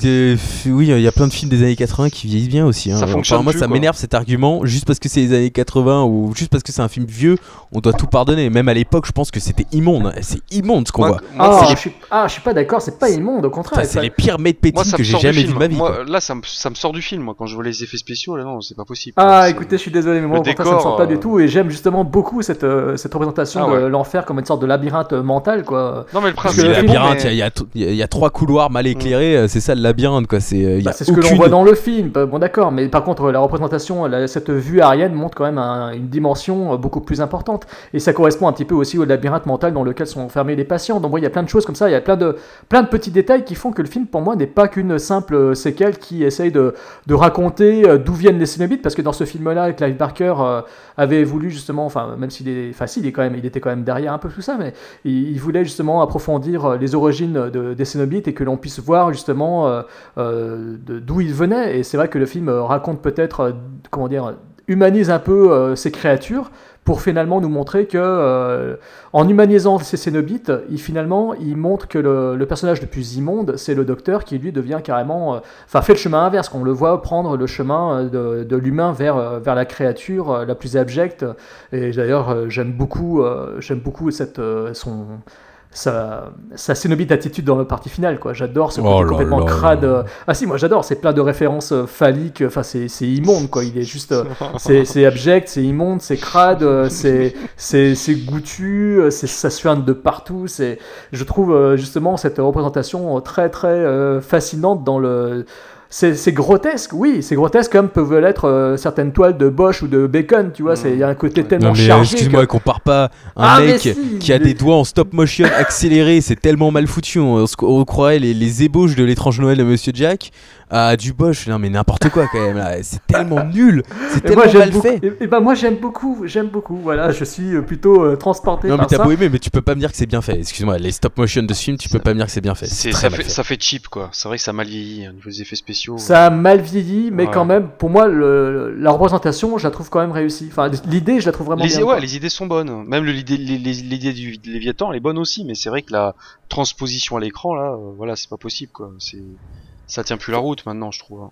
oui, il y a plein de films des années 80 qui vieillissent bien aussi. Hein. Ça Enfin, fonctionne moi, ça m'énerve cet argument. Juste parce que c'est les années 80 ou juste parce que c'est un film vieux, on doit tout pardonner. Même à l'époque, je pense que c'était immonde. C'est immonde ce qu'on voit. moi, Ah, c'est je suis, ah, je suis pas d'accord, c'est pas immonde, au contraire. C'est les pires painting ça que j'ai jamais vu film. de ma vie. Moi, là, ça me, ça me sort du film. Moi, quand je vois les effets spéciaux, là, non, c'est pas possible. Ah, écoutez, je suis désolé, mais moi, au contraire, ça me sort pas euh, du tout, et j'aime justement beaucoup cette, euh, cette représentation Ah de l'enfer comme une sorte de labyrinthe euh, mental, quoi. Non, mais le principe. que le labyrinthe, il mais- y, a- il y a y a- trois couloirs mal éclairés, euh, c'est ça le labyrinthe quoi. C'est euh, Bah, ce que l'on voit dans le film, bah, bon d'accord, mais par contre la représentation, la- cette vue aérienne montre quand même un- une dimension euh, beaucoup plus importante, et ça correspond un petit peu aussi au labyrinthe mental dans lequel sont enfermés les patients. Donc il y a plein de choses comme ça, il y a plein de, petits détails qui font que le film pour moi n'est pas qu'une simple séquelle qui essaye de, raconter euh, d'où viennent les Cénobites, parce que dans ce film-là, Clive Barker euh, avait voulu justement, enfin même s'il est, si, il était quand même derrière un peu tout ça, mais il, voulait justement approfondir euh, les origines de- des Cénobites et que l'on puisse voir justement d'où ils venaient. Et c'est vrai que le film raconte peut-être, comment dire, humanise un peu ces créatures pour finalement nous montrer que, euh, en humanisant ces Cénobites, il finalement, il montre que le, personnage le plus immonde, c'est le docteur qui lui devient carrément, euh, enfin fait le chemin inverse, qu'on le voit prendre le chemin euh, de, de l'humain vers, vers la créature la plus abjecte. Et d'ailleurs, j'aime beaucoup, j'aime beaucoup cette, son, sa, sa cénobite attitude dans le parti final, quoi. J'adore ce côté Oh là complètement là. crade. euh, Ah si, moi j'adore, c'est plein de références euh, phalliques, enfin c'est c'est immonde, quoi. Il est juste, euh, c'est c'est abject, c'est immonde, c'est crade, c'est c'est c'est goûtu, c'est ça suinte de partout. C'est, je trouve justement cette représentation très très fascinante dans le c'est c'est grotesque, oui, c'est grotesque comme peuvent l'être euh, certaines toiles de Bosch ou de Bacon, tu vois, c'est il y a un côté tellement Non mais chargé. excuse-moi, que- compare pas. Un Ah, mec si, qui a mais- des doigts en stop motion accéléré, c'est tellement mal foutu, on, on croirait les, les ébauches de l'étrange Noël de Monsieur Jack à du Bosch, non mais n'importe quoi quand même là, c'est tellement nul, c'est Et tellement moi j'aime mal beaucoup. fait. Et, et ben moi j'aime beaucoup, j'aime beaucoup. Voilà, je suis euh, plutôt euh, transporté Non mais par t'as ça. beau aimer, mais tu peux pas me dire que c'est bien fait. Excuse-moi, les stop motion de ce film, tu peux pas me dire que c'est bien fait. C'est C'est- très ça, mal fait, fait. ça fait cheap, quoi. C'est vrai que ça a mal vieilli hein, au niveau des effets spéciaux. Ça a mal vieilli, mais Ouais. quand même, pour moi, le- la représentation, je la trouve quand même réussie. Enfin, l'idée, je la trouve vraiment les, bien. ouais, quoi. les idées sont bonnes. Même le- l'idée les- les- l'idée du Léviathan, elle est bonne aussi, mais c'est vrai que la transposition à l'écran, là, euh, voilà, c'est pas possible, quoi. C'est, ça tient plus la route maintenant, je trouve.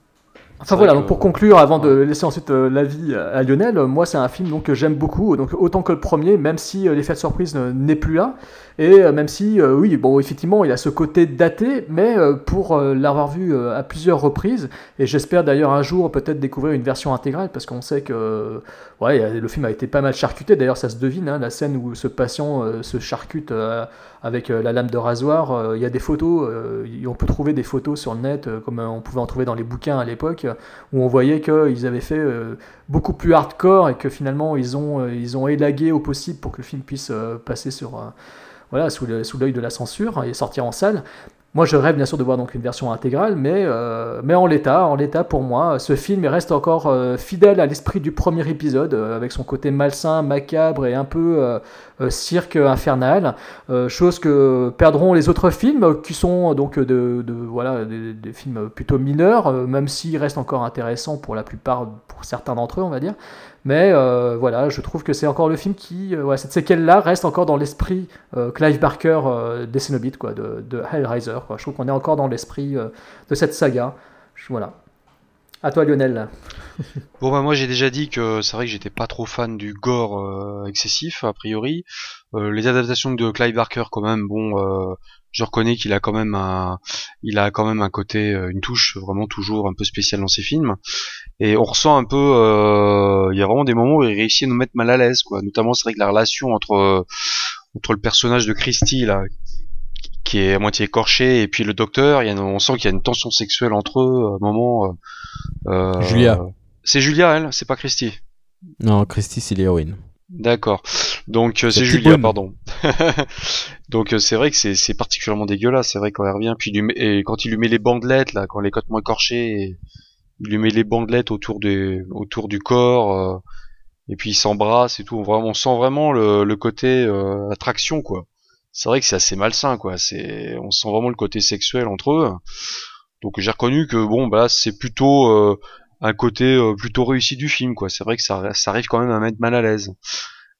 Enfin voilà, donc pour conclure, avant de laisser ensuite euh, l'avis à Lionel, euh, moi c'est un film donc, que j'aime beaucoup, donc autant que le premier, même si euh, l'effet de surprise euh, n'est plus là, et euh, même si, euh, oui, bon, effectivement, il a ce côté daté, mais euh, pour euh, l'avoir vu euh, à plusieurs reprises, et j'espère d'ailleurs un jour peut-être découvrir une version intégrale, parce qu'on sait que euh, ouais, euh, le film a été pas mal charcuté, d'ailleurs ça se devine, hein, la scène où ce patient euh, se charcute euh, avec euh, la lame de rasoir, euh, il y a des photos, euh, on peut trouver des photos sur le net, euh, comme euh, on pouvait en trouver dans les bouquins à l'époque, où on voyait qu'ils avaient fait euh, beaucoup plus hardcore et que finalement ils ont, euh, ils ont élagué au possible pour que le film puisse euh, passer sur, euh, voilà, sous l'œil de la censure et sortir en salle. Moi, je rêve bien sûr de voir donc une version intégrale, mais, euh, mais en l'état, en l'état pour moi, ce film il reste encore euh, fidèle à l'esprit du premier épisode, euh, avec son côté malsain, macabre et un peu cirque infernal, chose que perdront les autres films, qui sont donc de, voilà des, des films plutôt mineurs, même s'ils restent encore intéressants pour la plupart, pour certains d'entre eux, on va dire. Mais euh, voilà, je trouve que c'est encore le film qui, euh, cette séquelle-là reste encore dans l'esprit euh, Clive Barker des Cénobites, quoi, de, de Hellraiser. Je trouve qu'on est encore dans l'esprit de cette saga. Voilà. À toi Lionel. Bon bah moi j'ai déjà dit que c'est vrai que j'étais pas trop fan du gore excessif a priori. Les adaptations de Clive Barker quand même bon je reconnais qu'il a quand même un il a quand même un côté une touche vraiment toujours un peu spéciale dans ses films et on ressent un peu euh, il y a vraiment des moments où il réussit à nous mettre mal à l'aise quoi notamment c'est vrai que la relation entre entre le personnage de Christie là qui est à moitié écorché et puis le docteur il y a, on sent qu'il y a une tension sexuelle entre eux à un moment euh, euh, Julia. c'est Julia, elle, c'est pas Christy. Non, Christy, c'est l'héroïne. D'accord. Donc euh, C'est Julia, pardon. Donc euh, c'est vrai que c'est c'est particulièrement dégueulasse. C'est vrai quand elle revient, puis lui met- et quand il lui met les bandelettes là, quand elle est complètement écorchée, et il lui met les bandelettes autour des autour du corps, euh, et puis ils s'embrassent et tout. Vraiment, on sent vraiment le, le côté euh, attraction quoi. C'est vrai que c'est assez malsain quoi. C'est on sent vraiment le côté sexuel entre eux. Donc j'ai reconnu que bon bah c'est plutôt euh, un côté plutôt réussi du film quoi. C'est vrai que ça, ça arrive quand même à mettre mal à l'aise.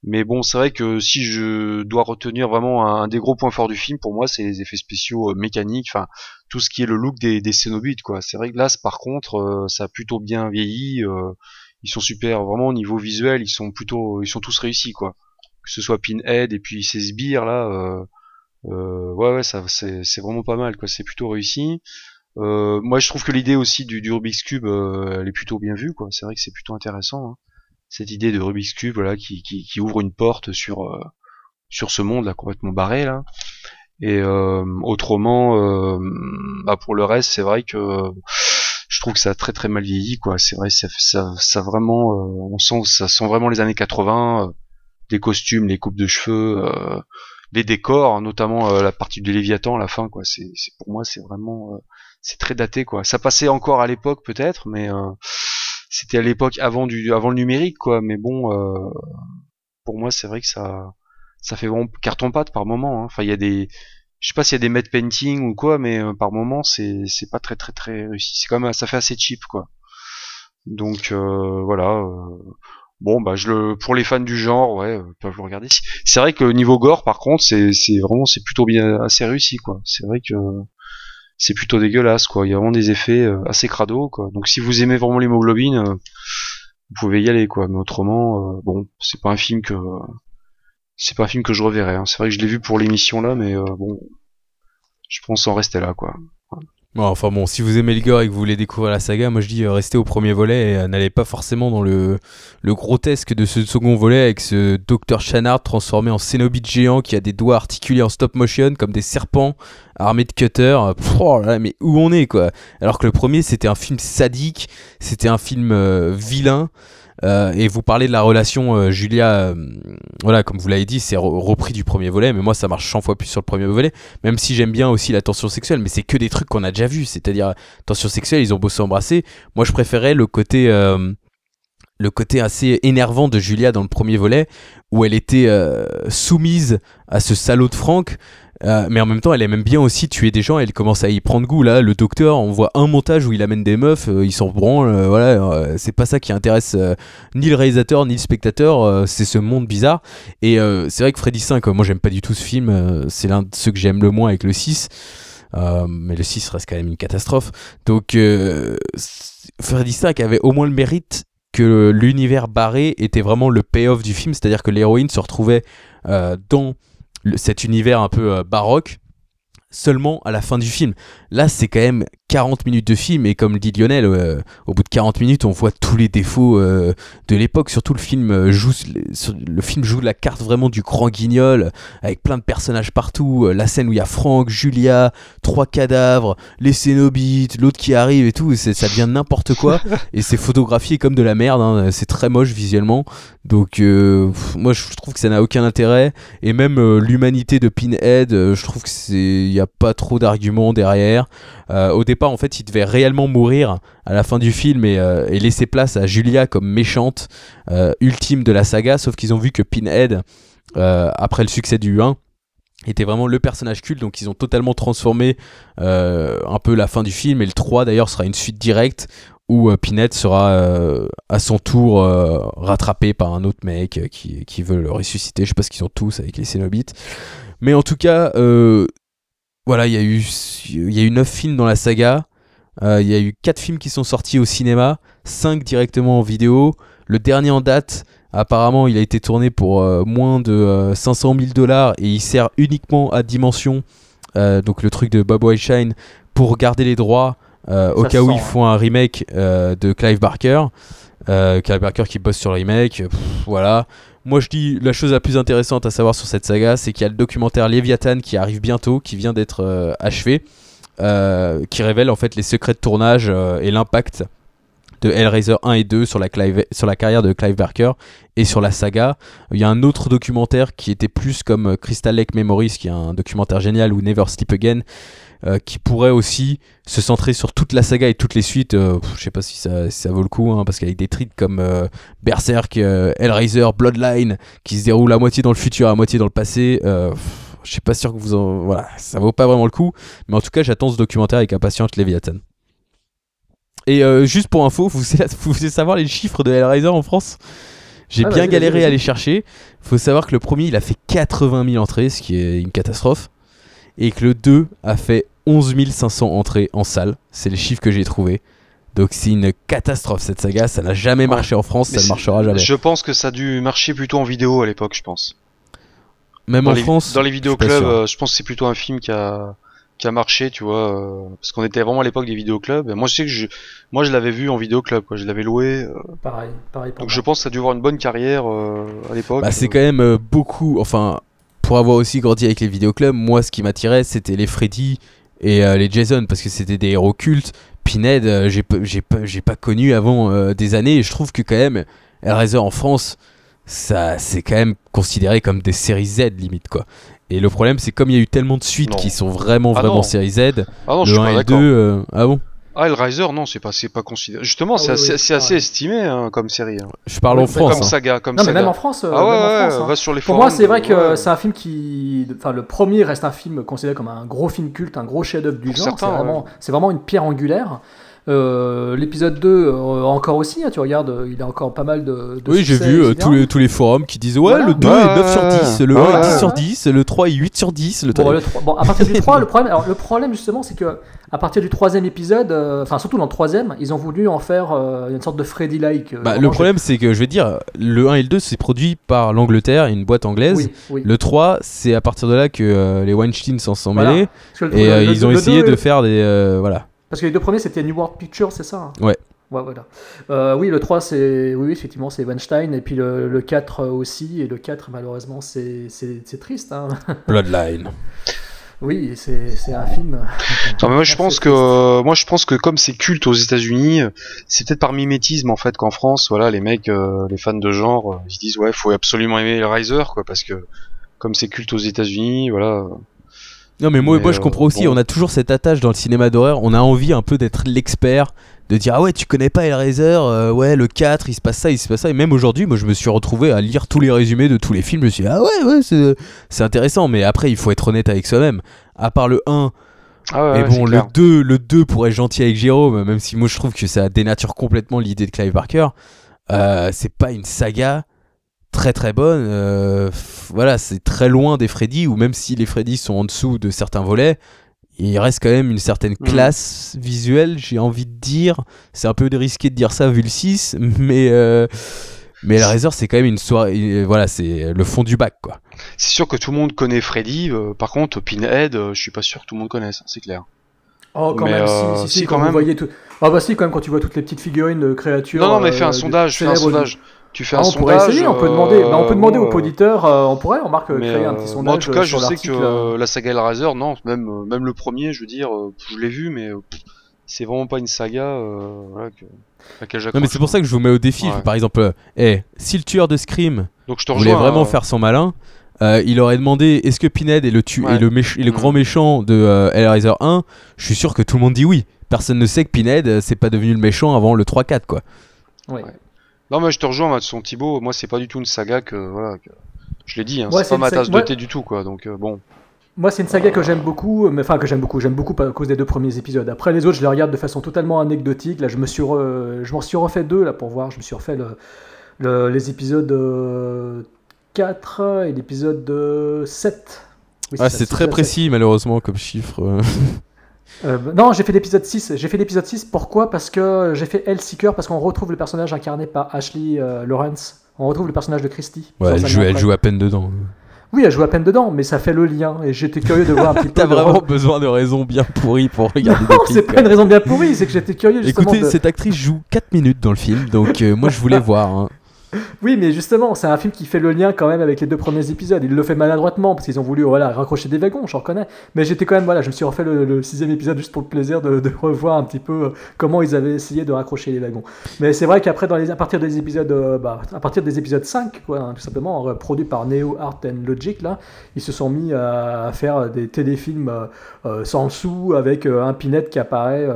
Mais bon, c'est vrai que si je dois retenir vraiment un, des gros points forts du film, pour moi, c'est les effets spéciaux euh, mécaniques, enfin tout ce qui est le look des, des Cénobites, quoi. C'est vrai que là, par contre, euh, ça a plutôt bien vieilli. euh, ils sont super, vraiment au niveau visuel, ils sont plutôt, ils sont tous réussis, quoi. Que ce soit Pinhead et puis ces sbires là, euh, euh, ouais, ouais, ça, c'est, vraiment pas mal, quoi. C'est plutôt réussi. Moi, je trouve que l'idée aussi du, du Rubik's Cube, elle est plutôt bien vue, quoi. C'est vrai que c'est plutôt intéressant. hein. Cette idée de Rubik's Cube, voilà, qui, qui, qui ouvre une porte sur euh, sur ce monde là complètement barré là. Et euh, autrement, euh, bah pour le reste, c'est vrai que je trouve que ça a très très mal vieilli, quoi. C'est vrai, ça, ça, ça vraiment, euh, on sent, ça sent vraiment les années 80, euh, les costumes, les coupes de cheveux, euh, les décors, hein, notamment euh, la partie du Léviathan, à la fin, quoi. C'est, pour moi, c'est vraiment, euh, c'est très daté, quoi. Ça passait encore à l'époque peut-être, mais euh, c'était à l'époque avant le numérique, quoi. Mais bon, euh, pour moi, c'est vrai que ça, ça fait vraiment carton pâte par moment. hein. Enfin, il y a des, je sais pas s'il y a des matte painting ou quoi, mais euh, par moment, c'est, pas très très très réussi. C'est quand même, ça fait assez cheap, quoi. Donc euh, voilà. Bon bah je le pour les fans du genre ouais peuvent le regarder. C'est vrai que niveau gore par contre c'est c'est vraiment c'est plutôt bien assez réussi quoi. C'est vrai que c'est plutôt dégueulasse quoi. Il y a vraiment des effets euh, assez crado quoi. Donc si vous aimez vraiment l'hémoglobine, euh, vous pouvez y aller quoi. Mais autrement euh, bon c'est pas un film que c'est pas un film que je reverrai. hein. C'est vrai que je l'ai vu pour l'émission là mais bon je pense en rester là quoi. Bon, enfin bon, si vous aimez le gore et que vous voulez découvrir la saga, moi je dis euh, restez au premier volet et euh, n'allez pas forcément dans le, grotesque de ce second volet avec ce Dr. Chanard transformé en cénobite géant qui a des doigts articulés en stop motion comme des serpents armés de cutters. Oh mais où on est quoi Alors que le premier c'était un film sadique, c'était un film euh, vilain. Euh, et vous parlez de la relation euh, Julia, euh, voilà, comme vous l'avez dit, c'est re- repris du premier volet, mais moi ça marche 100 fois plus sur le premier volet, même si j'aime bien aussi la tension sexuelle, mais c'est que des trucs qu'on a déjà vus, c'est-à-dire tension sexuelle, ils ont beau s'embrasser. Moi je préférais le côté, le côté assez énervant de Julia dans le premier volet, où elle était soumise à ce salaud de Franck. Euh, mais en même temps, elle aime bien aussi tuer des gens. Elle commence à y prendre goût. Là, le docteur, on voit un montage où il amène des meufs, euh, ils s'en branlent. euh, voilà, euh, c'est pas ça qui intéresse ni le réalisateur ni le spectateur. c'est ce monde bizarre. Et c'est vrai que Freddy 5, euh, moi j'aime pas du tout ce film. c'est l'un de ceux que j'aime le moins avec le 6. Euh, mais le 6 reste quand même une catastrophe. Donc, Freddy 5 avait au moins le mérite que l'univers barré était vraiment le payoff du film, c'est-à-dire que l'héroïne se retrouvait dans cet univers un peu euh, baroque seulement à la fin du film. Là, c'est quand même 40 minutes de film et comme le dit Lionel, euh, au bout de 40 minutes, on voit tous les défauts euh, de l'époque. Surtout le film euh, joue le film joue la carte vraiment du grand guignol avec plein de personnages partout. La scène où il y a Franck, Julia, trois cadavres, les Cénobites, l'autre qui arrive et tout, ça devient n'importe quoi et c'est photographié comme de la merde. hein. C'est très moche visuellement. Donc euh, pff, moi je trouve que ça n'a aucun intérêt et même l'humanité de Pinhead, je trouve que c'est il y a pas trop d'arguments derrière. Euh, au départ en fait il devait réellement mourir à la fin du film et, euh, laisser place à Julia comme méchante euh, ultime de la saga, sauf qu'ils ont vu que Pinhead après le succès du 1 était vraiment le personnage culte donc ils ont totalement transformé un peu la fin du film et le 3 d'ailleurs sera une suite directe où euh, Pinhead sera à son tour rattrapé par un autre mec qui, veut le ressusciter. Je sais pas ce qu'ils ont tous avec les Cénobites. Mais en tout cas, voilà, il y a eu il y a eu 9 films dans la saga. Euh, Il y a eu 4 films qui sont sortis au cinéma, 5 directement en vidéo. Le dernier en date, apparemment, il a été tourné pour euh, moins de euh, 500 000 dollars et il sert uniquement à Dimension, euh, donc le truc de Bob Wildshine, pour garder les droits euh, au cas où ils font un remake euh, de Clive Barker. Euh, Clive Barker qui bosse sur le remake, pff, voilà. Moi je dis la chose la plus intéressante à savoir sur cette saga, c'est qu'il y a le documentaire Léviathan qui arrive bientôt, qui vient d'être euh, achevé, euh, qui révèle en fait les secrets de tournage euh, et l'impact de Hellraiser 1 et 2 sur la, carrière de Clive Barker et sur la saga. Il y a un autre documentaire qui était plus comme euh, Crystal Lake Memories, qui est un documentaire génial, ou Never Sleep Again, euh, qui pourrait aussi se centrer sur toute la saga et toutes les suites. Euh, je sais pas si ça, vaut le coup, hein, parce qu'avec des treats comme euh, Berserk, Hellraiser, Bloodline, qui se déroulent à moitié dans le futur, à moitié dans le passé. je suis pas sûr que vous en. Voilà, ça vaut pas vraiment le coup. Mais en tout cas, j'attends ce documentaire avec impatience Léviathan. Et euh, juste pour info, vous, voulez savoir les chiffres de Hellraiser en France? J'ai Ah, bien vas-y, galéré vas-y, à les chercher. faut savoir que le premier, il a fait 80 000 entrées, ce qui est une catastrophe. Et que le 2 a fait 11 500 entrées en salle. C'est les chiffres que j'ai trouvés. Donc c'est une catastrophe cette saga, ça n'a jamais marché en France, Mais ça ne marchera jamais. Je pense que ça a dû marcher plutôt en vidéo à l'époque, je pense. Même dans en les, France, dans les vidéoclubs, sûr. euh, je pense que c'est plutôt un film qui a qui a marché, tu vois, euh, parce qu'on était vraiment à l'époque des vidéoclubs. Et moi, je sais que je, moi, je l'avais vu en vidéoclub, quoi. Je l'avais loué. euh, Pareil, pareil. pour donc moi. je pense que ça a dû avoir une bonne carrière euh, à l'époque. Bah, c'est quand même euh, beaucoup. Enfin, pour avoir aussi grandi avec les vidéoclubs, moi, ce qui m'attirait, c'était les Freddy et euh, les Jason, parce que c'était des héros cultes. Pinhead, euh, j'ai pas- j'ai pas, j'ai pas connu avant euh, des années, et je trouve que quand même, Hellraiser en France, ça, c'est quand même considéré comme des séries Z limite, quoi. Et le problème, c'est comme il y a eu tellement de suites Non. qui sont vraiment, Ah vraiment non. séries Z, Ah non, je le suis 1 pas et le 2, d'accord. euh, ah bon Ah, Hellraiser, non, c'est pas, c'est pas considéré. Justement, Ah c'est oui, assez, oui, c'est ah assez ouais. estimé hein, comme série. hein. Je parle en mais France. Comme hein. saga, comme Non, mais saga. même en France. euh, Ah ouais, en ouais, France, hein. va sur les Pour moi, c'est vrai que ouais. c'est un film qui. Enfin, le premier reste un film considéré comme un gros film culte, un gros chef-d'œuvre du Pour genre. certains, C'est vraiment, c'est vraiment une pierre angulaire. Euh, L'épisode 2, euh, encore aussi, hein, tu regardes, euh, il a encore pas mal de. de Oui, j'ai vu euh, tous, les, tous les forums qui disent Ouais, Voilà. le 2 Ouais, est 9 sur 10, le 1 ouais, est 10 ouais. sur 10, le 3 est 8 sur 10. Le Bon, le trois- bon, à partir du 3, le problème, alors, le problème justement, c'est que à partir du troisième épisode, euh, enfin surtout dans le troisième, ils ont voulu en faire euh, une sorte de Freddy-like. euh, Bah, le problème, c'est que je vais dire, le 1 et le 2, c'est produit par l'Angleterre, une boîte anglaise. Oui, oui. Le 3, c'est à partir de là que euh, les Weinstein s'en sont Voilà. mêlés. Le- Et euh, le- ils ont essayé deux- de faire des. euh, voilà. Parce que les deux premiers, c'était New World Pictures, c'est ça hein? Ouais. Ouais, voilà. Euh, oui, le 3, c'est. Oui, effectivement, c'est Weinstein. Et puis le, le 4 aussi. Et le 4, malheureusement, c'est c'est- c'est triste. Hein. Bloodline. oui, c'est c'est un film. Non, mais moi je pense que triste. moi je pense que comme c'est culte aux États-Unis, c'est peut-être par mimétisme en fait qu'en France, voilà, les mecs, euh, les fans de genre, euh, ils se disent ouais, faut absolument aimer le Riser quoi, parce que comme c'est culte aux États-Unis, voilà. Non, mais moi, Mais, moi je euh, comprends aussi, bon. on a toujours cette attache dans le cinéma d'horreur, on a envie un peu d'être l'expert, de dire Ah ouais, tu connais pas Hellraiser, euh, ouais, le 4, il se passe ça, il se passe ça. Et même aujourd'hui, moi je me suis retrouvé à lire tous les résumés de tous les films, je me suis dit Ah ouais, ouais, c'est intéressant, mais après, il faut être honnête avec soi-même. À part le 1, Ah ouais, Et bon, le clair. 2, le 2 pour être gentil avec Jérôme, même si moi je trouve que ça dénature complètement l'idée de Clive Barker, euh, c'est pas une saga très très bonne. euh, voilà, c'est très loin des Freddy, ou même si les Freddy sont en dessous de certains volets, il reste quand même une certaine Mm. classe visuelle, j'ai envie de dire. C'est un peu risqué de dire ça vu le 6, mais. Euh, mais Hellraiser, c'est quand même une soirée. Voilà, c'est le fond du bac, quoi. C'est sûr que tout le monde connaît Freddy, euh, par contre Pinhead, euh, je suis pas sûr que tout le monde connaisse, c'est clair. Oh, quand Mais, même, euh, si, si, si, si, quand quand vous même. voyez tout. Ah, bah si, quand même, quand tu vois toutes les petites figurines de créatures. Non non, mais euh, fais un sondage, fais un sondage. Tu fais Ah, un on sondage. pourrait essayer, on peut demander, euh, bah, on peut demander moi, aux auditeurs, euh, on pourrait, on marque, Mais, créer un euh, petit moi, sondage en tout cas, euh, je sais que euh, la saga Hellraiser, non, même euh, même le premier, je veux dire, euh, je l'ai vu, mais euh, c'est vraiment pas une saga euh, voilà, que, à laquelle Non, mais j'accroche, c'est pour ça que je vous mets au défi. Ouais. Par exemple, euh, eh, si le tueur de Scream Donc je te voulait vraiment euh, faire son malin, euh, il aurait demandé est-ce que Pinhead est le, tu Ouais. est le, méch- est le Mm. grand méchant de euh, Hellraiser 1 Je suis sûr que tout le monde dit oui. Personne ne sait que Pinhead, euh, c'est pas devenu le méchant avant le 3-4, quoi. Ouais. Non, mais je te rejoins, Matson Thibaut. Moi, c'est pas du tout une saga que voilà. Que... Je l'ai dit, hein, Ouais, c'est pas ma tasse de ouais. thé du tout, quoi. Donc euh, bon. Moi, c'est une saga que j'aime beaucoup, mais enfin que j'aime beaucoup. J'aime beaucoup à cause des deux premiers épisodes. Après, les autres, je les regarde de façon totalement anecdotique. Là, je me suis, re- je m'en suis refait deux là pour voir. Je me suis refait le- le- les épisodes euh, 4 et l'épisode euh, 7. Oui, Ah, c'est très précis, malheureusement, comme chiffre. euh. Euh, non, j'ai fait l'épisode 6. J'ai fait l'épisode 6. Pourquoi? Parce que j'ai fait Hellseeker, parce qu'on retrouve le personnage incarné par Ashley euh, Lawrence. On retrouve le personnage de Christy. Ouais, elle joue, elle joue à peine dedans. Oui, elle joue à peine dedans, mais ça fait le lien. Et j'étais curieux de voir un petit peu. T'as de- vraiment besoin de raisons bien pourries pour regarder Non, c'est pas une raison bien pourrie, c'est que j'étais curieux justement. Écoutez, de- cette actrice joue 4 minutes dans le film, donc euh, moi je voulais voir. hein. Oui, mais justement, c'est un film qui fait le lien quand même avec les deux premiers épisodes. Il le fait maladroitement parce qu'ils ont voulu voilà, raccrocher des wagons, j'en reconnais. Mais j'étais quand même, voilà, je me suis refait le, sixième épisode juste pour le plaisir de, revoir un petit peu euh, comment ils avaient essayé de raccrocher les wagons. Mais c'est vrai qu'après, à partir des épisodes, euh, bah, à partir des épisodes 5, quoi, hein, tout simplement, euh, produits par Neo Art and Logic, ils se sont mis à, faire des téléfilms sans le sou avec un Pinette qui apparaît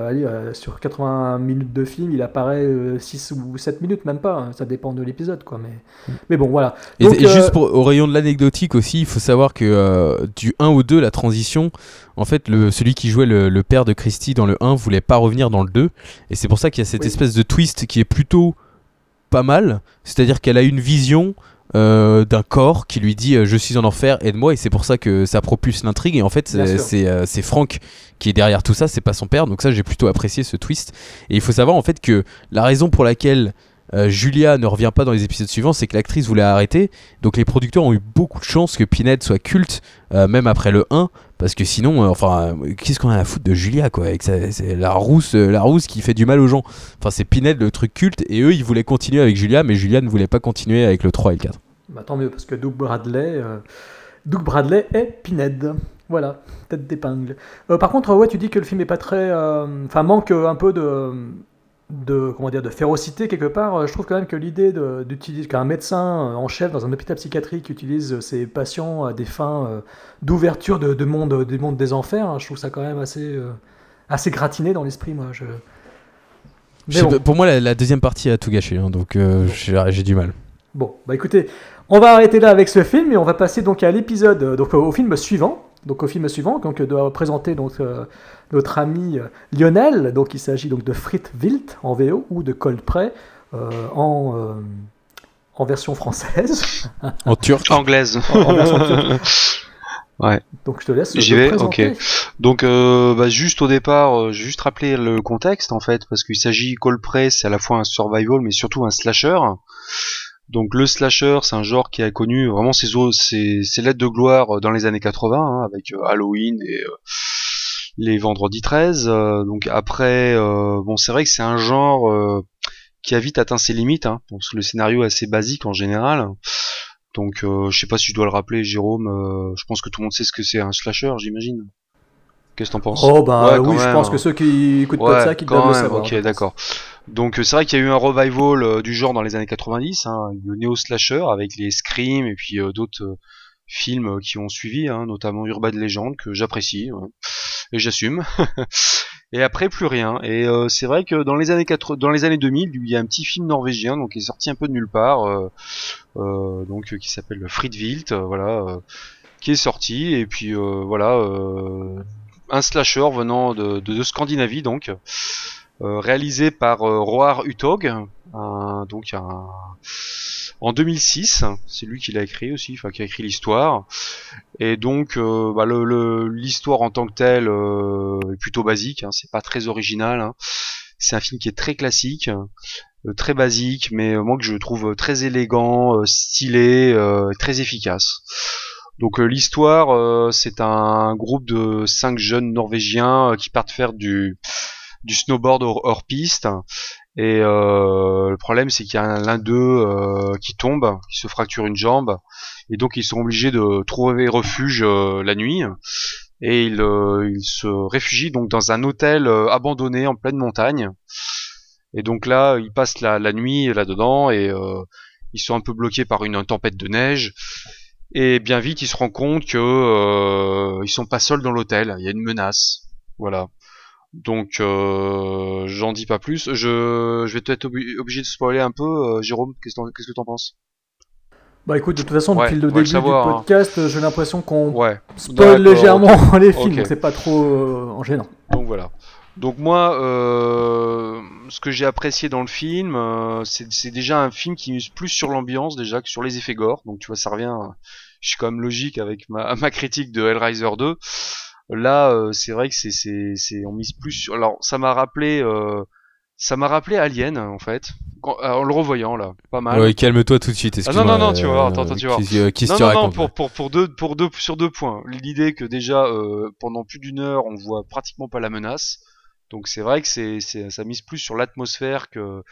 sur 80 minutes de film, il apparaît 6 ou 7 minutes, même pas, hein, ça dépend de l'épisode, quoi. Mais, mais bon, voilà. Et, Donc, et euh, juste pour, au rayon de l'anecdotique aussi, il faut savoir que euh, du 1 au 2, la transition, en fait, le, celui qui jouait le, le père de Christie dans le 1 voulait pas revenir dans le 2. Et c'est pour ça qu'il y a cette Oui. espèce de twist qui est plutôt pas mal. C'est-à-dire qu'elle a une vision euh, d'un corps qui lui dit euh, Je suis en enfer, aide-moi. Et c'est pour ça que ça propulse l'intrigue. Et en fait, c'est euh, Franck qui est derrière tout ça, c'est pas son père. Donc ça, j'ai plutôt apprécié ce twist. Et il faut savoir en fait que la raison pour laquelle euh, Julia ne revient pas dans les épisodes suivants, c'est que l'actrice voulait arrêter. Donc les producteurs ont eu beaucoup de chance que Pinhead soit culte, euh, même après le 1, parce que sinon, euh, enfin, qu'est-ce qu'on a à foutre de Julia, quoi avec C'est la rousse, la rousse qui fait du mal aux gens. Enfin, c'est Pinhead le truc culte, et eux, ils voulaient continuer avec Julia, mais Julia ne voulait pas continuer avec le 3 et le 4. Bah, tant mieux, parce que Doug Bradley, Doug Bradley est Pinhead. Voilà, tête d'épingle. Par contre, ouais, tu dis que le film est pas très. Enfin, manque un peu de. De, comment dire, de férocité quelque part, Euh, je trouve quand même que l'idée d'utiliser qu'un médecin euh, en chef dans un hôpital psychiatrique utilise euh, ses patients à des fins d'ouverture de, de monde, des mondes des enfers, hein, je trouve ça quand même assez, euh, assez gratiné dans l'esprit, moi. Je... Bon. Pour moi, la, la deuxième partie a tout gâché, hein, donc euh, j'ai du mal. Bon, bah écoutez, on va arrêter là avec ce film et on va passer donc à l'épisode, donc au film suivant. Donc au film suivant, donc euh, doit présenter donc euh, notre ami euh, Lionel. Donc il s'agit donc de Frit Wild en VO ou de Coldplay euh, en euh, en version française. En turc. Anglaise. En- en version turque. Ouais. Donc je te laisse. J'y vais, présenter. ok. Donc, euh, bah, juste au départ, euh, juste rappeler le contexte en fait, parce qu'il s'agit Coldplay, c'est à la fois un survival, mais surtout un slasher. Donc le slasher, c'est un genre qui a connu vraiment ses, ses, ses lettres de gloire euh, dans les années 80, hein, avec euh, Halloween et euh, les Vendredis 13. euh, donc après, bon, c'est vrai que c'est un genre qui a vite atteint ses limites, hein, parce le scénario est assez basique en général. Donc je sais pas si je dois le rappeler, Jérôme. je pense que tout le monde sait ce que c'est un slasher, j'imagine. Qu'est-ce que t'en penses? Oh bah Ouais, oui, je pense hein. que ceux qui écoutent pas de ça, qui doivent le même, savoir. Ok, d'accord. Donc euh, c'est vrai qu'il y a eu un revival euh, du genre dans les années 90, hein, le néo slasher avec les Scream et puis euh, d'autres euh, films qui ont suivi, hein, notamment Urban Legend que j'apprécie et j'assume. et après plus rien. Et c'est vrai que dans les années 4... dans les années 2000, il y a un petit film norvégien donc qui est sorti un peu de nulle part, donc qui s'appelle Friedwild, euh, voilà, qui est sorti et puis voilà. Un slasher venant de, Scandinavie donc euh, réalisé par euh, Roar Utog donc en 2006 c'est lui qui l'a écrit aussi enfin qui a écrit l'histoire et donc euh, bah, l'histoire en tant que telle euh, est plutôt basique hein, c'est pas très original hein. c'est un film qui est très classique euh, très basique mais moi que je trouve très élégant stylé très efficace donc euh, l'histoire, euh, c'est un groupe de cinq jeunes Norvégiens euh, qui partent faire du, snowboard hors, piste. Et le problème, c'est qu'il y a un- l'un d'eux qui tombe, qui se fracture une jambe, et donc ils sont obligés de trouver refuge la nuit. Et ils, se réfugient donc dans un hôtel abandonné en pleine montagne. Et donc là, ils passent la, la nuit là-dedans et ils sont un peu bloqués par une tempête de neige. Et bien vite, ils se rendent compte que euh, ils sont pas seuls dans l'hôtel. Il y a une menace. Voilà. Donc, euh, j'en dis pas plus. Je, je vais peut-être obli- obligé de spoiler un peu. Euh, Jérôme, qu'est-ce qu'est-ce que t'en penses? Bah écoute, de toute façon, Ouais, depuis le début savoir, du hein. podcast, j'ai l'impression qu'on Ouais. spoil légèrement les films, Ok. donc c'est pas trop euh, en gênant. Donc voilà. Donc moi, euh, ce que j'ai apprécié dans le film, euh, c'est déjà un film qui mise plus sur l'ambiance déjà que sur les effets gore. Donc tu vois, ça revient. Je suis quand même logique avec ma, ma critique de Hellraiser 2. Là, euh, c'est vrai que c'est c'est c'est on mise plus sur. Alors ça m'a rappelé. euh, ça m'a rappelé Alien en fait, Quand- euh, en le revoyant là, pas mal. Ouais, calme-toi tout de suite. Ah non, non, non, tu vas voir, euh, attends, attends, tu vas voir. Non, non, non, pour, pour, pour, deux, pour deux, sur deux points. L'idée que déjà, euh, pendant plus d'une heure, on voit pratiquement pas la menace. Donc c'est vrai que c'est, ça mise plus sur l'atmosphère que,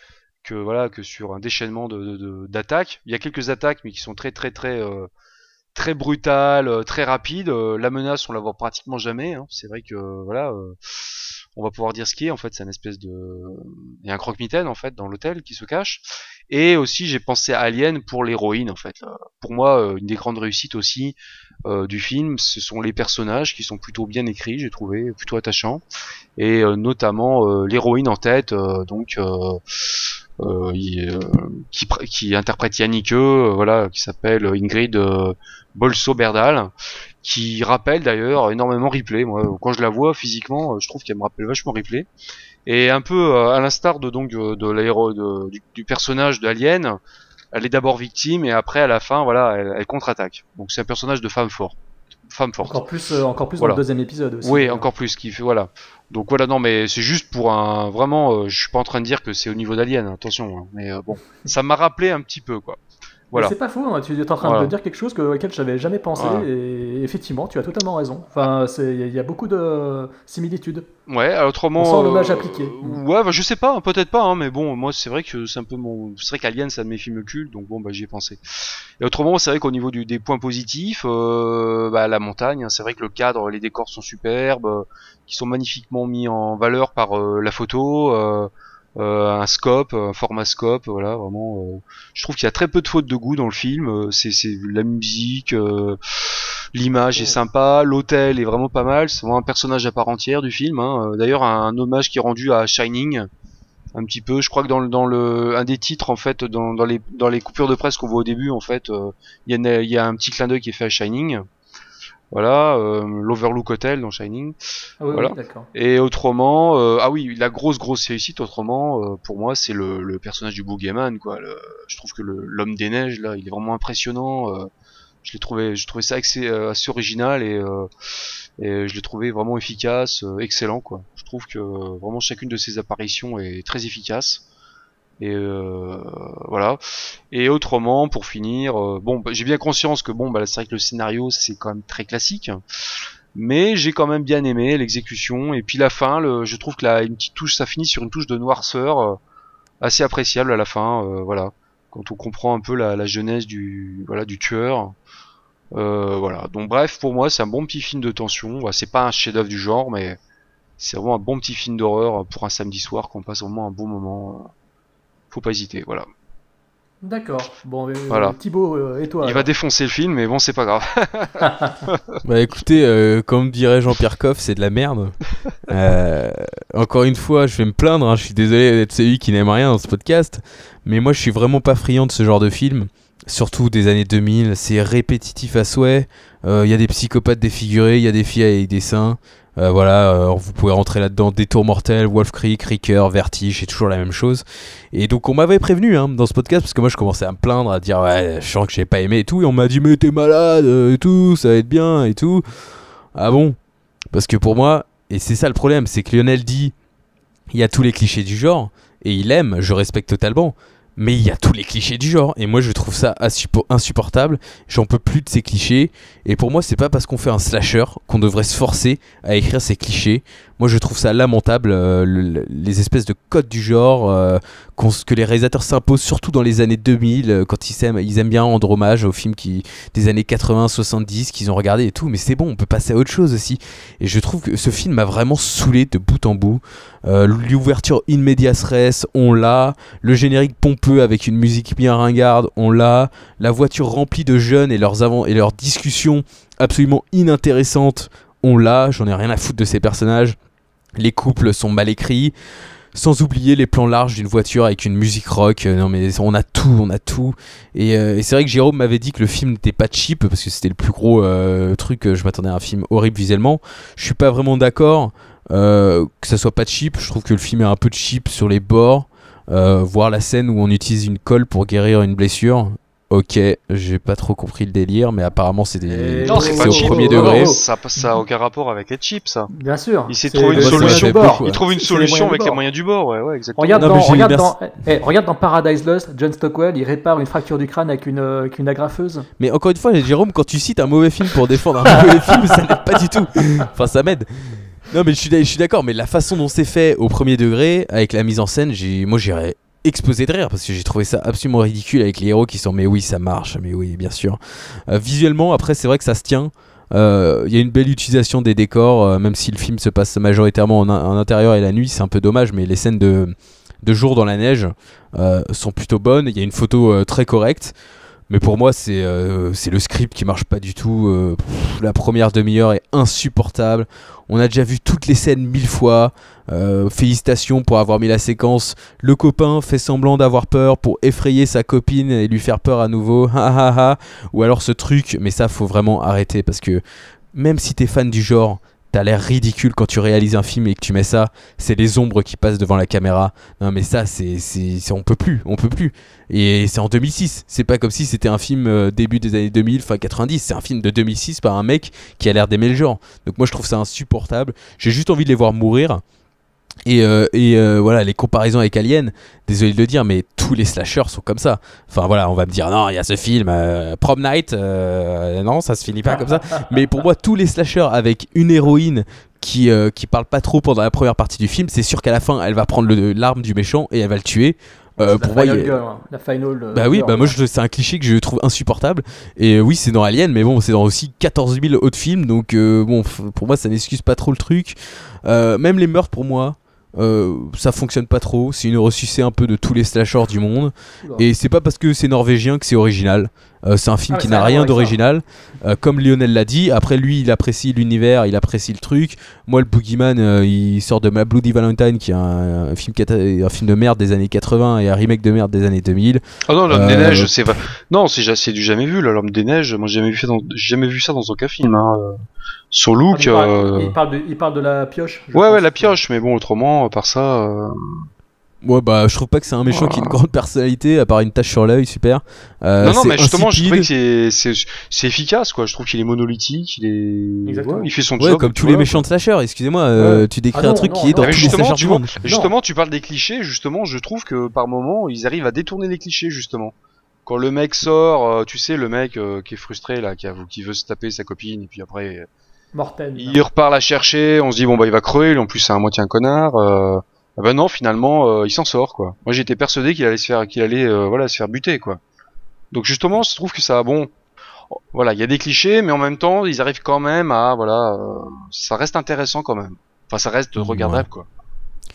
que, voilà, que sur un déchaînement de, de- d'attaques. Il y a quelques attaques, mais qui sont très, très, très, euh, très brutales, euh, très rapides. Euh, la menace, on la voit pratiquement jamais. hein. C'est vrai que, voilà, on va pouvoir dire ce qui est. En fait, c'est un espèce de, il y a un croque-mitaine en fait dans l'hôtel qui se cache. Et aussi, j'ai pensé à Alien pour l'héroïne en fait. Pour moi, une des grandes réussites aussi euh, du film, ce sont les personnages qui sont plutôt bien écrits, j'ai trouvé plutôt attachants, et euh, notamment euh, l'héroïne en tête, euh, donc euh, euh, euh, qui, qui interprète Yannick, voilà, qui s'appelle Ingrid Bolso Berdal, qui rappelle d'ailleurs énormément Ripley. Moi, quand je la vois physiquement, je trouve qu'elle me rappelle vachement Ripley. Et un peu à l'instar de donc de l'aéro de- du, du personnage d'Alien, elle est d'abord victime et après à la fin, voilà, elle, elle contre-attaque. Donc c'est un personnage de femme forte, femme forte. Encore plus, euh, encore plus Voilà. dans le deuxième épisode aussi. Oui, encore plus qui fait voilà. Donc voilà, non mais c'est juste pour un vraiment euh, je suis pas en train de dire que c'est au niveau d'Alien, attention, hein, mais euh, bon, ça m'a rappelé un petit peu quoi. Voilà. C'est pas faux, hein, tu es en train Voilà. de dire quelque chose que, auquel j'avais jamais pensé, Voilà. et effectivement, tu as totalement raison. Enfin, il y, a- beaucoup de similitudes. Ouais, autrement. On sent l'hommage euh, appliqué. Ouais, bah, je sais pas, hein, peut-être pas, hein, mais bon, moi c'est vrai que c'est un peu mon. C'est vrai qu'Alien c'est un de mes films cultes, donc bon, bah j'y ai pensé. Et autrement, c'est vrai qu'au niveau du, des points positifs, euh, bah, la montagne, hein, c'est vrai que le cadre, les décors sont superbes, euh, qui sont magnifiquement mis en valeur par euh, la photo. Euh, euh, un scope, un format scope, voilà, vraiment. euh, je trouve qu'il y a très peu de fautes de goût dans le film. euh, c'est, c'est la musique, euh, l'image est sympa, l'hôtel est vraiment pas mal. C'est vraiment un personnage à part entière du film. hein. Euh, D'ailleurs, un, un hommage qui est rendu à Shining, un petit peu. Je crois que dans le, dans le, un des titres en fait, dans, dans les, dans les coupures de presse qu'on voit au début, en fait, euh, il y, a une- il y a un petit clin d'œil qui est fait à Shining. Voilà, euh, l'Overlook Hotel dans Shining. Ah oui, voilà. oui. Et autrement, euh, ah oui, la grosse grosse réussite autrement, euh, pour moi, c'est le, le personnage du Boogeyman, quoi. Le- je trouve que l'homme des neiges là, il est vraiment impressionnant. je l'ai trouvé, je trouvais ça assez, assez original et, et je l'ai trouvé vraiment efficace, excellent, quoi. Je trouve que vraiment chacune de ses apparitions est très efficace. Et euh, voilà. Et autrement, pour finir, euh, bon, bah, j'ai bien conscience que bon, bah, c'est vrai que le scénario c'est quand même très classique, mais j'ai quand même bien aimé l'exécution et puis la fin. Le, je trouve que la une petite touche, ça finit sur une touche de noirceur euh, assez appréciable à la fin. euh, voilà, quand on comprend un peu la, la jeunesse du voilà du tueur. Voilà. Donc bref, pour moi, c'est un bon petit film de tension. C'est pas un chef-d'œuvre du genre, mais c'est vraiment un bon petit film d'horreur pour un samedi soir qu'on passe vraiment un bon moment. Faut pas hésiter, voilà. D'accord. Bon, euh, Voilà. Thibaut, euh, et toi Il alors va défoncer le film, mais bon, c'est pas grave. Bah écoutez, euh, comme dirait Jean-Pierre Coff, c'est de la merde. Euh, encore une fois, je vais me plaindre, hein, je suis désolé d'être celui qui n'aime rien dans ce podcast, mais moi je suis vraiment pas friand de ce genre de film, surtout des années 2000, c'est répétitif à souhait, Euh, il y a des psychopathes défigurés, il y a des filles avec des seins, Euh, voilà, euh, vous pouvez rentrer là-dedans, Détour mortel, Wolf Creek, Ricker, Vertige, c'est toujours la même chose. Et donc on m'avait prévenu hein, dans ce podcast, parce que moi je commençais à me plaindre, à dire ouais, je sens que j'ai pas aimé et tout, et on m'a dit mais t'es malade euh, et tout, ça va être bien et tout. Ah bon? Parce que pour moi, et c'est ça le problème, c'est que Lionel dit il y a tous les clichés du genre, et il aime, je respecte totalement, mais il y a tous les clichés du genre, et moi je trouve ça insuppo- insupportable, j'en peux plus de ces clichés, et pour moi c'est pas parce qu'on fait un slasher qu'on devrait se forcer à écrire ces clichés. Moi je trouve ça lamentable, euh, le- le- les espèces de codes du genre euh, que les réalisateurs s'imposent, surtout dans les années 2000, euh, quand ils aiment, ils aiment bien rendre hommage aux films des années 80-70 qu'ils ont regardé et tout, mais c'est bon, on peut passer à autre chose aussi. Et je trouve que ce film m'a vraiment saoulé de bout en bout. L'ouverture in medias on l'a. Le générique pompeux avec une musique bien ringarde, on l'a. La voiture remplie de jeunes et leurs, avant et leurs discussions absolument inintéressantes, on l'a. J'en ai rien à foutre de ces personnages. Les couples sont mal écrits. sans oublier les plans larges d'une voiture avec une musique rock. Euh, non mais on a tout, on a tout. Et, euh, et c'est vrai que Jérôme m'avait dit que le film n'était pas cheap parce que c'était le plus gros euh, truc. euh, Je m'attendais à un film horrible visuellement. Je suis pas vraiment d'accord que ça soit pas cheap. Je trouve que le film est un peu cheap sur les bords. Voir la scène où on utilise une colle pour guérir une blessure. Ok, j'ai pas trop compris le délire, mais apparemment c'est des... Et- Non, c'est pas au cheap. premier degré. Ça, ça a aucun rapport avec être cheap, ça. Bien sûr. Il s'est C'est trouvé une solution. bord. Il trouve une solution avec les moyens du bord, ouais, ouais, exactement. Regarde, Non, dans, mais j'ai- regarde, merci. dans, eh, regarde dans Paradise Lost, John Stockwell, il répare une fracture du crâne avec une, euh, avec une agrafeuse. Mais encore une fois, Jérôme, quand tu cites un mauvais film pour défendre un mauvais film, ça n'aide pas du tout. Enfin, ça m'aide. Non, mais je suis, je suis d'accord, mais la façon dont c'est fait au premier degré, avec la mise en scène, j'ai, moi j'irais explosé de rire parce que j'ai trouvé ça absolument ridicule avec les héros qui sont mais oui ça marche mais oui bien sûr. Euh, visuellement après c'est vrai que ça se tient. Euh, il y a une belle utilisation des décors euh, même si le film se passe majoritairement en, en intérieur et la nuit c'est un peu dommage mais les scènes de, jour dans la neige sont plutôt bonnes. Il y a une photo très correcte mais pour moi, c'est euh, c'est le script qui marche pas du tout. Euh, la première demi-heure est insupportable. On a déjà vu toutes les scènes mille fois. Euh, félicitations pour avoir mis la séquence. Le copain fait semblant d'avoir peur pour effrayer sa copine et lui faire peur à nouveau. Ou alors ce truc, mais ça faut vraiment arrêter parce que même si t'es fan du genre, t'as l'air ridicule quand tu réalises un film et que tu mets ça. C'est les ombres qui passent devant la caméra. Non mais ça, c'est on peut plus, on peut plus. Et c'est en 2006. C'est pas comme si c'était un film euh, début des années 2000, fin 90. C'est un film de 2006 par un mec qui a l'air d'aimer le genre. Donc moi je trouve ça insupportable. J'ai juste envie de les voir mourir. Et, euh, et euh, voilà, les comparaisons avec Alien, désolé de le dire, mais tous les slashers sont comme ça. Enfin voilà, on va me dire, non, il y a ce film, euh, Prom Night, euh, non, ça se finit pas comme ça. Mais pour moi, tous les slashers avec une héroïne qui, euh, qui parle pas trop pendant la première partie du film, c'est sûr qu'à la fin, elle va prendre l'arme du méchant et elle va le tuer. Euh, la pour moi, final il y a- girl, hein, la final. euh, bah oui, girl. bah moi c'est un cliché que je trouve insupportable. Et euh, oui, c'est dans Alien, mais bon, c'est dans aussi 14 000 autres films, donc euh, bon, pour moi ça n'excuse pas trop le truc. Euh, même les meurtres pour moi, euh, ça fonctionne pas trop. C'est une ressucée un peu de tous les slashers du monde. Oula. Et c'est pas parce que c'est norvégien que c'est original. Euh, c'est un film Ah, qui ça n'a rien ça. d'original. Euh, comme Lionel l'a dit, après lui il apprécie l'univers, il apprécie le truc. Moi le Boogeyman, euh, il sort de ma Bloody Valentine qui est un, un film, cata- un film de merde des années 80 et un remake de merde des années 2000. Ah non, l'homme Euh, des neiges, c'est non, c'est du jamais vu l'homme des neiges. Moi, j'ai jamais vu, fait dans- jamais vu ça dans aucun film. Hein. euh. Son Ah, look. il, parle, euh, il parle de, il parle de la pioche. Ouais, ouais, la pioche, mais bon, autrement, par ça. Ouais, bah, je trouve pas que c'est un méchant qui a une grande personnalité, à part une tache sur l'œil, super. Euh, non, non, mais justement, je trouvais que c'est- efficace, quoi. Je trouve qu'il est monolithique, il est. Exactement. ouais, il fait son Ouais, job. comme tous les méchants de slasher, excusez-moi, euh, tu décris Ah non, un truc non, qui est dans tous les justement, slashers tu du monde. justement, tu parles des clichés. Justement, je trouve que par moment, ils arrivent à détourner les clichés, justement. Quand le mec sort, euh, tu sais, le mec euh, qui est frustré là, qui, a- qui veut se taper sa copine, et puis après, Mortel. il repart la chercher. On se dit bon bah il va crever. lui, En plus, c'est à moitié un connard. Ah bah non, finalement, euh, il s'en sort quoi. Moi, j'étais persuadé qu'il allait se faire, qu'il allait, euh, voilà, se faire buter quoi. Donc justement, je trouve que ça, bon, voilà, il y a des clichés, mais en même temps, ils arrivent quand même à, voilà, euh, ça reste intéressant quand même. Enfin, ça reste regardable quoi.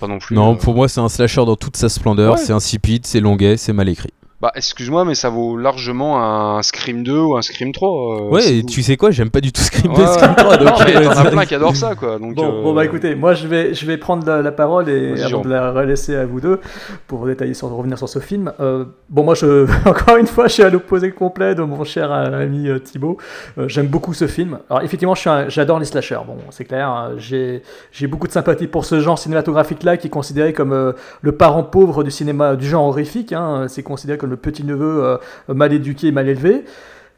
Pas non plus. Non, euh, pour moi, c'est un slasher dans toute sa splendeur, Ouais. c'est insipide, c'est longuet, c'est mal écrit. Bah, excuse-moi, mais ça vaut largement un Scream 2 ou un Scream 3. euh, ouais, et tu sais quoi, j'aime pas du tout Scream Ouais, 2, ouais. Scream 3, donc. Non, mais euh, t'en as plein qui adorent ça quoi. Donc, Bon, euh, bon, bah écoutez, moi je vais, je vais prendre la, la parole et Vas-y, avant de la relaisser à vous deux pour détailler sur, revenir sur ce film. Euh, bon, moi je, encore une fois, je suis à l'opposé complet de mon cher euh, ami euh, Thibaut. Euh, J'aime beaucoup ce film. Alors effectivement, je suis un- j'adore les slashers. Bon, c'est clair. hein, J'ai j'ai beaucoup de sympathie pour ce genre cinématographique-là qui est considéré comme euh, le parent pauvre du cinéma du genre horrifique. hein. C'est considéré comme le petit neveu euh, mal éduqué, mal élevé.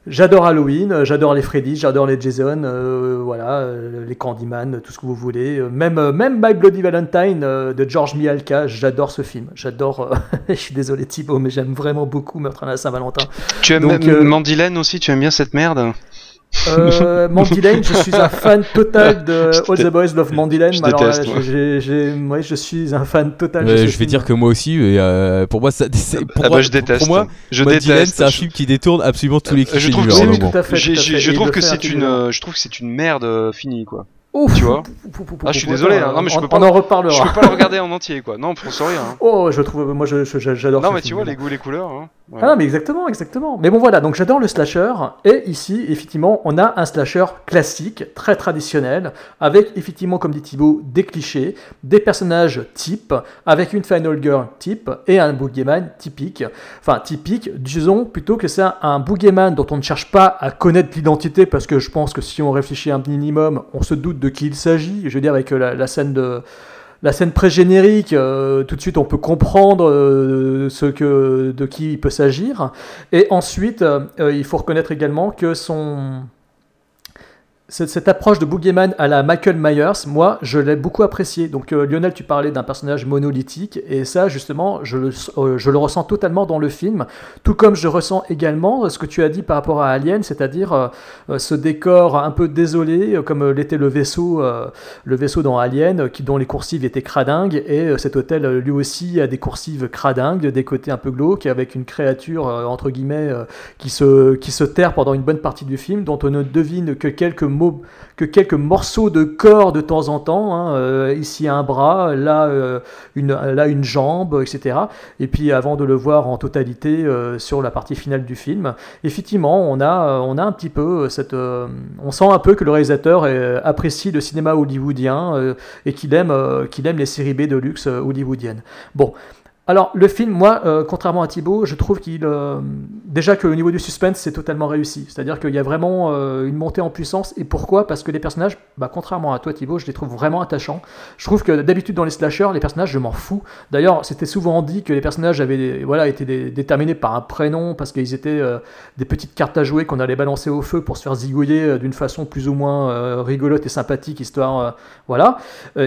J'adore Halloween, euh, j'adore les Freddy, j'adore les Jason, euh, voilà, euh, les Candyman, tout ce que vous voulez. Même, même My Bloody Valentine euh, de George Mihalka, j'adore ce film. J'adore. je suis désolé Thibaut, mais j'aime vraiment beaucoup Meurtre à la Saint-Valentin. Tu aimes Donc, aussi, tu aimes bien cette merde? Euh, Mandy Lane, je suis un fan total de All the Boys Love Mandy Lane. je alors déteste, ouais, je suis un fan total je vais film. dire que moi aussi, et, euh, pour moi, ça, pour, Ah moi- bah je déteste. pour moi, je Mandy Lane, déteste. c'est un Je- film qui détourne absolument tous les Euh, je clichés trouve du que genre. c'est- mais tout bon. à fait. J'ai- tout à j'ai- fait. je trouve que c'est une, euh, je trouve que c'est une merde finie quoi. Ouf. tu vois Pou, pou, pou, Ah, je suis désolé, attends, hein. Non, mais je on- peux pas- On en reparlera. Je peux pas le regarder en entier quoi. Non, pour sorry. Hein. Oh, je trouve, moi je- je- j'adore Non mais tu vois les goûts les couleurs. Hein. Ah non, mais exactement, exactement. Mais bon, voilà, donc j'adore le slasher. Et ici, effectivement, on a un slasher classique, très traditionnel, avec effectivement, comme dit Thibaut, des clichés, des personnages types, avec une Final Girl type et un boogeyman typique. Enfin, typique, disons plutôt que c'est un, boogeyman dont on ne cherche pas à connaître l'identité, parce que je pense que si on réfléchit un minimum, on se doute de qui il s'agit. Je veux dire, avec la scène de la scène pré-générique, euh, tout de suite on peut comprendre euh, ce que, de qui il peut s'agir. Et ensuite, euh, il faut reconnaître également que son, cette, approche de Boogeyman à la Michael Myers, moi, je l'ai beaucoup apprécié. Donc, euh, Lionel, tu parlais d'un personnage monolithique, et ça, justement, je le, euh, je le ressens totalement dans le film, tout comme je ressens également ce que tu as dit par rapport à Alien, c'est-à-dire euh, ce décor un peu désolé, comme l'était le vaisseau, le vaisseau dans Alien, dont les coursives étaient cradingues, et cet hôtel, lui aussi, a des coursives cradingues, des côtés un peu glauques, avec une créature, entre guillemets, qui, se, qui se terre pendant une bonne partie du film, dont on ne devine que quelques que quelques morceaux de corps de temps en temps. hein, euh, ici un bras, là, euh, une, là une jambe, etc. Et puis avant de le voir en totalité euh, sur la partie finale du film, effectivement, on a, on a un petit peu cette, on sent un peu que le réalisateur apprécie le cinéma hollywoodien et qu'il aime, qu'il aime les séries B de luxe hollywoodiennes. Bon. Alors, le film, moi, euh, contrairement à Thibaut, je trouve qu'il. euh, déjà qu'au niveau du suspense, c'est totalement réussi. C'est-à-dire qu'il y a vraiment euh, une montée en puissance. Et pourquoi? Parce que les personnages, bah, contrairement à toi, Thibaut, je les trouve vraiment attachants. Je trouve que d'habitude, dans les slashers, les personnages, je m'en fous. D'ailleurs, c'était souvent dit que les personnages avaient voilà, été déterminés par un prénom, parce qu'ils étaient euh, des petites cartes à jouer qu'on allait balancer au feu pour se faire zigouiller d'une façon plus ou moins rigolote et sympathique, histoire. voilà.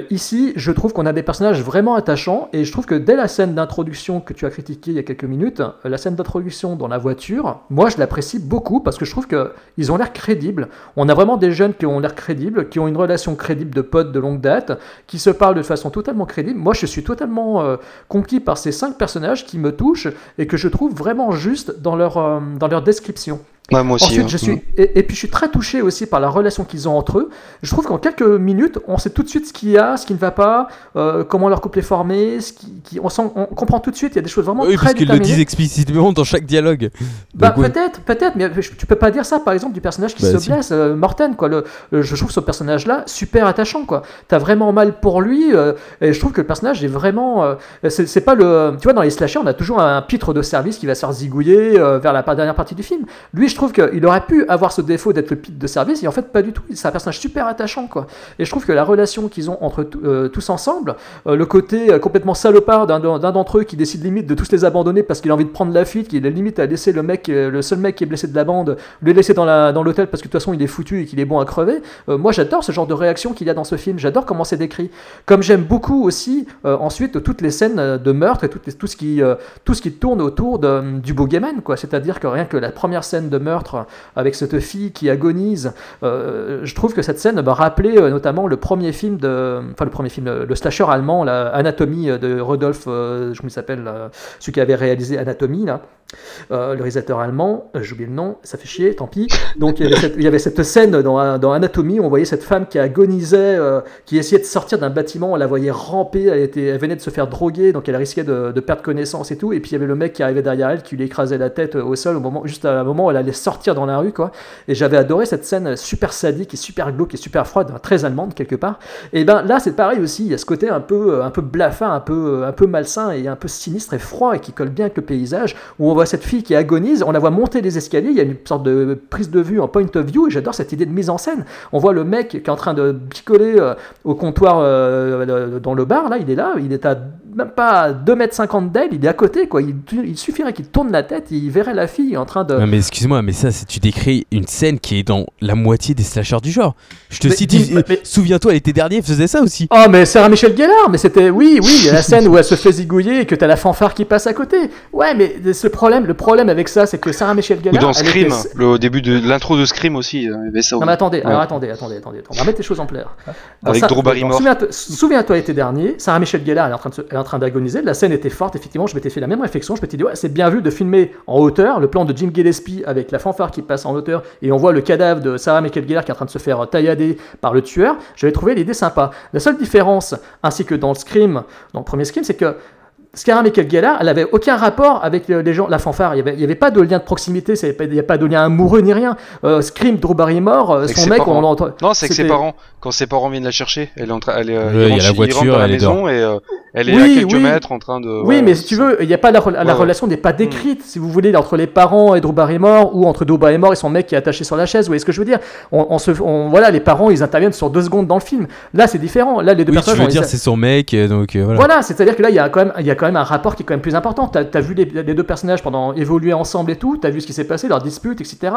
Ici, je trouve qu'on a des personnages vraiment attachants, et je trouve que dès la scène d'introduction que tu as critiquée il y a quelques minutes, euh, la scène d'introduction dans la voiture, moi je l'apprécie beaucoup parce que je trouve qu'ils ont l'air crédibles. On a vraiment des jeunes qui ont l'air crédibles, qui ont une relation crédible de potes de longue date, qui se parlent de façon totalement crédible. Moi je suis totalement euh, conquis par ces cinq personnages qui me touchent et que je trouve vraiment justes dans leur, euh, dans leur description. Ouais, moi aussi. Ensuite, hein. je suis, et, et puis je suis très touché aussi par la relation qu'ils ont entre eux. Je trouve qu'en quelques minutes, on sait tout de suite ce qu'il y a, ce qui ne va pas, euh, comment leur couple est formé, ce qui, qui- on, sent, on comprend tout de suite. Il y a des choses vraiment Oui, très parce qu'ils le disent explicitement dans chaque dialogue. Bah, peut-être, peut-être, mais je- tu peux pas dire ça par exemple du personnage qui Bah, se si. blesse, euh, Morten quoi. Le, le- je trouve ce personnage-là super attachant quoi. T'as vraiment mal pour lui euh, et je trouve que le personnage est vraiment, euh, c'est c'est pas le, tu vois dans les slashers on a toujours un pitre de service qui va se faire zigouiller euh, vers la dernière partie du film. Lui je trouve qu'il aurait pu avoir ce défaut d'être le pitre de service et en fait pas du tout. C'est un personnage super attachant quoi. Et je trouve que la relation qu'ils ont entre tout- euh, tous ensemble, euh, le côté euh, complètement salopard d'un d'entre eux qui décide limite de tous les abandonner parce qu'il a envie de prendre la fuite, qu'il est limite à laisser le mec, le seul mec qui est blessé de la bande, le laisser dans la- dans l'hôtel parce que de toute façon il est foutu et qu'il est bon à crever. Moi j'adore ce genre de réaction qu'il y a dans ce film, j'adore comment c'est décrit. Comme j'aime beaucoup aussi ensuite toutes les scènes de meurtre et les- tout, ce qui, tout ce qui tourne autour du boogeyman, quoi. C'est-à-dire que rien que la première scène de meurtre avec cette fille qui agonise, euh, je trouve que cette scène m'a rappelé euh, notamment le premier film de, enfin le premier film, le, slasher allemand, la Anatomie euh, de Rodolphe, euh, je me s'appelle, celui qui avait réalisé Anatomie là. Euh, le réalisateur allemand, euh, j'ai le nom, ça fait chier, tant pis. Donc il y avait cette, scène dans, Anatomie où on voyait cette femme qui agonisait, euh, qui essayait de sortir d'un bâtiment, on la voyait ramper, elle, venait de se faire droguer, donc elle risquait de, perdre connaissance et tout. Et puis il y avait le mec qui arrivait derrière elle, qui lui écrasait la tête euh, au sol au moment, juste à un moment où elle allait sortir dans la rue, quoi. Et j'avais adoré cette scène super sadique et super glauque et super froide, très allemande quelque part. Et ben là c'est pareil aussi, il y a ce côté un peu, un peu blafard, un peu, un peu malsain et un peu sinistre et froid et qui colle bien avec le paysage où on voit cette fille qui agonise, on la voit monter les escaliers, il y a une sorte de prise de vue en point of view, et j'adore cette idée de mise en scène. On voit le mec qui est en train de picoler euh, au comptoir euh, dans le bar, là, il est là, il est à même pas 2m50 d'elle, il est à côté, quoi. Il, il suffirait qu'il tourne la tête, il verrait la fille en train de... Non mais excuse-moi, mais ça, tu décris une scène qui est dans la moitié des slashers du genre. Je te Mais cite, dis- euh, mais- souviens-toi, l'été dernier, faisait ça aussi. Oh mais Sarah Michel Gellar, mais c'était oui oui, il y a la scène où elle se fait zigouiller et que t'as la fanfare qui passe à côté. Ouais mais ce problème, le problème avec ça, c'est que Sarah Michel Ou Gellar, dans elle Scream, était- le, au début de l'intro de Scream aussi, euh, il y avait ça. Non mais attendez, Ouais. alors attendez, attendez, attendez, on va remettre les choses en clair. Avec ça- Drew Barrymore. Souviens-toi souviens-toi l'été dernier, Sarah Michel Gellar, elle est en train de se- elle train d'agoniser, la scène était forte, effectivement, je m'étais fait la même réflexion, je m'étais dit ouais, c'est bien vu de filmer en hauteur, le plan de Jim Gillespie avec la fanfare qui passe en hauteur et on voit le cadavre de Sarah Michel Gellar qui est en train de se faire taillader par le tueur. J'avais trouvé l'idée sympa. La seule différence, ainsi que dans le Scream, dans le premier Scream, c'est que Scarra Michael Gellar, elle avait aucun rapport avec euh, les gens, la fanfare. Il n'y avait, il y avait pas de lien de proximité, c'est pas- il n'y a pas de lien amoureux ni rien. Euh, Scream, Drew Barrymore, euh, son mec, parents. on l'entend. Non, c'est avec ses parents. Quand ses parents viennent la chercher, elle est en train, elle est, euh, y a rentrent la voiture, dans la elle est maison et euh, elle est Oui, à quelques oui. mètres en train de. Oui, ouais, mais si tu veux, il n'y a pas la, re- la Ouais, ouais. relation n'est pas décrite, si vous voulez, entre les parents et Drew Barrymore ou entre Drew Barrymore et son mec qui est attaché sur la chaise. Vous voyez ce que je veux dire? On, on se, on- voilà, les parents, ils interviennent sur deux secondes dans le film. Là, c'est différent. Là, les deux Oui, tu personnages. veux ont- dire, c'est son mec, donc voilà. Voilà, c'est-à-dire que là, il y, a quand même, il y a quand même un rapport qui est quand même plus important. Tu as, vu les, deux personnages pendant évoluer ensemble et tout, tu as vu ce qui s'est passé, leurs disputes, etc.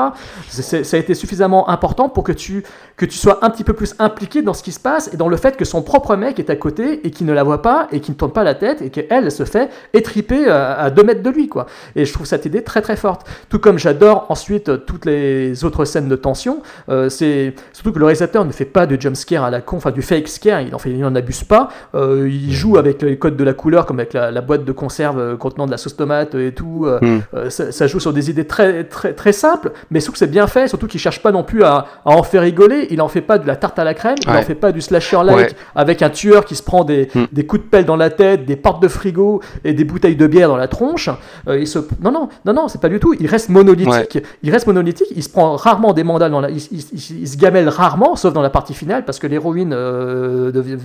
Ça a été suffisamment important pour que tu, que tu sois un petit peu plus impliqué dans ce qui se passe et dans le fait que son propre mec est à côté et qui ne la voit pas et qui ne tourne pas la tête et qu'elle elle se fait étriper euh, à deux mètres de lui. quoi. Et je trouve cette idée très très forte. Tout comme j'adore ensuite euh, toutes les autres scènes de tension. Euh, surtout que le réalisateur ne fait pas de jump scare à la con, enfin du fake scare, il en, fait, il en abuse pas. Il joue avec les codes de la couleur, comme avec la, la boîte de conserve euh, contenant de la sauce tomate et tout. Euh, Mm. euh, ça, ça joue sur des idées très très très simples, mais surtout que c'est bien fait, surtout qu'il cherche pas non plus à, à en faire rigoler. Il en fait pas de la tarte à la crème, il en fait pas du slasher like Ouais. avec un tueur qui se prend des, Mm. des coups de pelle dans la tête, des portes de frigo et des bouteilles de bière dans la tronche. Euh, il se... Non, non, non, non, c'est pas du tout. Il reste monolithique. Il reste monolithique. Il se prend rarement des mandales dans la. Il, il- il- il se gamelle rarement, sauf dans la partie finale, parce que l'héroïne euh, devient,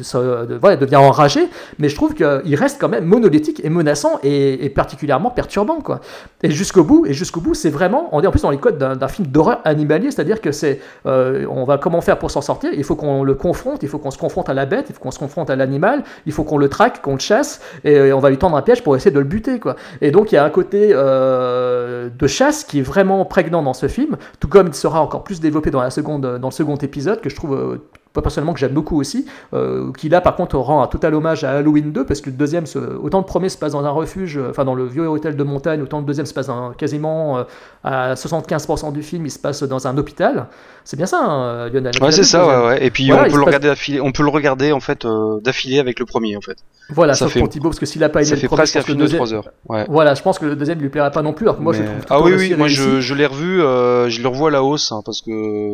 voilà, devient enragée. Mais je trouve qu'il reste quand même monolithique et menaçant et, particulièrement perturbant, quoi. Et jusqu'au bout, et jusqu'au bout, c'est vraiment. On est en plus dans les codes d'un film d'horreur animalier, c'est-à-dire que c'est. euh, on va comment faire pour s'en sortir? Il faut qu'on le confronte. Il faut qu'on se confronte à la bête. Il faut qu'on se confronte à l'animal. Il faut qu'on le traque, qu'on le chasse, et, euh, on va lui tendre un piège pour essayer de le buter, quoi. Et donc il y a un côté euh, de chasse qui est vraiment prégnant dans ce film, tout comme il sera encore plus développé dans, la seconde, dans le second épisode, que je trouve personnellement que j'aime beaucoup aussi, euh, qui là par contre rend un total hommage à Halloween 2, parce que le deuxième, se- autant le premier se passe dans un refuge, euh, enfin dans le vieux hôtel de montagne, autant le deuxième se passe dans, quasiment euh, à 75% du film, il se passe dans un hôpital. C'est bien ça, hein, Lionel Ouais, c'est ça, ouais, ouais. Et puis Voilà, on peut le regarder d'affilée. On peut le regarder en fait euh, d'affilée avec le premier en fait. Voilà, ça sauf fait- pour Thibaut, parce que s'il a pas aimé Ça le fait premier, presque un film de deuxième- 3 heures. Ouais. Voilà, je pense que le deuxième lui plaira pas non plus, alors que moi je Mais- le trouve ah oui oui moi je, je l'ai revu je le revois à la hausse hein, parce que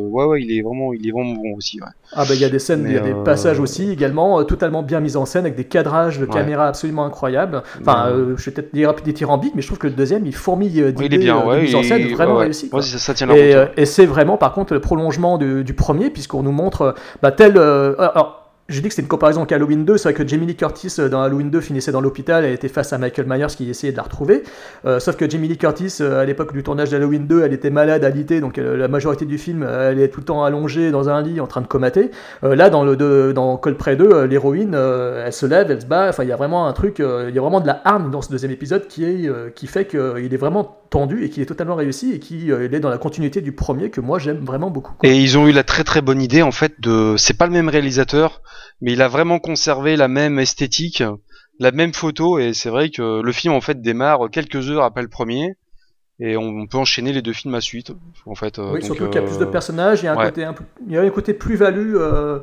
ouais ouais il est vraiment il est vraiment bon aussi ouais. Ah bah il y a des scènes, il y a des euh, passages aussi également euh, totalement bien mis en scène avec des cadrages de Ouais. caméra absolument incroyables. Enfin, euh, je vais peut-être dire dithyrambique, mais je trouve que le deuxième il fourmille euh, d'idées euh, ouais mise en scène vraiment réussi. ça, ça tient Et, euh, et c'est vraiment par contre le prolongement du, du premier puisqu'on nous montre euh, bah, tel. euh, alors, j'ai dit que c'était une comparaison avec Halloween 2. C'est vrai que Jamie Lee Curtis euh, dans Halloween 2 finissait dans l'hôpital et était face à Michael Myers qui essayait de la retrouver. Euh, sauf que Jamie Lee Curtis, euh, à l'époque du tournage d'Halloween 2, elle était malade, alitée, donc la majorité du film, elle est tout le temps allongée dans un lit en train de comater. Là, dans, le, de, dans Coldplay 2, euh, l'héroïne, elle se lève, elle se bat. Enfin, il y a vraiment un truc, il y a vraiment de la hargne dans ce deuxième épisode qui, fait qu'il est vraiment tendu et qui est totalement réussi et qui euh, il est dans la continuité du premier que moi j'aime vraiment beaucoup. Et ils ont eu la très très bonne idée en fait de c'est pas le même réalisateur mais il a vraiment conservé la même esthétique, la même photo et c'est vrai que le film en fait démarre quelques heures après le premier et on, on peut enchaîner les deux films à suite en fait. euh, Oui, donc, surtout qu'il y a plus de euh, personnages, il y a un ouais. côté un peu, il y a un côté plus-value. euh,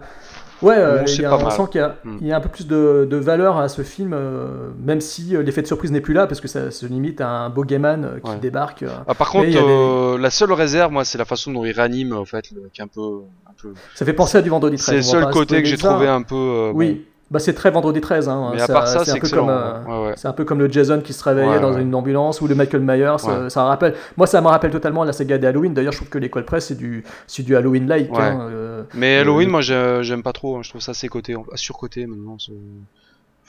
Ouais, euh, Bon, c'est il y a- pas on sent qu'il y, a- Mm. y a un peu plus de, de valeur à ce film, euh, même si euh, l'effet de surprise n'est plus là, parce que ça se limite à un bogeyman euh, qui Ouais. débarque. euh. Ah, par contre, des- euh, la seule réserve, moi, c'est la façon dont il réanime, en fait, qui est un peu. Un peu- Ça fait penser à du Vendredi 13. C'est le seul côté que j'ai trouvé un peu. euh, bon. Oui, bah, c'est très Vendredi 13. Hein. Mais à part ça, un c'est peu excellent. comme, euh, ouais, ouais. C'est un peu comme le Jason qui se réveillait Ouais, dans ouais. une ambulance ou le Michael Myers. Ouais. euh, ça rappelle. Moi, ça me rappelle totalement la saga des Halloween. D'ailleurs, je trouve que l'école presse c'est du, c'est du Halloween-like. Ouais. hein, euh, Mais euh, Halloween, moi, j'ai- j'aime pas trop. hein, Je trouve ça assez côté, surcoté maintenant.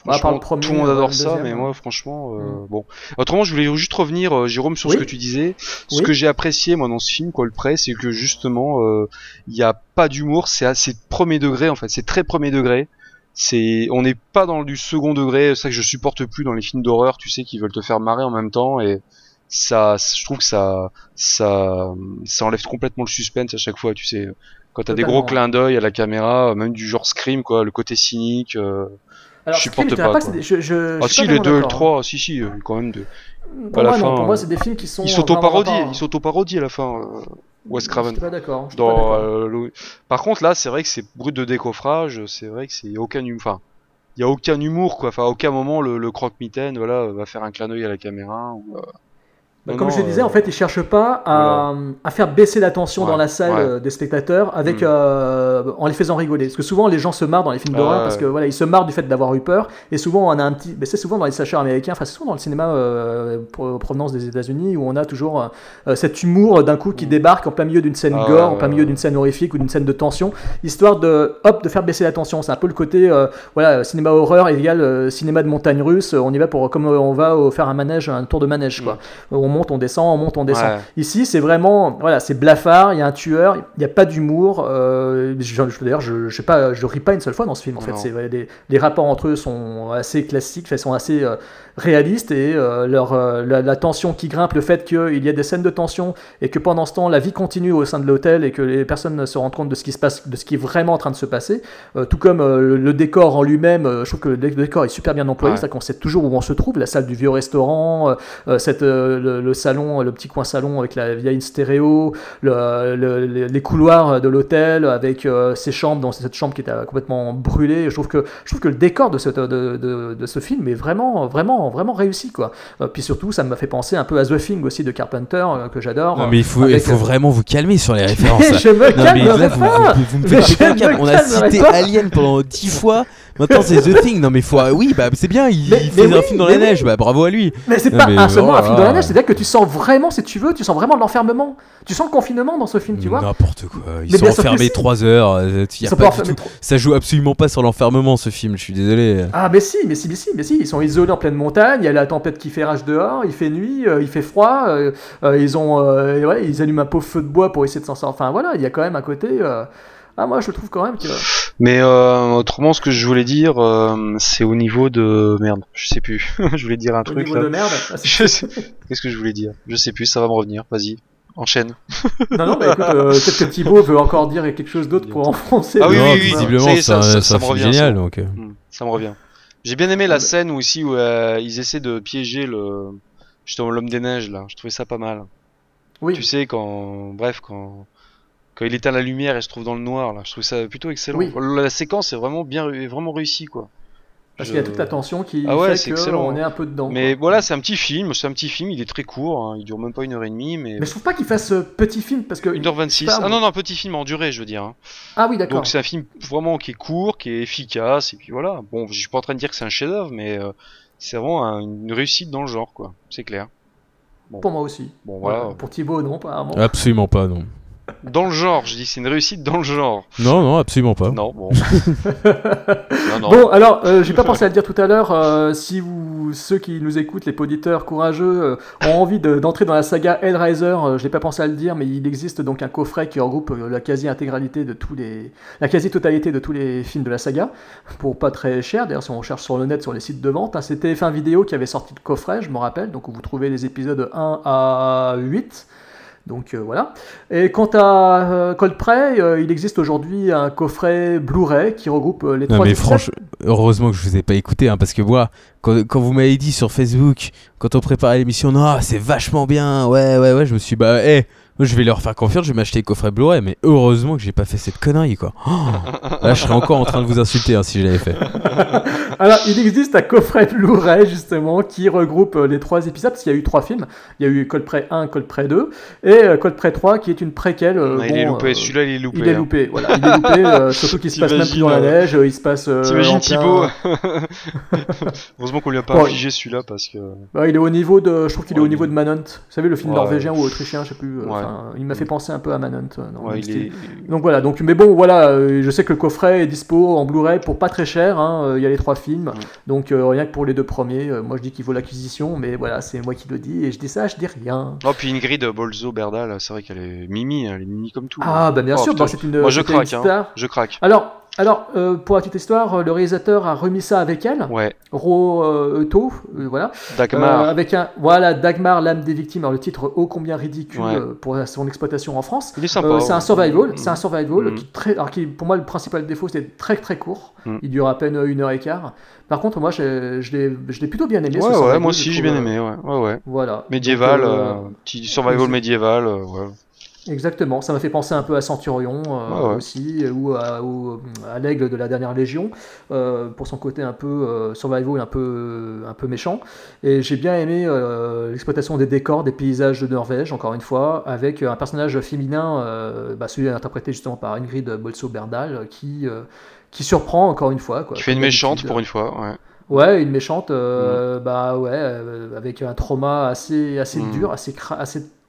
Bah, Franchement, le premier, tout le monde euh, adore le ça, deuxième, mais moi, franchement, euh, Mm. bon. Autrement, je voulais juste revenir, euh, Jérôme, sur Oui. ce que tu disais. Ce Oui. que j'ai apprécié, moi, dans ce film, Coldplay, c'est que justement, euh, il n'y a pas d'humour, c'est assez premier degré, en fait. C'est très premier degré. C'est, on n'est pas dans du second degré, c'est ça que je supporte plus dans les films d'horreur, tu sais, qui veulent te faire marrer en même temps, et ça, je trouve que ça, ça, ça enlève complètement le suspense à chaque fois, tu sais. Quand t'as des gros clins d'œil à la caméra, même du genre Scream, quoi, le côté cynique, euh, Alors, je supporte pas, je- je- ah si, pas les 2 et le d'accord. 3, si si, euh, quand même de... Pour à la moi, non, fin, pour moi, euh, c'est des films qui sont. Ils s'auto-parodient, ils s'auto-parodient à la fin, euh, Wes Je Craven. suis pas d'accord. je suis pas d'accord. euh, Par contre là, c'est vrai que c'est brut de décoffrage, c'est vrai que c'est aucun humour, enfin, il y a aucun humour quoi, enfin à aucun moment le, le croque-mitaine voilà va faire un clin d'œil à la caméra ou, euh, Comme non, je le disais, euh, en fait, ils cherchent pas à, à faire baisser la tension Ouais, dans la salle ouais. euh, des spectateurs avec Mm. euh, en les faisant rigoler. Parce que souvent, les gens se marrent dans les films Ah d'horreur parce que voilà, ils se marrent du fait d'avoir eu peur. Et souvent, on a un petit, mais c'est souvent dans les slashers américains, enfin c'est souvent dans le cinéma euh, pro- provenance des États-Unis où on a toujours euh, cet humour d'un coup qui débarque en plein milieu d'une scène Mm. Ah gore, en plein milieu d'une scène horrifique ou d'une scène de tension, histoire de hop de faire baisser la tension. C'est un peu le côté euh, voilà cinéma horreur égale euh, cinéma de montagne russe. On y va pour comme euh, on va euh, faire un manège, un tour de manège quoi. On monte, on descend, on monte, on descend. Ouais. Ici, c'est vraiment, voilà, c'est blafard, il y a un tueur, il n'y a pas d'humour. Euh, je- D'ailleurs, je, pas, je ris pas une seule fois dans ce film. En fait, Non. c'est ouais, les, rapports entre eux sont assez classiques, enfin, sont assez réalistes et euh, leur, euh, la, la tension qui grimpe, le fait qu'il y a des scènes de tension et que pendant ce temps, la vie continue au sein de l'hôtel et que les personnes se rendent compte de ce qui se passe, de ce qui est vraiment en train de se passer. Euh, tout comme le, le décor en lui-même, je trouve que le dé- décor est super bien employé, Ouais. c'est-à-dire qu'on sait toujours où on se trouve, la salle du vieux restaurant, cette, le, le salon, le petit coin salon avec la vieille stéréo, le- le- le- les couloirs de l'hôtel avec ces chambres, dans cette chambre qui était complètement brûlée. Je trouve que, je trouve que le décor de, cette, de, de, de ce film est vraiment, vraiment, vraiment réussi. Quoi. Euh, puis surtout, ça m'a fait penser un peu à The Thing aussi de Carpenter, euh, que j'adore. Non, mais il faut, Avec, il faut vraiment vous calmer sur les références. là. je me Non, mais là, vous, pas. vous- vous me faites je me On a cité. Alien pendant 10 fois. Maintenant, c'est The Thing. Non, mais faut. Oui, bah c'est bien. Il, Mais- il mais fait un oui, film dans la oui. neige. Bah bravo à lui. Mais c'est pas mais un seulement oh un film dans la neige, c'est-à-dire que tu sens vraiment, si tu veux, tu sens vraiment l'enfermement. Tu sens le confinement dans ce film, tu vois. N'importe quoi. Ils sont enfermés si. 3 heures. euh, y a pas du tout- Ça joue absolument pas sur l'enfermement ce film. Je suis désolé. Ah mais si, mais si, mais si, mais si, ils sont isolés en pleine montagne, il y a la tempête qui fait rage dehors, il fait nuit, euh, il fait froid, euh, ils ont, ouais, ils allument un pauvre feu de bois pour essayer de s'en sortir. Enfin voilà, il y a quand même un côté. Ah moi je trouve quand même que. Mais euh, autrement, ce que je voulais dire, euh, c'est au niveau de merde. Je sais plus. je voulais dire un Au truc niveau là. de merde. ah, sais- Qu'est-ce que je voulais dire? Je sais plus. Ça va me revenir. Vas-y, enchaîne. non non, bah écoute, euh, peut-être que Thibaut veut encore dire quelque chose d'autre pour enfoncer. Ah le- oui, Non, oui, oui. visiblement, Ça me revient, génial. ça. Donc. Hmm, Ça me revient. J'ai bien aimé la scène aussi où euh, ils essaient de piéger le justement l'homme des neiges là. Je trouvais ça pas mal. Oui. Tu sais quand, bref quand quand il éteint la lumière et se trouve dans le noir là, je trouve ça plutôt excellent. Oui. La séquence est vraiment bien, est vraiment réussie quoi. Parce Je- qu'il y a toute la tension qui Ah ouais, fait c'est que excellent. on est un peu dedans. Mais quoi. voilà, c'est un petit film, c'est un petit film, il est très court, hein, il dure même pas une heure et demie, mais, Mais je trouve pas qu'il fasse ce petit film parce que. 1h26. je sais pas, Ah non, non, petit film en durée, je veux dire. hein. Ah oui d'accord. Donc c'est un film vraiment qui est court, qui est efficace, et puis voilà. Bon, je suis pas en train de dire que c'est un chef-d'œuvre, mais euh, c'est vraiment un- une réussite dans le genre, quoi. C'est clair. Pour moi aussi. Bon, voilà. Voilà. Pour Thibaut non apparemment. Absolument pas, non. Dans le genre, je dis c'est une réussite dans le genre. Non, non, absolument pas. Non, bon. non, non. Bon, alors, euh, j'ai pas pensé à le dire tout à l'heure. euh, si vous, ceux qui nous écoutent, les auditeurs courageux, euh, ont envie de- d'entrer dans la saga Hellraiser, euh, je n'ai pas pensé à le dire, mais il existe donc un coffret qui regroupe euh, la quasi-intégralité de tous les, la quasi-totalité de tous les films de la saga, pour pas très cher. D'ailleurs, si on cherche sur le net, sur les sites de vente, hein, c'était TF1 Vidéo qui avait sorti le coffret, je me rappelle, donc où vous trouvez les épisodes 1 à 8. Donc euh, voilà. Et quant à euh, Coldplay, euh, il existe aujourd'hui un coffret Blu-ray qui regroupe euh, les Non trois mais franchement, heureusement que je vous ai pas écouté, hein, parce que moi, quand, quand vous m'avez dit sur Facebook, quand on préparait l'émission, non, c'est vachement bien, ouais, ouais, ouais, je me suis dit, bah, hé, moi je vais leur faire confiance, je vais m'acheter le coffret Blu-ray, mais heureusement que j'ai pas fait cette connerie, quoi. Oh, là, je serais encore en train de vous insulter hein, si je l'avais fait. Alors, il existe un coffret Blu-ray justement qui regroupe euh, les trois épisodes, parce qu'il y a eu trois films. Il y a eu Coldplay 1, Coldplay 2, et euh, Coldplay 3 qui est une préquelle. euh, Ah, il est loupé, euh, celui-là il est loupé. Il est hein. loupé, voilà. Il est loupé, euh, surtout qu'il se passe même plus dans la neige, euh, il se passe. euh, T'imagines Thibaut Heureusement qu'on lui a pas Bon, infligé celui-là parce que. Bah, il est au niveau de, je trouve qu'il est Ouais, au niveau de Manhunt. Vous savez le film Ouais. norvégien ou autrichien, je sais plus. euh, Il m'a fait penser un peu à Manhunt. dans le Ouais, même il style. est. Donc voilà, donc mais bon voilà, euh, je sais que le coffret est dispo en Blu-ray pour pas très cher, hein, euh, il y a les trois films, donc euh, rien que pour les deux premiers, moi je dis qu'il vaut l'acquisition, mais voilà, c'est moi qui le dis, et je dis ça, je dis rien. Oh, puis Ingrid Bolzo Berdal, c'est vrai qu'elle est mimi, elle est mimi comme tout. Ah bah bien Oh, sûr, bah, c'est une, Moi je une craque, hein. star. Je craque. Alors, alors euh, pour la petite histoire, le réalisateur a remis ça avec elle, Ouais. Ro euh, euh, voilà, Dagmar. Euh, avec un voilà Dagmar l'âme des victimes, alors le titre ô combien ridicule Ouais. pour son exploitation en France. Il est sympa. C'est un survival, Mm. c'est un survival Mm. qui est très, alors qui pour moi le principal défaut c'est très très court. Mm. Il dure à peine une heure et quart. Par contre moi je, je l'ai plutôt bien aimé. ce Ouais, ouais, moi aussi j'ai bien aimé, ouais. Ouais, ouais. Voilà. Médiéval, petit survival médiéval, ouais. Exactement, ça m'a fait penser un peu à Centurion euh, ouais. aussi, ou à, au- à l'aigle de la dernière Légion, euh, pour son côté un peu euh, survival, un peu, un peu méchant. Et j'ai bien aimé euh, l'exploitation des décors, des paysages de Norvège, encore une fois, avec un personnage féminin, euh, bah, celui interprété justement par Ingrid Bolso Berdal, qui, euh, qui surprend encore une fois. Quoi, Tu fais une méchante pour une fois, ouais. Ouais, une méchante, euh, Mm. bah ouais, euh, avec un trauma assez, assez Mm. dur, assez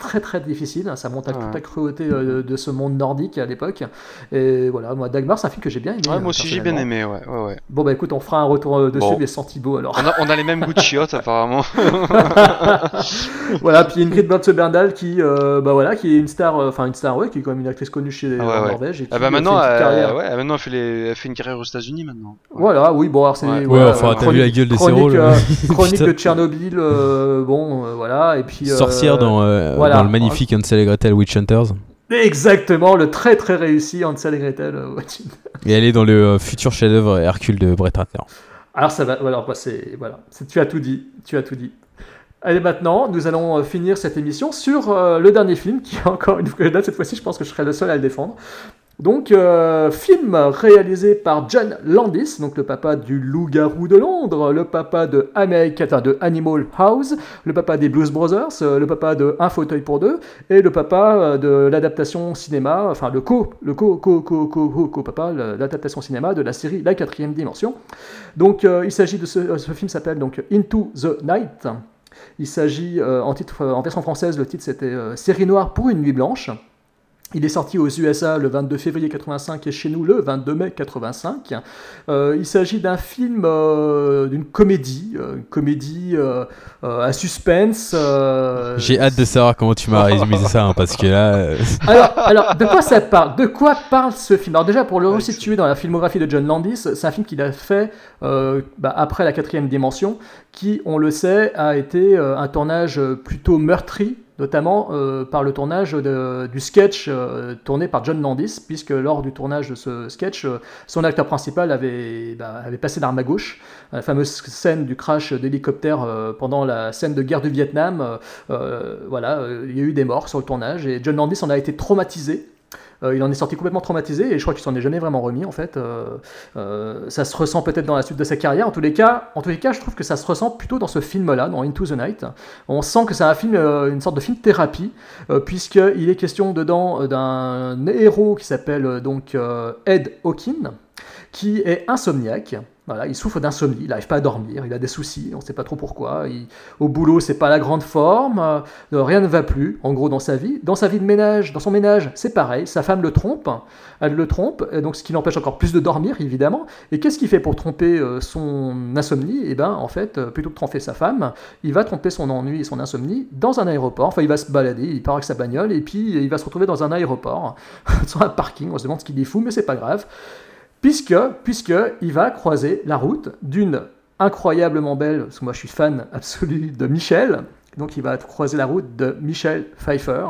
très très difficile. hein. Ça montre à toute la cruauté euh, de ce monde nordique à l'époque. Et voilà, moi, Dagmar, c'est un film que j'ai bien aimé. Ouais, moi aussi j'ai bien aimé, ouais, ouais, ouais. Bon, bah écoute, on fera un retour euh, dessus, Bon. mais sans Thibaut alors. On a, on a les mêmes goûts de chiottes apparemment. voilà, puis Ingrid Berdal qui, euh, bah voilà, qui est une star, euh, enfin une star, ouais, qui est quand même une actrice connue chez Ah en ouais, ouais. Norvège. Et qui Ah bah maintenant, elle, carrière. ouais, maintenant elle fait, les, elle fait une carrière aux États-Unis maintenant. Voilà, oui, bon, alors c'est. Ouais. voilà, Ouais, enfin, t'as vu la gueule de ses chronique, rôles, euh, chronique de Tchernobyl, bon, voilà, et puis. Sorcière dans, voilà. dans le magnifique Hansel et Gretel Witch Hunters. Exactement, le très très réussi Hansel et Gretel. euh, Watching. Et elle est dans le euh, futur chef-d'œuvre Hercule de Brett Ratner. Alors ça va, voilà, bah, c'est, voilà, tu as tout dit, tu as tout dit. Allez, maintenant, nous allons euh, finir cette émission sur euh, le dernier film, qui est encore une fois, cette fois-ci, je pense que je serai le seul à le défendre. Donc, euh, film réalisé par John Landis, donc le papa du Loup-garou de Londres, le papa de, America, enfin, de Animal House, le papa des Blues Brothers, euh, le papa de Un fauteuil pour deux, et le papa euh, de l'adaptation cinéma, enfin le co, le co, co, co, co, co, co papa, l'adaptation cinéma de la série La quatrième dimension. Donc, il s'agit de ce, film s'appelle donc Into the Night. Il s'agit en en version française, le titre c'était Série noire pour une nuit blanche. Il est sorti aux USA le 22 février 85 et chez nous le 22 mai 85. Euh, il s'agit d'un film, euh, d'une comédie, euh, une comédie à suspense. J'ai hâte de savoir comment tu m'as résumé ça, hein, parce que là. alors, alors, de quoi ça parle De quoi parle ce film? Alors déjà, pour le resituer dans la filmographie de John Landis, c'est un film qu'il a fait bah, après la quatrième dimension, qui, on le sait, a été un tournage plutôt meurtri, notamment euh, par le tournage du sketch euh, tourné par John Landis, puisque lors du tournage de ce sketch, euh, son acteur principal avait, bah, avait passé l'arme à gauche. La fameuse scène du crash d'hélicoptère pendant la scène de guerre du Vietnam, voilà, il y a eu des morts sur le tournage et John Landis en a été traumatisé. Euh, il en est sorti complètement traumatisé et je crois qu'il s'en est jamais vraiment remis en fait. Euh, euh, ça se ressent peut-être dans la suite de sa carrière. En tous les cas, je trouve que ça se ressent plutôt dans ce film-là, dans Into the Night. On sent que c'est film, une sorte de film thérapie, puisqu'il est question dedans d'un héros qui s'appelle donc Ed Hawkin, qui est insomniaque. Il souffre d'insomnie, il n'arrive pas à dormir, il a des soucis, on ne sait pas trop pourquoi. Au boulot, c'est pas la grande forme, euh, rien ne va plus, en gros, dans sa vie. Dans sa vie de ménage, dans son ménage, c'est pareil, sa femme le trompe, elle le trompe, et donc ce qui l'empêche encore plus de dormir, évidemment. Et qu'est-ce qu'il fait pour tromper euh, son insomnie? Eh bien, en fait, euh, plutôt que tromper sa femme, il va tromper son ennui et son insomnie dans un aéroport. Enfin, il va se balader, il part avec sa bagnole, et puis il va se retrouver dans un aéroport, sur un parking. On se demande ce qu'il y fout, mais c'est pas grave puisque, puisque il va croiser la route d'une incroyablement belle, parce que moi je suis fan absolu de Michel, donc il va croiser la route de Michel Pfeiffer,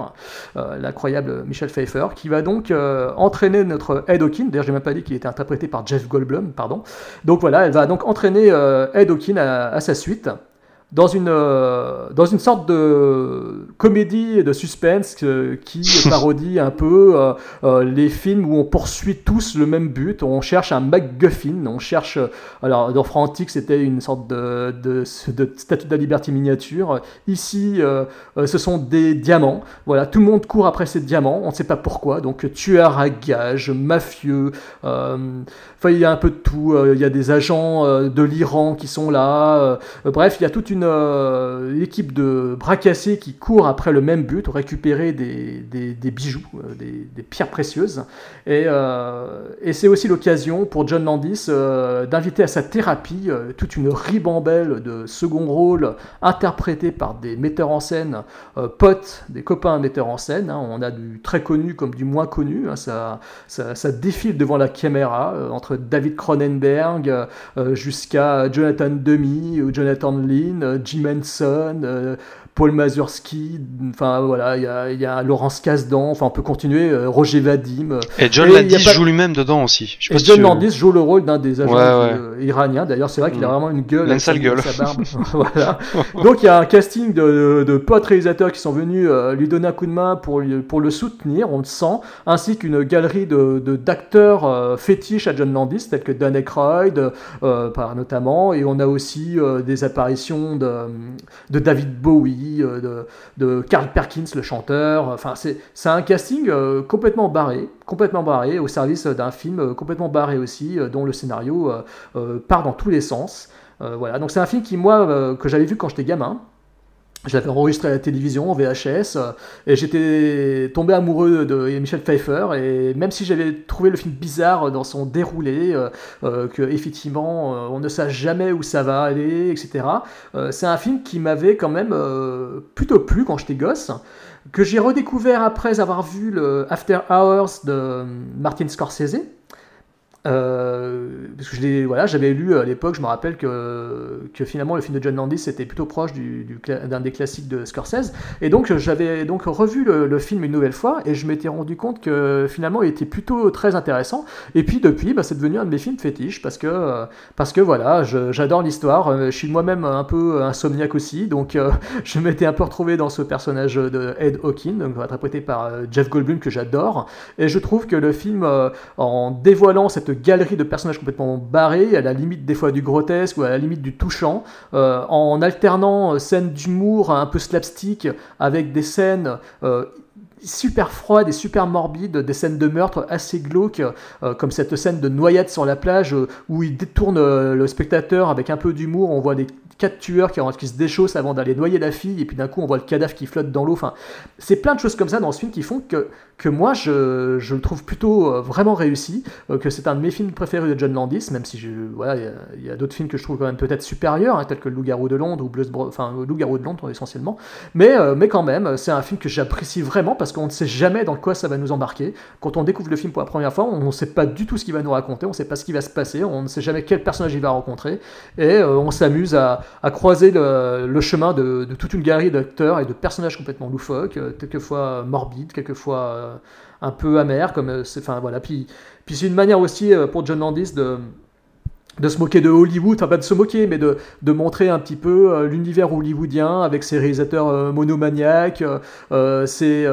euh, l'incroyable Michel Pfeiffer, qui va donc euh, entraîner notre Ed Hawkin, d'ailleurs j'ai même pas dit qu'il était interprété par Jeff Goldblum, pardon, donc voilà, elle va donc entraîner euh, Ed Hawkin à, à sa suite, dans une, euh, dans une sorte de comédie de suspense euh, qui parodie un peu euh, les films où on poursuit tous le même but, on cherche un MacGuffin, on cherche, alors dans Frantic c'était une sorte de, de, de statue de la liberté miniature, ici ce sont des diamants, voilà, tout le monde court après ces diamants, on ne sait pas pourquoi, donc tueur à gages, mafieux, euh, il y a un peu de tout, euh, il y a des agents euh, de l'Iran qui sont là, euh, bref, il y a toute une équipe de bras cassés qui court après le même but, récupérer des, des, bijoux, des, pierres précieuses. Et, et c'est aussi l'occasion pour John Landis d'inviter à sa thérapie toute une ribambelle de second rôle interprétés par des metteurs en scène potes, des copains metteurs en scène. hein. On a du très connu comme du moins connu. hein. Ça, ça, défile devant la caméra David Cronenberg euh, jusqu'à Jonathan Demi ou Jonathan Lynn. euh, Jim Henson, euh, Paul Mazursky, enfin voilà, il y a, il y a Laurence Kasdan, enfin on peut continuer, euh, Roger Vadim. euh, Et John Landis pas- joue lui-même dedans aussi. Je sais et pas si John tu- Landis joue le rôle d'un des agents Ouais, du- ouais. euh, iraniens. D'ailleurs, c'est vrai qu'il a Mm. vraiment une gueule. Une sale sa- gueule. sa barbe. voilà. Donc il y a un casting de, de potes réalisateurs qui sont venus euh, lui donner un coup de main pour, le soutenir, on le sent, ainsi qu'une galerie de d'acteurs euh, fétiches à John Landis, tels que Dan Aykroyd, par, notamment, et on a aussi des apparitions de, de David Bowie, euh, de, Carl Perkins, le chanteur. Enfin, c'est un casting euh, complètement barré, complètement barré, au service d'un film euh, complètement barré aussi, dont le scénario part dans tous les sens. Voilà, c'est un film qui, moi, que j'avais vu quand j'étais gamin. Je l'avais enregistré à la télévision, en VHS, et j'étais tombé amoureux de Michel Pfeiffer, et même si j'avais trouvé le film bizarre dans son déroulé, euh, euh, que effectivement euh, on ne sait jamais où ça va aller, etc., euh, c'est un film qui m'avait quand même plutôt plu quand j'étais gosse, que j'ai redécouvert après avoir vu le After Hours de Martin Scorsese. Euh, parce que je voilà, j'avais lu à l'époque, je me rappelle que, finalement le film de John Landis était plutôt proche d'un des classiques de Scorsese. Et donc j'avais donc revu le, film une nouvelle fois et je m'étais rendu compte que finalement il était plutôt très intéressant. Et puis depuis, bah, c'est devenu un de mes films fétiches parce que, euh, parce que voilà, j'adore l'histoire. Euh, Je suis moi-même un peu insomniaque aussi, donc euh, je m'étais un peu retrouvé dans ce personnage de Ed Hawkins, donc interprété par euh, Jeff Goldblum que j'adore. Et je trouve que le film, euh, en dévoilant cette galerie de personnages complètement barrés, à la limite des fois du grotesque ou à la limite du touchant, euh, en alternant euh, scènes d'humour un peu slapstick avec des scènes euh, super froides et super morbides, des scènes de meurtre assez glauques, comme cette scène de noyade sur la plage où il détourne le spectateur avec un peu d'humour, on voit les quatre tueurs qui, qui se déchaussent avant d'aller noyer la fille, et puis d'un coup on voit le cadavre qui flotte dans l'eau. Enfin, c'est plein de choses comme ça dans ce film qui font que, que moi je, je le trouve plutôt euh, vraiment réussi, euh, que c'est un de mes films préférés de John Landis, même si je, voilà, il y a- d'autres films que je trouve quand même peut-être supérieurs, hein, tels que Loup-garou de Londres ou Blues enfin Le Loup-garou de Londres essentiellement, mais, euh, mais quand même, c'est un film que j'apprécie vraiment parce qu'on ne sait jamais dans quoi ça va nous embarquer. Quand on découvre le film pour la première fois, on ne sait pas du tout ce qu'il va nous raconter, on ne sait pas ce qui va se passer, on ne sait jamais quel personnage il va rencontrer, et euh, on s'amuse à, à croiser le, chemin de, toute une galerie d'acteurs et de personnages complètement loufoques, euh, quelquefois morbides, quelquefois euh, un peu amers, comme euh, c'est, enfin voilà. Puis, c'est une manière aussi euh, pour John Landis de se moquer de Hollywood, enfin pas de se moquer, mais de, montrer un petit peu euh, l'univers hollywoodien avec ses réalisateurs euh, monomaniaques, euh, euh, ses,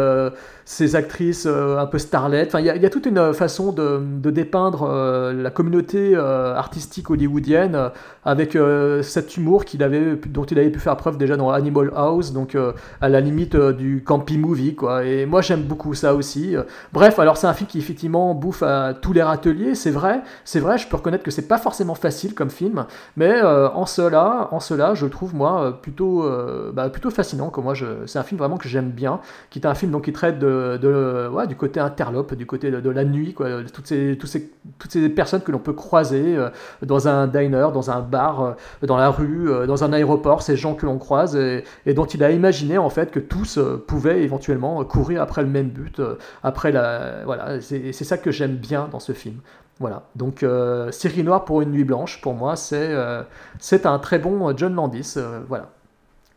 euh, ses actrices euh, un peu starlettes. Enfin, il y, a- toute une façon de, de dépeindre euh, la communauté euh, artistique hollywoodienne euh, avec euh, cet humour qu'il avait, dont il avait pu faire preuve déjà dans Animal House, donc euh, à la limite euh, du campy movie, quoi. Et moi j'aime beaucoup ça aussi. Euh, Bref, alors c'est un film qui effectivement bouffe à tous les râteliers, c'est vrai, c'est vrai, je peux reconnaître que c'est pas forcément facile comme film, mais euh, en cela, en cela, je trouve moi euh, plutôt, euh, bah, plutôt fascinant. Que moi, je, c'est un film vraiment que j'aime bien, qui est un film donc qui traite de, de- du côté interlope, du côté de, la nuit, toutes ces, personnes que l'on peut croiser euh, dans un diner, dans un bar, euh, dans la rue, euh, dans un aéroport, ces gens que l'on croise et, dont il a imaginé en fait que tous pouvaient éventuellement courir après le même but, après la, voilà, c'est, ça que j'aime bien dans ce film. Voilà, donc Série Noire pour une nuit blanche, pour moi, c'est un très bon John Landis. voilà.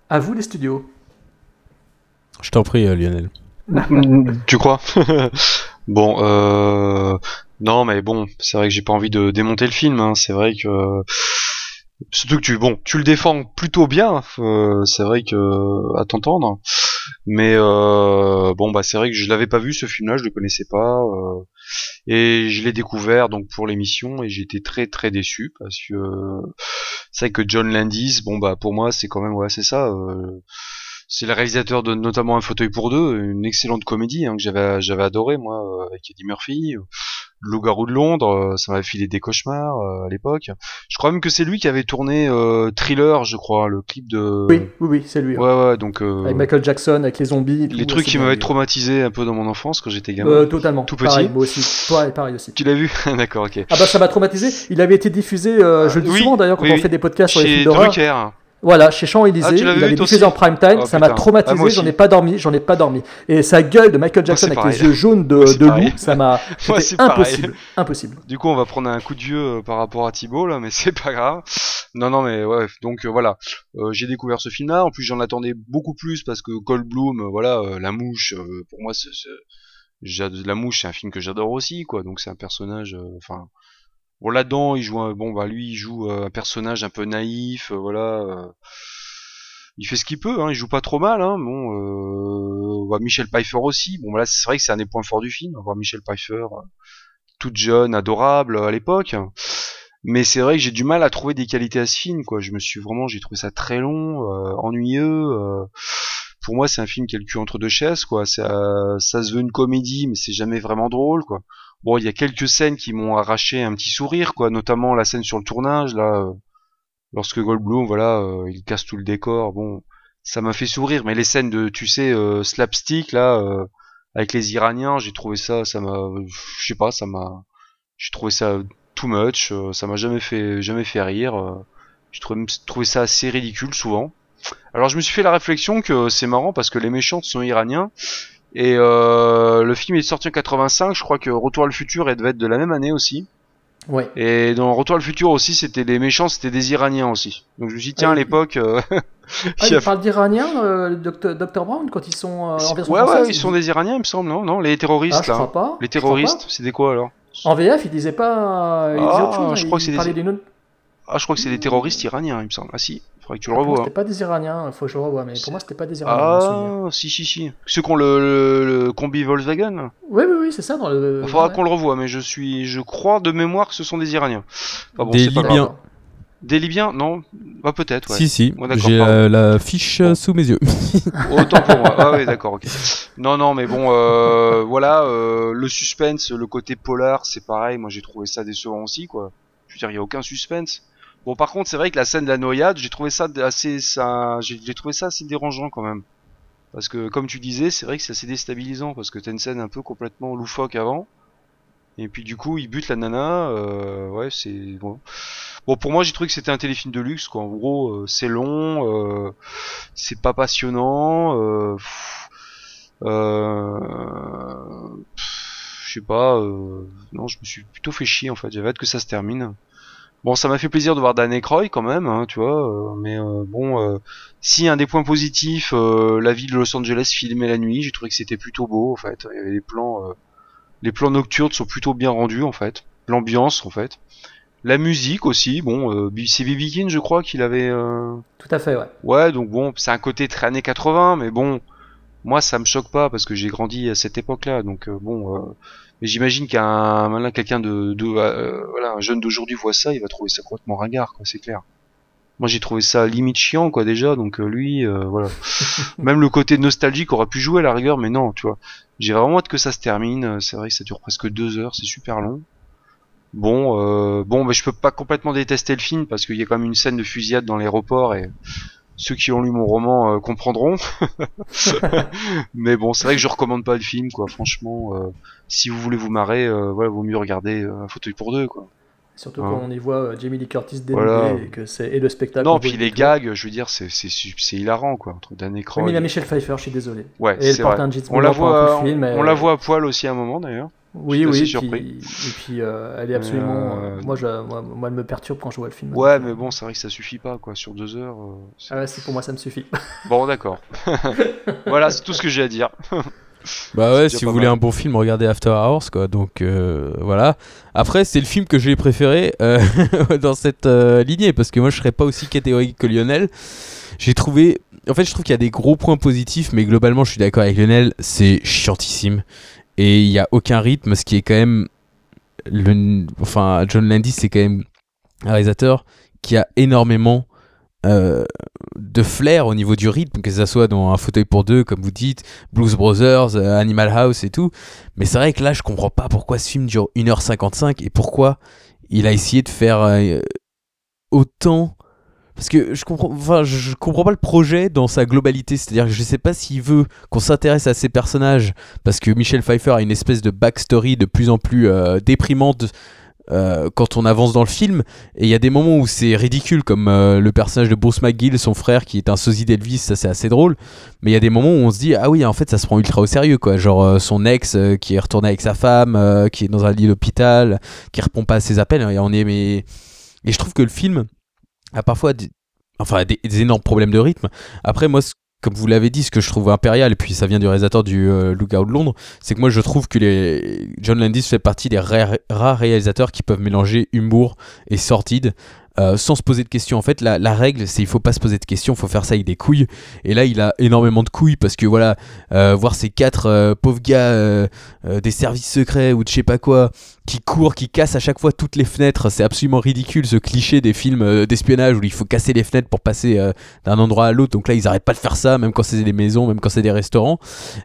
À vous les studios. Je t'en prie, Lionel. tu crois? Bon, euh... non, mais bon, c'est vrai que j'ai pas envie de démonter le film. hein. C'est vrai que surtout que tu, bon, tu le défends plutôt bien. euh, c'est vrai que à t'entendre. Mais euh, bon, bah c'est vrai que je l'avais pas vu ce film-là, je le connaissais pas. euh, et je l'ai découvert donc pour l'émission et j'étais très très déçu parce que c'est vrai que John Landis, bon bah pour moi c'est quand même ouais c'est ça. C'est le réalisateur de notamment Un fauteuil pour deux, une excellente comédie hein, que j'avais j'avais adoré moi euh, avec Eddie Murphy. euh, Loup-garou de Londres, euh, ça m'avait filé des cauchemars euh, à l'époque. Je crois même que c'est lui qui avait tourné euh, Thriller, je crois, le clip de. Oui, oui, oui, c'est lui. Ouais, ouais, donc. euh, Avec Michael Jackson, avec les zombies. les trucs qui m'avaient traumatisé un peu dans mon enfance quand j'étais gamin. Euh, totalement. Tout petit. Pareil, moi aussi. Toi, et pareil aussi. Tu l'as vu? D'accord, ok. Ah bah ça m'a traumatisé. Il avait été diffusé, euh, je le dis oui, souvent d'ailleurs quand oui, on oui. fait des podcasts sur les films d'horreur. Voilà, chez Champs-Élysées, Ah, tu l'as il avait diffusé en prime time, Oh, ça m'a. Ah, traumatisé, aussi. j'en ai pas dormi, j'en ai pas dormi. Et sa gueule de Michael Jackson avec pareil. les yeux jaunes de, Moi, de loup, ça m'a. Pareil. impossible, impossible. Du coup, on va prendre un coup de vieux euh, par rapport à Thibaut là, mais c'est pas grave. Non, non, mais ouais. Donc euh, voilà, Euh, j'ai découvert ce film-là. En plus, j'en attendais beaucoup plus parce que Goldblum, euh, voilà, euh, la mouche. pour moi, c'est, la mouche, c'est un film que j'adore aussi, quoi. Donc c'est un personnage. Enfin, bon là-dedans, il joue, un, bon bah lui, il joue euh, un personnage un peu naïf, euh, voilà. euh, il fait ce qu'il peut, hein, il joue pas trop mal, hein. Bon, on voit Michel Pfeiffer aussi. Bon, là, c'est vrai que c'est un des points forts du film, on voit Michel Pfeiffer, toute jeune, adorable à l'époque. Mais c'est vrai que j'ai du mal à trouver des qualités à ce film, quoi. Je me suis vraiment, j'ai trouvé ça très long, ennuyeux. pour moi, c'est un film qui le cul entre deux chaises, quoi. Ça, ça se veut une comédie, mais c'est jamais vraiment drôle, quoi. Bon, il y a quelques scènes qui m'ont arraché un petit sourire, quoi. Notamment la scène sur le tournage, là, euh, lorsque Goldblum, voilà, euh, il casse tout le décor. Bon, ça m'a fait sourire, mais les scènes de, tu sais, euh, slapstick, là, avec les Iraniens, j'ai trouvé ça, ça m'a, je sais pas, ça m'a, j'ai trouvé ça too much, ça m'a jamais fait, jamais fait rire. j'ai trouvé, trouvé ça assez ridicule souvent. Alors je me suis fait la réflexion que c'est marrant parce que les méchants sont iraniens et euh, le film est sorti en 85, je crois que Retour à le futur elle devait être de la même année aussi. Ouais. Et dans Retour à le futur aussi, c'était les méchants, c'était des Iraniens aussi. Donc je me suis dit tiens Ah, à il- l'époque, euh, Ah, il parle d'Iranien, euh, Dr. Dr. Brown, quand ils sont euh, en version ouais française ouais, ils sont des Iraniens, il me semble, non Non, les terroristes Ah, je là. crois pas, Les terroristes, c'est des quoi alors? En VF, il disait pas. Il disait Ah, autre chose, je hein, crois que c'est des- Ah, je crois que c'est des terroristes iraniens, il me semble. Ah si, faudrait que tu le revois. C'était pas des Iraniens, il faut que je le revoie, mais pour moi, c'était pas des Iraniens. Ah, si, si, si. Ceux qui ont le, le, le combi Volkswagen. Oui, oui, oui, c'est ça dans le. Il faudra ouais. qu'on le revoie, mais je suis, je crois de mémoire que ce sont des Iraniens. Enfin bon, Des pas Libyens. Des Libyens Non? Bah peut-être, ouais. Si, si, Ouais, d'accord, j'ai euh, la fiche euh, sous mes yeux. Autant pour moi. Ah oui, d'accord, ok. Non, non, mais bon, euh, voilà, euh, le suspense, le côté polar, c'est pareil. Moi, j'ai trouvé ça décevant aussi, quoi. Je veux dire, il y a aucun suspense. Bon, par contre, c'est vrai que la scène de la noyade, j'ai trouvé ça assez, ça, j'ai trouvé ça assez dérangeant quand même. Parce que, comme tu disais, c'est vrai que c'est assez déstabilisant parce que t'as une scène un peu complètement loufoque avant. Et puis du coup, il bute la nana. Euh, ouais, c'est bon. Bon, pour moi, j'ai trouvé que c'était un téléfilm de luxe, quoi. En gros, euh, c'est long, euh, c'est pas passionnant. Euh, euh, je sais pas. euh, non, je me suis plutôt fait chier en fait. J'avais hâte que ça se termine. Bon, ça m'a fait plaisir de voir Dan Aykroyd quand même, hein, tu vois. euh, mais euh, bon, euh, si un des points positifs, euh, la ville de Los Angeles filmée la nuit, j'ai trouvé que c'était plutôt beau en fait. Il y avait des plans, euh, les plans nocturnes sont plutôt bien rendus en fait. L'ambiance en fait. La musique aussi, bon, euh, c'est B.B. King, je crois qu'il avait. euh, Tout à fait, ouais. Ouais, donc bon, c'est un côté très années 80, mais bon, moi ça me choque pas parce que j'ai grandi à cette époque-là, donc euh, bon. Mais j'imagine qu'un malin quelqu'un de, de euh, voilà, un jeune d'aujourd'hui voit ça, il va trouver ça complètement ringard, quoi, c'est clair. Moi j'ai trouvé ça limite chiant, quoi, déjà, donc euh, lui, euh, voilà. Même le côté nostalgique aurait pu jouer à la rigueur, mais non, tu vois. J'ai vraiment hâte que ça se termine. C'est vrai que ça dure presque deux heures, c'est super long. Bon, euh, bon, mais je peux pas complètement détester le film parce qu'il y a quand même une scène de fusillade dans l'aéroport et ceux qui ont lu mon roman euh, comprendront. mais bon, c'est vrai que je recommande pas le film, quoi. Franchement, euh, si vous voulez vous marrer, euh, voilà, vaut mieux regarder euh, un fauteuil pour deux, quoi. Surtout Hein. quand on y voit Jamie Lee Curtis dénudée Voilà. et que c'est et le spectacle. Non, on puis les gags, je veux dire, c'est c'est hilarant, quoi, entre Dan Oui, mais il y a Michel Pfeiffer, je suis désolé. Ouais, et elle c'est porte vrai. un jeans On la voit, le film. on la voit à poil aussi à un moment d'ailleurs. Oui, oui, surpris. puis, et puis euh, elle est absolument. Euh, euh, moi, je, moi, moi, elle me perturbe quand je vois le film. Ouais, mais bon, c'est vrai que ça suffit pas, quoi, sur deux heures. euh, c'est- Ah ouais, c'est pour moi, ça me suffit. Bon, d'accord. voilà, c'est tout ce que j'ai à dire. Bah ouais, si vous voulez un bon film, regardez After Hours, quoi. Donc euh, voilà. Après, c'est le film que j'ai préféré euh, dans cette euh, lignée, parce que moi, je serais pas aussi catégorique que Lionel. J'ai trouvé. En fait, je trouve qu'il y a des gros points positifs, mais globalement, je suis d'accord avec Lionel, c'est chiantissime. Et il y a aucun rythme, ce qui est quand même. Le... Enfin, John Landis, c'est quand même un réalisateur qui a énormément euh, de flair au niveau du rythme, que ça soit dans un fauteuil pour deux, comme vous dites, Blues Brothers, euh, Animal House et tout. Mais c'est vrai que là, je comprends pas pourquoi ce film dure 1h55 et pourquoi il a essayé de faire euh, autant. Parce que je comprends, comprends pas le projet dans sa globalité. C'est-à-dire que je sais pas s'il veut qu'on s'intéresse à ces personnages parce que Michel Pfeiffer a une espèce de backstory de plus en plus euh, déprimante euh, quand on avance dans le film. Et il y a des moments où c'est ridicule, comme euh, le personnage de Bruce McGill, son frère qui est un sosie d'Elvis, ça c'est assez drôle. Mais il y a des moments où on se dit ah oui en fait ça se prend ultra au sérieux quoi. Genre son ex qui est retourné avec sa femme, qui est dans un lit d'hôpital, qui répond pas à ses appels. Et on est mais et je trouve que le film a parfois des, enfin des, énormes problèmes de rythme. Après moi comme vous l'avez dit, ce que je trouve impérial, et puis ça vient du réalisateur du euh, Lookout de Londres, c'est que moi je trouve que les... John Landis fait partie des rares, rares réalisateurs qui peuvent mélanger humour et sordide euh, sans se poser de questions. En fait, la, règle, c'est il faut pas se poser de questions, faut faire ça avec des couilles. Et là, il a énormément de couilles parce que voilà, euh, voir ces quatre euh, pauvres gars des services secrets ou de je sais pas quoi qui courent, qui cassent à chaque fois toutes les fenêtres, c'est absolument ridicule ce cliché des films d'espionnage où il faut casser les fenêtres pour passer d'un endroit à l'autre. Donc là, ils arrêtent pas de faire ça, même quand c'est des maisons, même quand c'est des restaurants.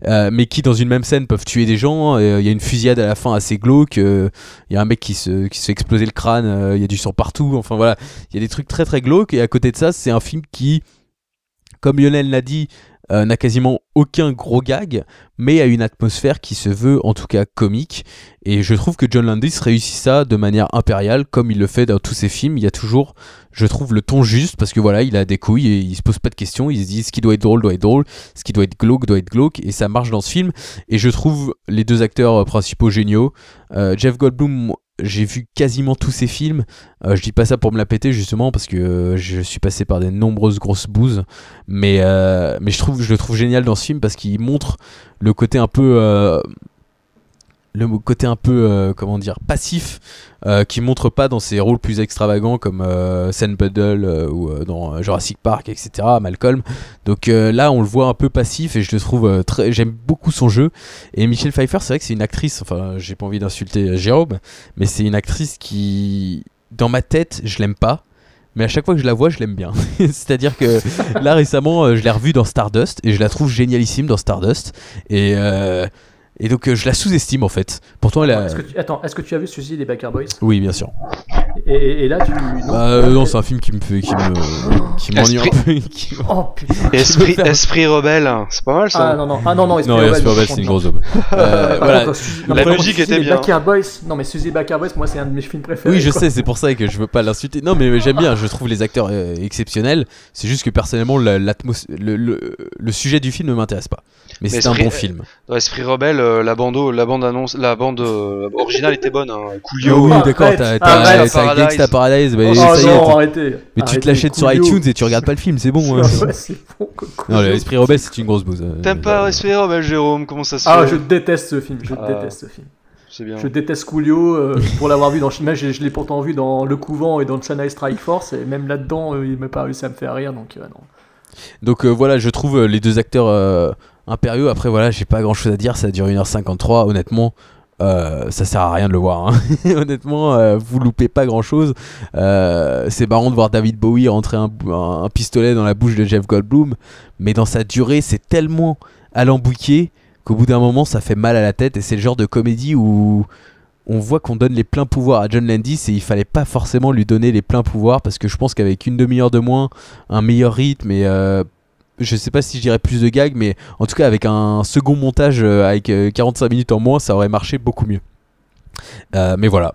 Mais qui, dans une même scène, peuvent tuer des gens. Il y a une fusillade à la fin assez glauque. Il y a un mec qui se, qui se fait exploser le crâne. Il y a du sang partout. Enfin voilà, il y a des trucs très très glauques. Et à côté de ça, c'est un film qui, comme Lionel l'a dit, euh, n'a quasiment aucun gros gag, mais a une atmosphère qui se veut en tout cas comique. Et je trouve que John Landis réussit ça de manière impériale, comme il le fait dans tous ses films. Il y a toujours, je trouve, le ton juste, parce que voilà, il a des couilles et il se pose pas de questions. Il se dit ce qui doit être drôle doit être drôle, ce qui doit être glauque doit être glauque, et ça marche dans ce film. Et je trouve les deux acteurs euh, principaux géniaux. Euh, Jeff Goldblum, j'ai vu quasiment tous ses films. Euh, je dis pas ça pour me la péter justement parce que euh, je suis passé par des nombreuses grosses bouses, mais euh, mais je trouve je le trouve génial dans ce film parce qu'il montre le côté un peu le côté un peu euh, comment dire passif euh, qui montre pas dans ses rôles plus extravagants comme euh, Puddle euh, ou euh, dans Jurassic Park etc Malcolm donc là on le voit un peu passif et je le trouve très j'aime beaucoup son jeu et Michelle Pfeiffer c'est vrai que c'est une actrice enfin j'ai pas envie d'insulter Jérôme mais c'est une actrice qui dans ma tête je l'aime pas mais à chaque fois que je la vois, je l'aime bien. C'est-à-dire que là récemment, je l'ai revue dans Stardust et je la trouve génialissime dans Stardust. Et, et donc euh, je la sous-estime en fait. Pourtant, elle a... Est-ce que tu- Attends, est-ce que tu as vu Suicide des Baker Boys? Oui, bien sûr. et, et là, tu. non? Bah, euh, non, c'est un film qui me fait, qui me, qui m'ennuie un Esprit- peu. qui- Oh putain. Esprit, faire- esprit rebelle, c'est pas mal ça. Ah non, non, ah non, non, Esprit Non, Rebelle, Rebelle, c'est une grosse aube. Euh, voilà. Suzy- La logique Suzy était bien. Baker Boys, non mais Suzy Baker Boys, moi c'est un de mes films préférés. Oui, je quoi. sais, c'est pour ça que je veux pas l'insulter. Non, mais j'aime bien, je trouve les acteurs euh, exceptionnels. C'est juste que personnellement, la- l'atmos- le, le, le sujet du film ne m'intéresse pas. Mais, Mais c'est un bon film. Dans Esprit rebelle, euh, la bande, la bande annonce, la bande euh, originale était bonne. Hein. Coolio. oui, arrête, d'accord, t'as Gangsta Paradise. mais Oh ça y est, non, arrêtez. mais tu te l'achètes sur iTunes et tu regardes pas le film, c'est bon. hein, Ah, c'est bon. ouais, c'est bon, quoi, Non, l'esprit rebelle, c'est une grosse bouse. euh, T'aimes pas Esprit rebelle, Jérôme? Comment ça se Ah, fait? je déteste ce film, je Ah. déteste ce film. C'est bien. Je déteste Coolio euh, pour l'avoir vu dans mais je, je l'ai pourtant vu dans Le Couvent et dans Chennai Strike Force et même là-dedans euh, il m'a pas réussi à me faire rire donc euh, non. Donc euh, voilà, je trouve euh, les deux acteurs euh, impériaux. Après, voilà, j'ai pas grand chose à dire. Ça dure 1h53. Honnêtement, euh, ça sert à rien de le voir. hein. Honnêtement, euh, vous loupez pas grand chose. c'est marrant de voir David Bowie rentrer un, pistolet dans la bouche de Jeff Goldblum. Mais dans sa durée, c'est tellement alambiqué qu'au bout d'un moment, ça fait mal à la tête. Et c'est le genre de comédie où on voit qu'on donne les pleins pouvoirs à John Landis et il fallait pas forcément lui donner les pleins pouvoirs parce que je pense qu'avec une demi-heure de moins, un meilleur rythme et euh, je sais pas si je dirais plus de gags, mais en tout cas avec un second montage euh, avec euh, 45 minutes en moins, ça aurait marché beaucoup mieux. Euh, mais voilà.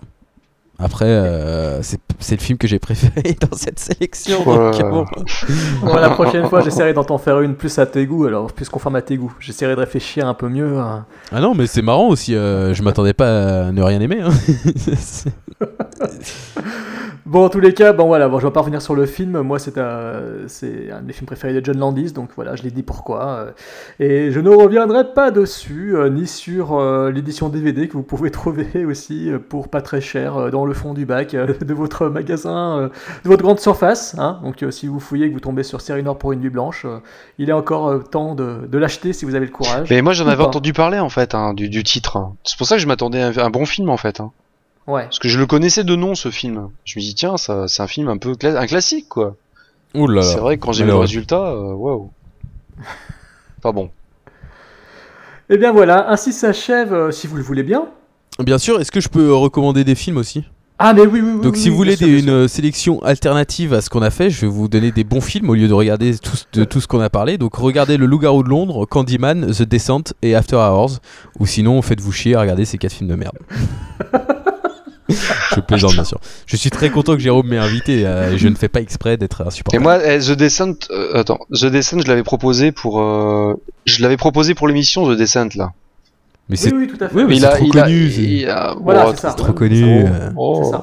Après, euh, c'est le film que j'ai préféré dans cette sélection. donc, Ouais. bon. Bon, la prochaine fois j'essaierai d'en faire une plus à tes goûts alors plus conforme à tes goûts. J'essaierai de réfléchir un peu mieux. hein. Ah non, mais c'est marrant aussi. euh, je m'attendais pas à ne rien aimer. hein. Bon, en tous les cas, bon voilà, bon, je vais pas revenir sur le film. Moi, c'est un, c'est un de mes films préférés de John Landis, donc voilà, je l'ai dit pourquoi. euh, Et je ne reviendrai pas dessus, euh, ni sur euh, l'édition DVD que vous pouvez trouver aussi pour pas très cher dans le fond du bac de votre magasin, de votre grande surface. hein. Donc, si vous fouillez et que vous tombez sur Série Nord pour une nuit blanche, il est encore temps de, de l'acheter si vous avez le courage. Mais moi j'en avais pas. entendu parler en fait hein, du, du titre. hein. C'est pour ça que je m'attendais à un, un bon film en fait. Hein. Ouais. Parce que je le connaissais de nom ce film. Je me dis tiens, ça, c'est un film un peu cla- un classique quoi. Ouh là là. C'est vrai que quand j'ai vu le résultat, euh, waouh. Pas bon. Et bien voilà, ainsi s'achève, euh, si vous le voulez bien. Bien sûr, est-ce que je peux euh, recommander des films aussi? Ah, mais oui, oui, oui. Donc oui, si oui, vous voulez sûr, des- une euh, sélection alternative à ce qu'on a fait, je vais vous donner des bons films au lieu de regarder tout, ce- de tout ce qu'on a parlé. Donc regardez Le Loup-garou de Londres, Candyman, The Descent et After Hours. Ou sinon, faites-vous chier à regarder ces quatre films de merde. je plaisante bien sûr. Je suis très content que Jérôme m'ait invité. euh, je ne fais pas exprès d'être Et insupportable. moi, eh, The Descent, euh, attends, The Descent, je l'avais proposé pour, euh, je l'avais proposé pour l'émission The Descent là. Mais Oui, c'est oui, tout à fait. Oui, mais il c'est a, trop il a- connu, c'est- il a- Voilà, bon, c'est ça. trop Ouais, connu. c'est ça. euh. Oh.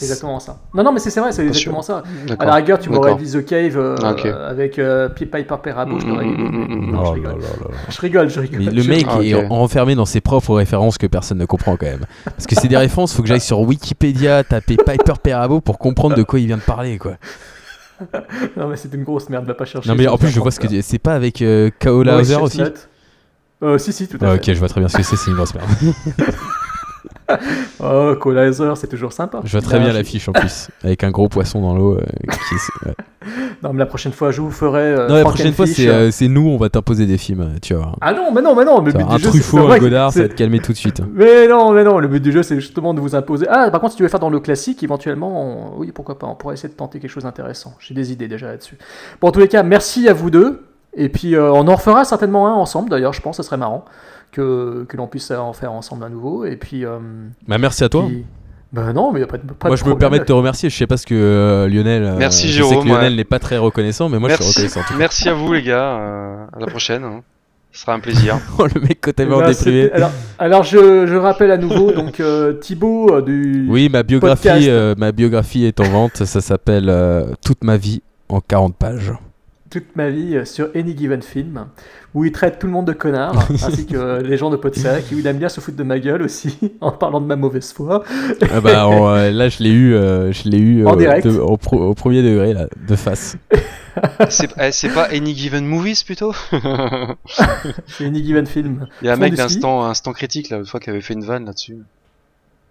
C'est exactement ça. Non, non, mais c'est c'est vrai, c'est exactement ça. À la rigueur, tu m'aurais dit The Cave euh, Ah, avec euh, Piper Perabo, je je Oh rigole. Je rigole, je rigole. Mais le mec Ah, est enfermé dans ses propres références que personne ne comprend quand même. Parce que c'est des références, faut que j'aille sur Wikipédia taper Piper Perabo pour comprendre de quoi il vient de parler quoi. Non, mais c'est une grosse merde, va pas chercher. Non mais en plus je vois ce que c'est pas avec euh, Kao Maurice Lauser aussi. Euh, si, si, tout à Ah, fait. ok, je vois très bien ce que c'est, c'est une grosse merde. Oh, Collizer, c'est toujours sympa. Je vois très bien l'affiche en plus, avec un gros poisson dans l'eau. euh, qui est- ouais. Non, mais la prochaine fois, je vous ferai. euh, Non la prochaine fois c'est euh, c'est nous, on va t'imposer des films, tu vois. Ah non, mais non, mais non, mais Ça, un jeu, Truffaut, un Godard, ça va te calmer tout de suite. Mais non, mais non, le but du jeu, c'est justement de vous imposer. Ah, par contre, si tu veux faire dans le classique, éventuellement, on- oui, pourquoi pas, on pourrait essayer de tenter quelque chose d'intéressant. J'ai des idées déjà là-dessus. Bon, en tous les cas, merci à vous deux. Et puis, euh, on en refera certainement un ensemble, d'ailleurs, je pense, ce serait marrant que, que l'on puisse en faire ensemble à nouveau. Et puis. euh, Bah merci à toi. puis- Ben non, mais y a pas de, pas Moi de je me permets de te remercier, je sais pas ce que euh, Lionel... euh, Merci, je sais Jérôme, que Lionel ouais. n'est pas très reconnaissant, mais moi je suis reconnaissant. tout merci à vous les gars. euh, à la prochaine. hein. Ce sera un plaisir. Oh le mec quand Eh ben, en déprimé. Alors, alors je, je rappelle à nouveau, donc euh, Thibaut euh, du. Oui, ma biographie, euh, ma biographie est en vente. Ça s'appelle euh, Toute ma vie en 40 pages. Toute ma vie euh, sur Any Given Film, où il traite tout le monde de connard, ainsi que euh, les gens de Podsac, où il aime bien se foutre de ma gueule aussi, en parlant de ma mauvaise foi. Ah bah, euh, là, je l'ai eu, euh, je l'ai eu En euh, direct. de- au, pro- au premier degré, là, de face. c'est eh, c'est pas Any Given Movies plutôt? C'est Any Given Film. Il y a un mec d'instant instant critique là, une fois qui avait fait une vanne là-dessus.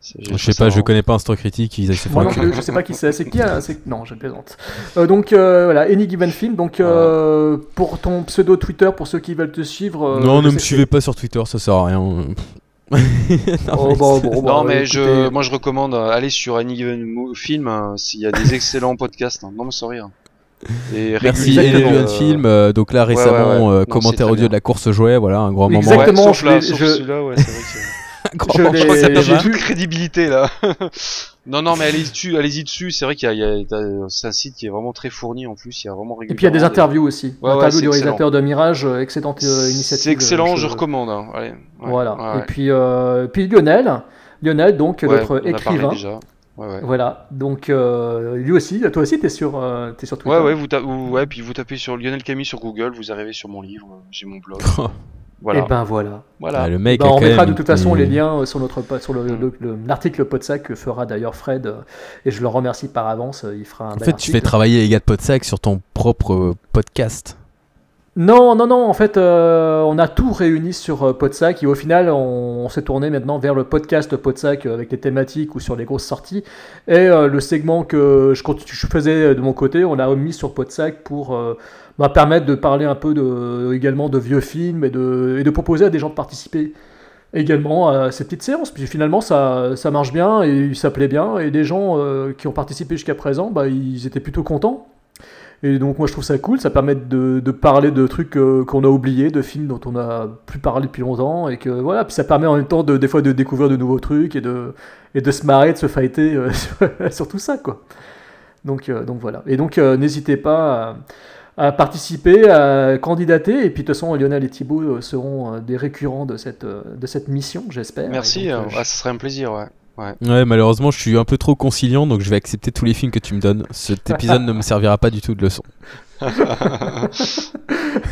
Je sais pas, je connais pas Instant Critique, ils Moi non plus, je sais pas qui c'est. C'est qui hein, Non, je plaisante. Euh, donc euh, voilà, Any Given Film. Donc euh, pour ton pseudo Twitter, pour ceux qui veulent te suivre. euh, Non, je ne me suivez pas sur Twitter, ça sert à rien. non, Oh, mais bah, bon, bah, Non mais je, moi je recommande euh, aller sur Any Given Film hein, s'il y a des excellents podcasts. hein. Non mais sans rire. Et Merci Elion euh, Film. euh, donc là récemment, ouais, ouais. euh, Non, commentaire audio bien. de la course jouet, voilà un grand moment. Exactement. Ouais, sauf je là, je- ouais, crois que ça perd toute crédibilité là. non non mais dessus, allez-y dessus. C'est vrai qu'il y a, c'est un site qui est vraiment très fourni en plus. Il y a vraiment Et puis il y a des régulièrement interviews aussi. Ouais, ouais, Interviews c'est du excellent. réalisateur de Mirage, euh, excellente euh, initiative. C'est excellent, euh, je recommande. hein. Allez. Ouais, Voilà. ouais, ouais. Et puis, euh, puis Lionel, Lionel donc Ouais, notre écrivain. déjà. Ouais ouais. Voilà. Donc euh, lui aussi, toi aussi, t'es sur, euh, t'es sur Twitter. Ouais, ouais, vous ouais, puis vous tapez sur Lionel Camille sur Google, vous arrivez sur mon livre, j'ai mon blog. Voilà. Et ben voilà. voilà. Ah, le mec Ben, on mettra de toute façon les liens euh, sur notre sur le, le- le- l'article Podsac que fera d'ailleurs Fred euh, et je le remercie par avance. euh, Il fera un En bel fait, tu fais travailler les gars de Podsac sur ton propre podcast. Non, non, non. En fait, euh, on a tout réuni sur euh, Podsac et au final, on, on s'est tourné maintenant vers le podcast Podsac euh, avec les thématiques ou sur les grosses sorties. Et euh, le segment que je, faisais de mon côté, on l'a mis sur Podsac pour bah, permettre de parler un peu de, également de vieux films et de, et de proposer à des gens de participer également à ces petites séances. Puis finalement, ça, ça marche bien et ça plaît bien. Et des gens euh, qui ont participé jusqu'à présent, bah, ils étaient plutôt contents. Et donc moi je trouve ça cool, ça permet de, de parler de trucs euh, qu'on a oubliés, de films dont on a plus parlé depuis longtemps, et que voilà, puis ça permet en même temps de, des fois de découvrir de nouveaux trucs et de, et de se marrer, de se fighter euh, sur, tout ça quoi. Donc, euh, donc voilà. Et donc n'hésitez pas à, participer, à candidater, et puis de toute façon Lionel et Thibaut euh, seront euh, des récurrents de cette, euh, de cette mission, j'espère. Merci, Et euh, donc, euh, ah, ça serait un plaisir, ouais. ouais. Ouais, malheureusement, je suis un peu trop conciliant, donc je vais accepter tous les films que tu me donnes. Cet épisode ne me servira pas du tout de leçon.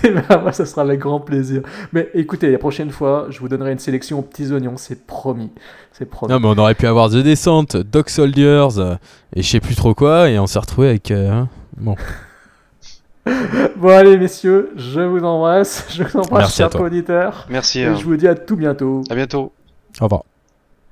Eh ben, moi, ça sera avec grand plaisir. Mais écoutez, la prochaine fois, je vous donnerai une sélection aux petits oignons, c'est promis. C'est promis. Non, mais on aurait pu avoir The Descent, Dog Soldiers, et je sais plus trop quoi, et on s'est retrouvé avec. euh, hein, bon. Bon, allez, messieurs, je vous embrasse. Je vous embrasse, chers auditeurs. Merci. Et euh, je vous dis à tout bientôt. À bientôt. Au revoir.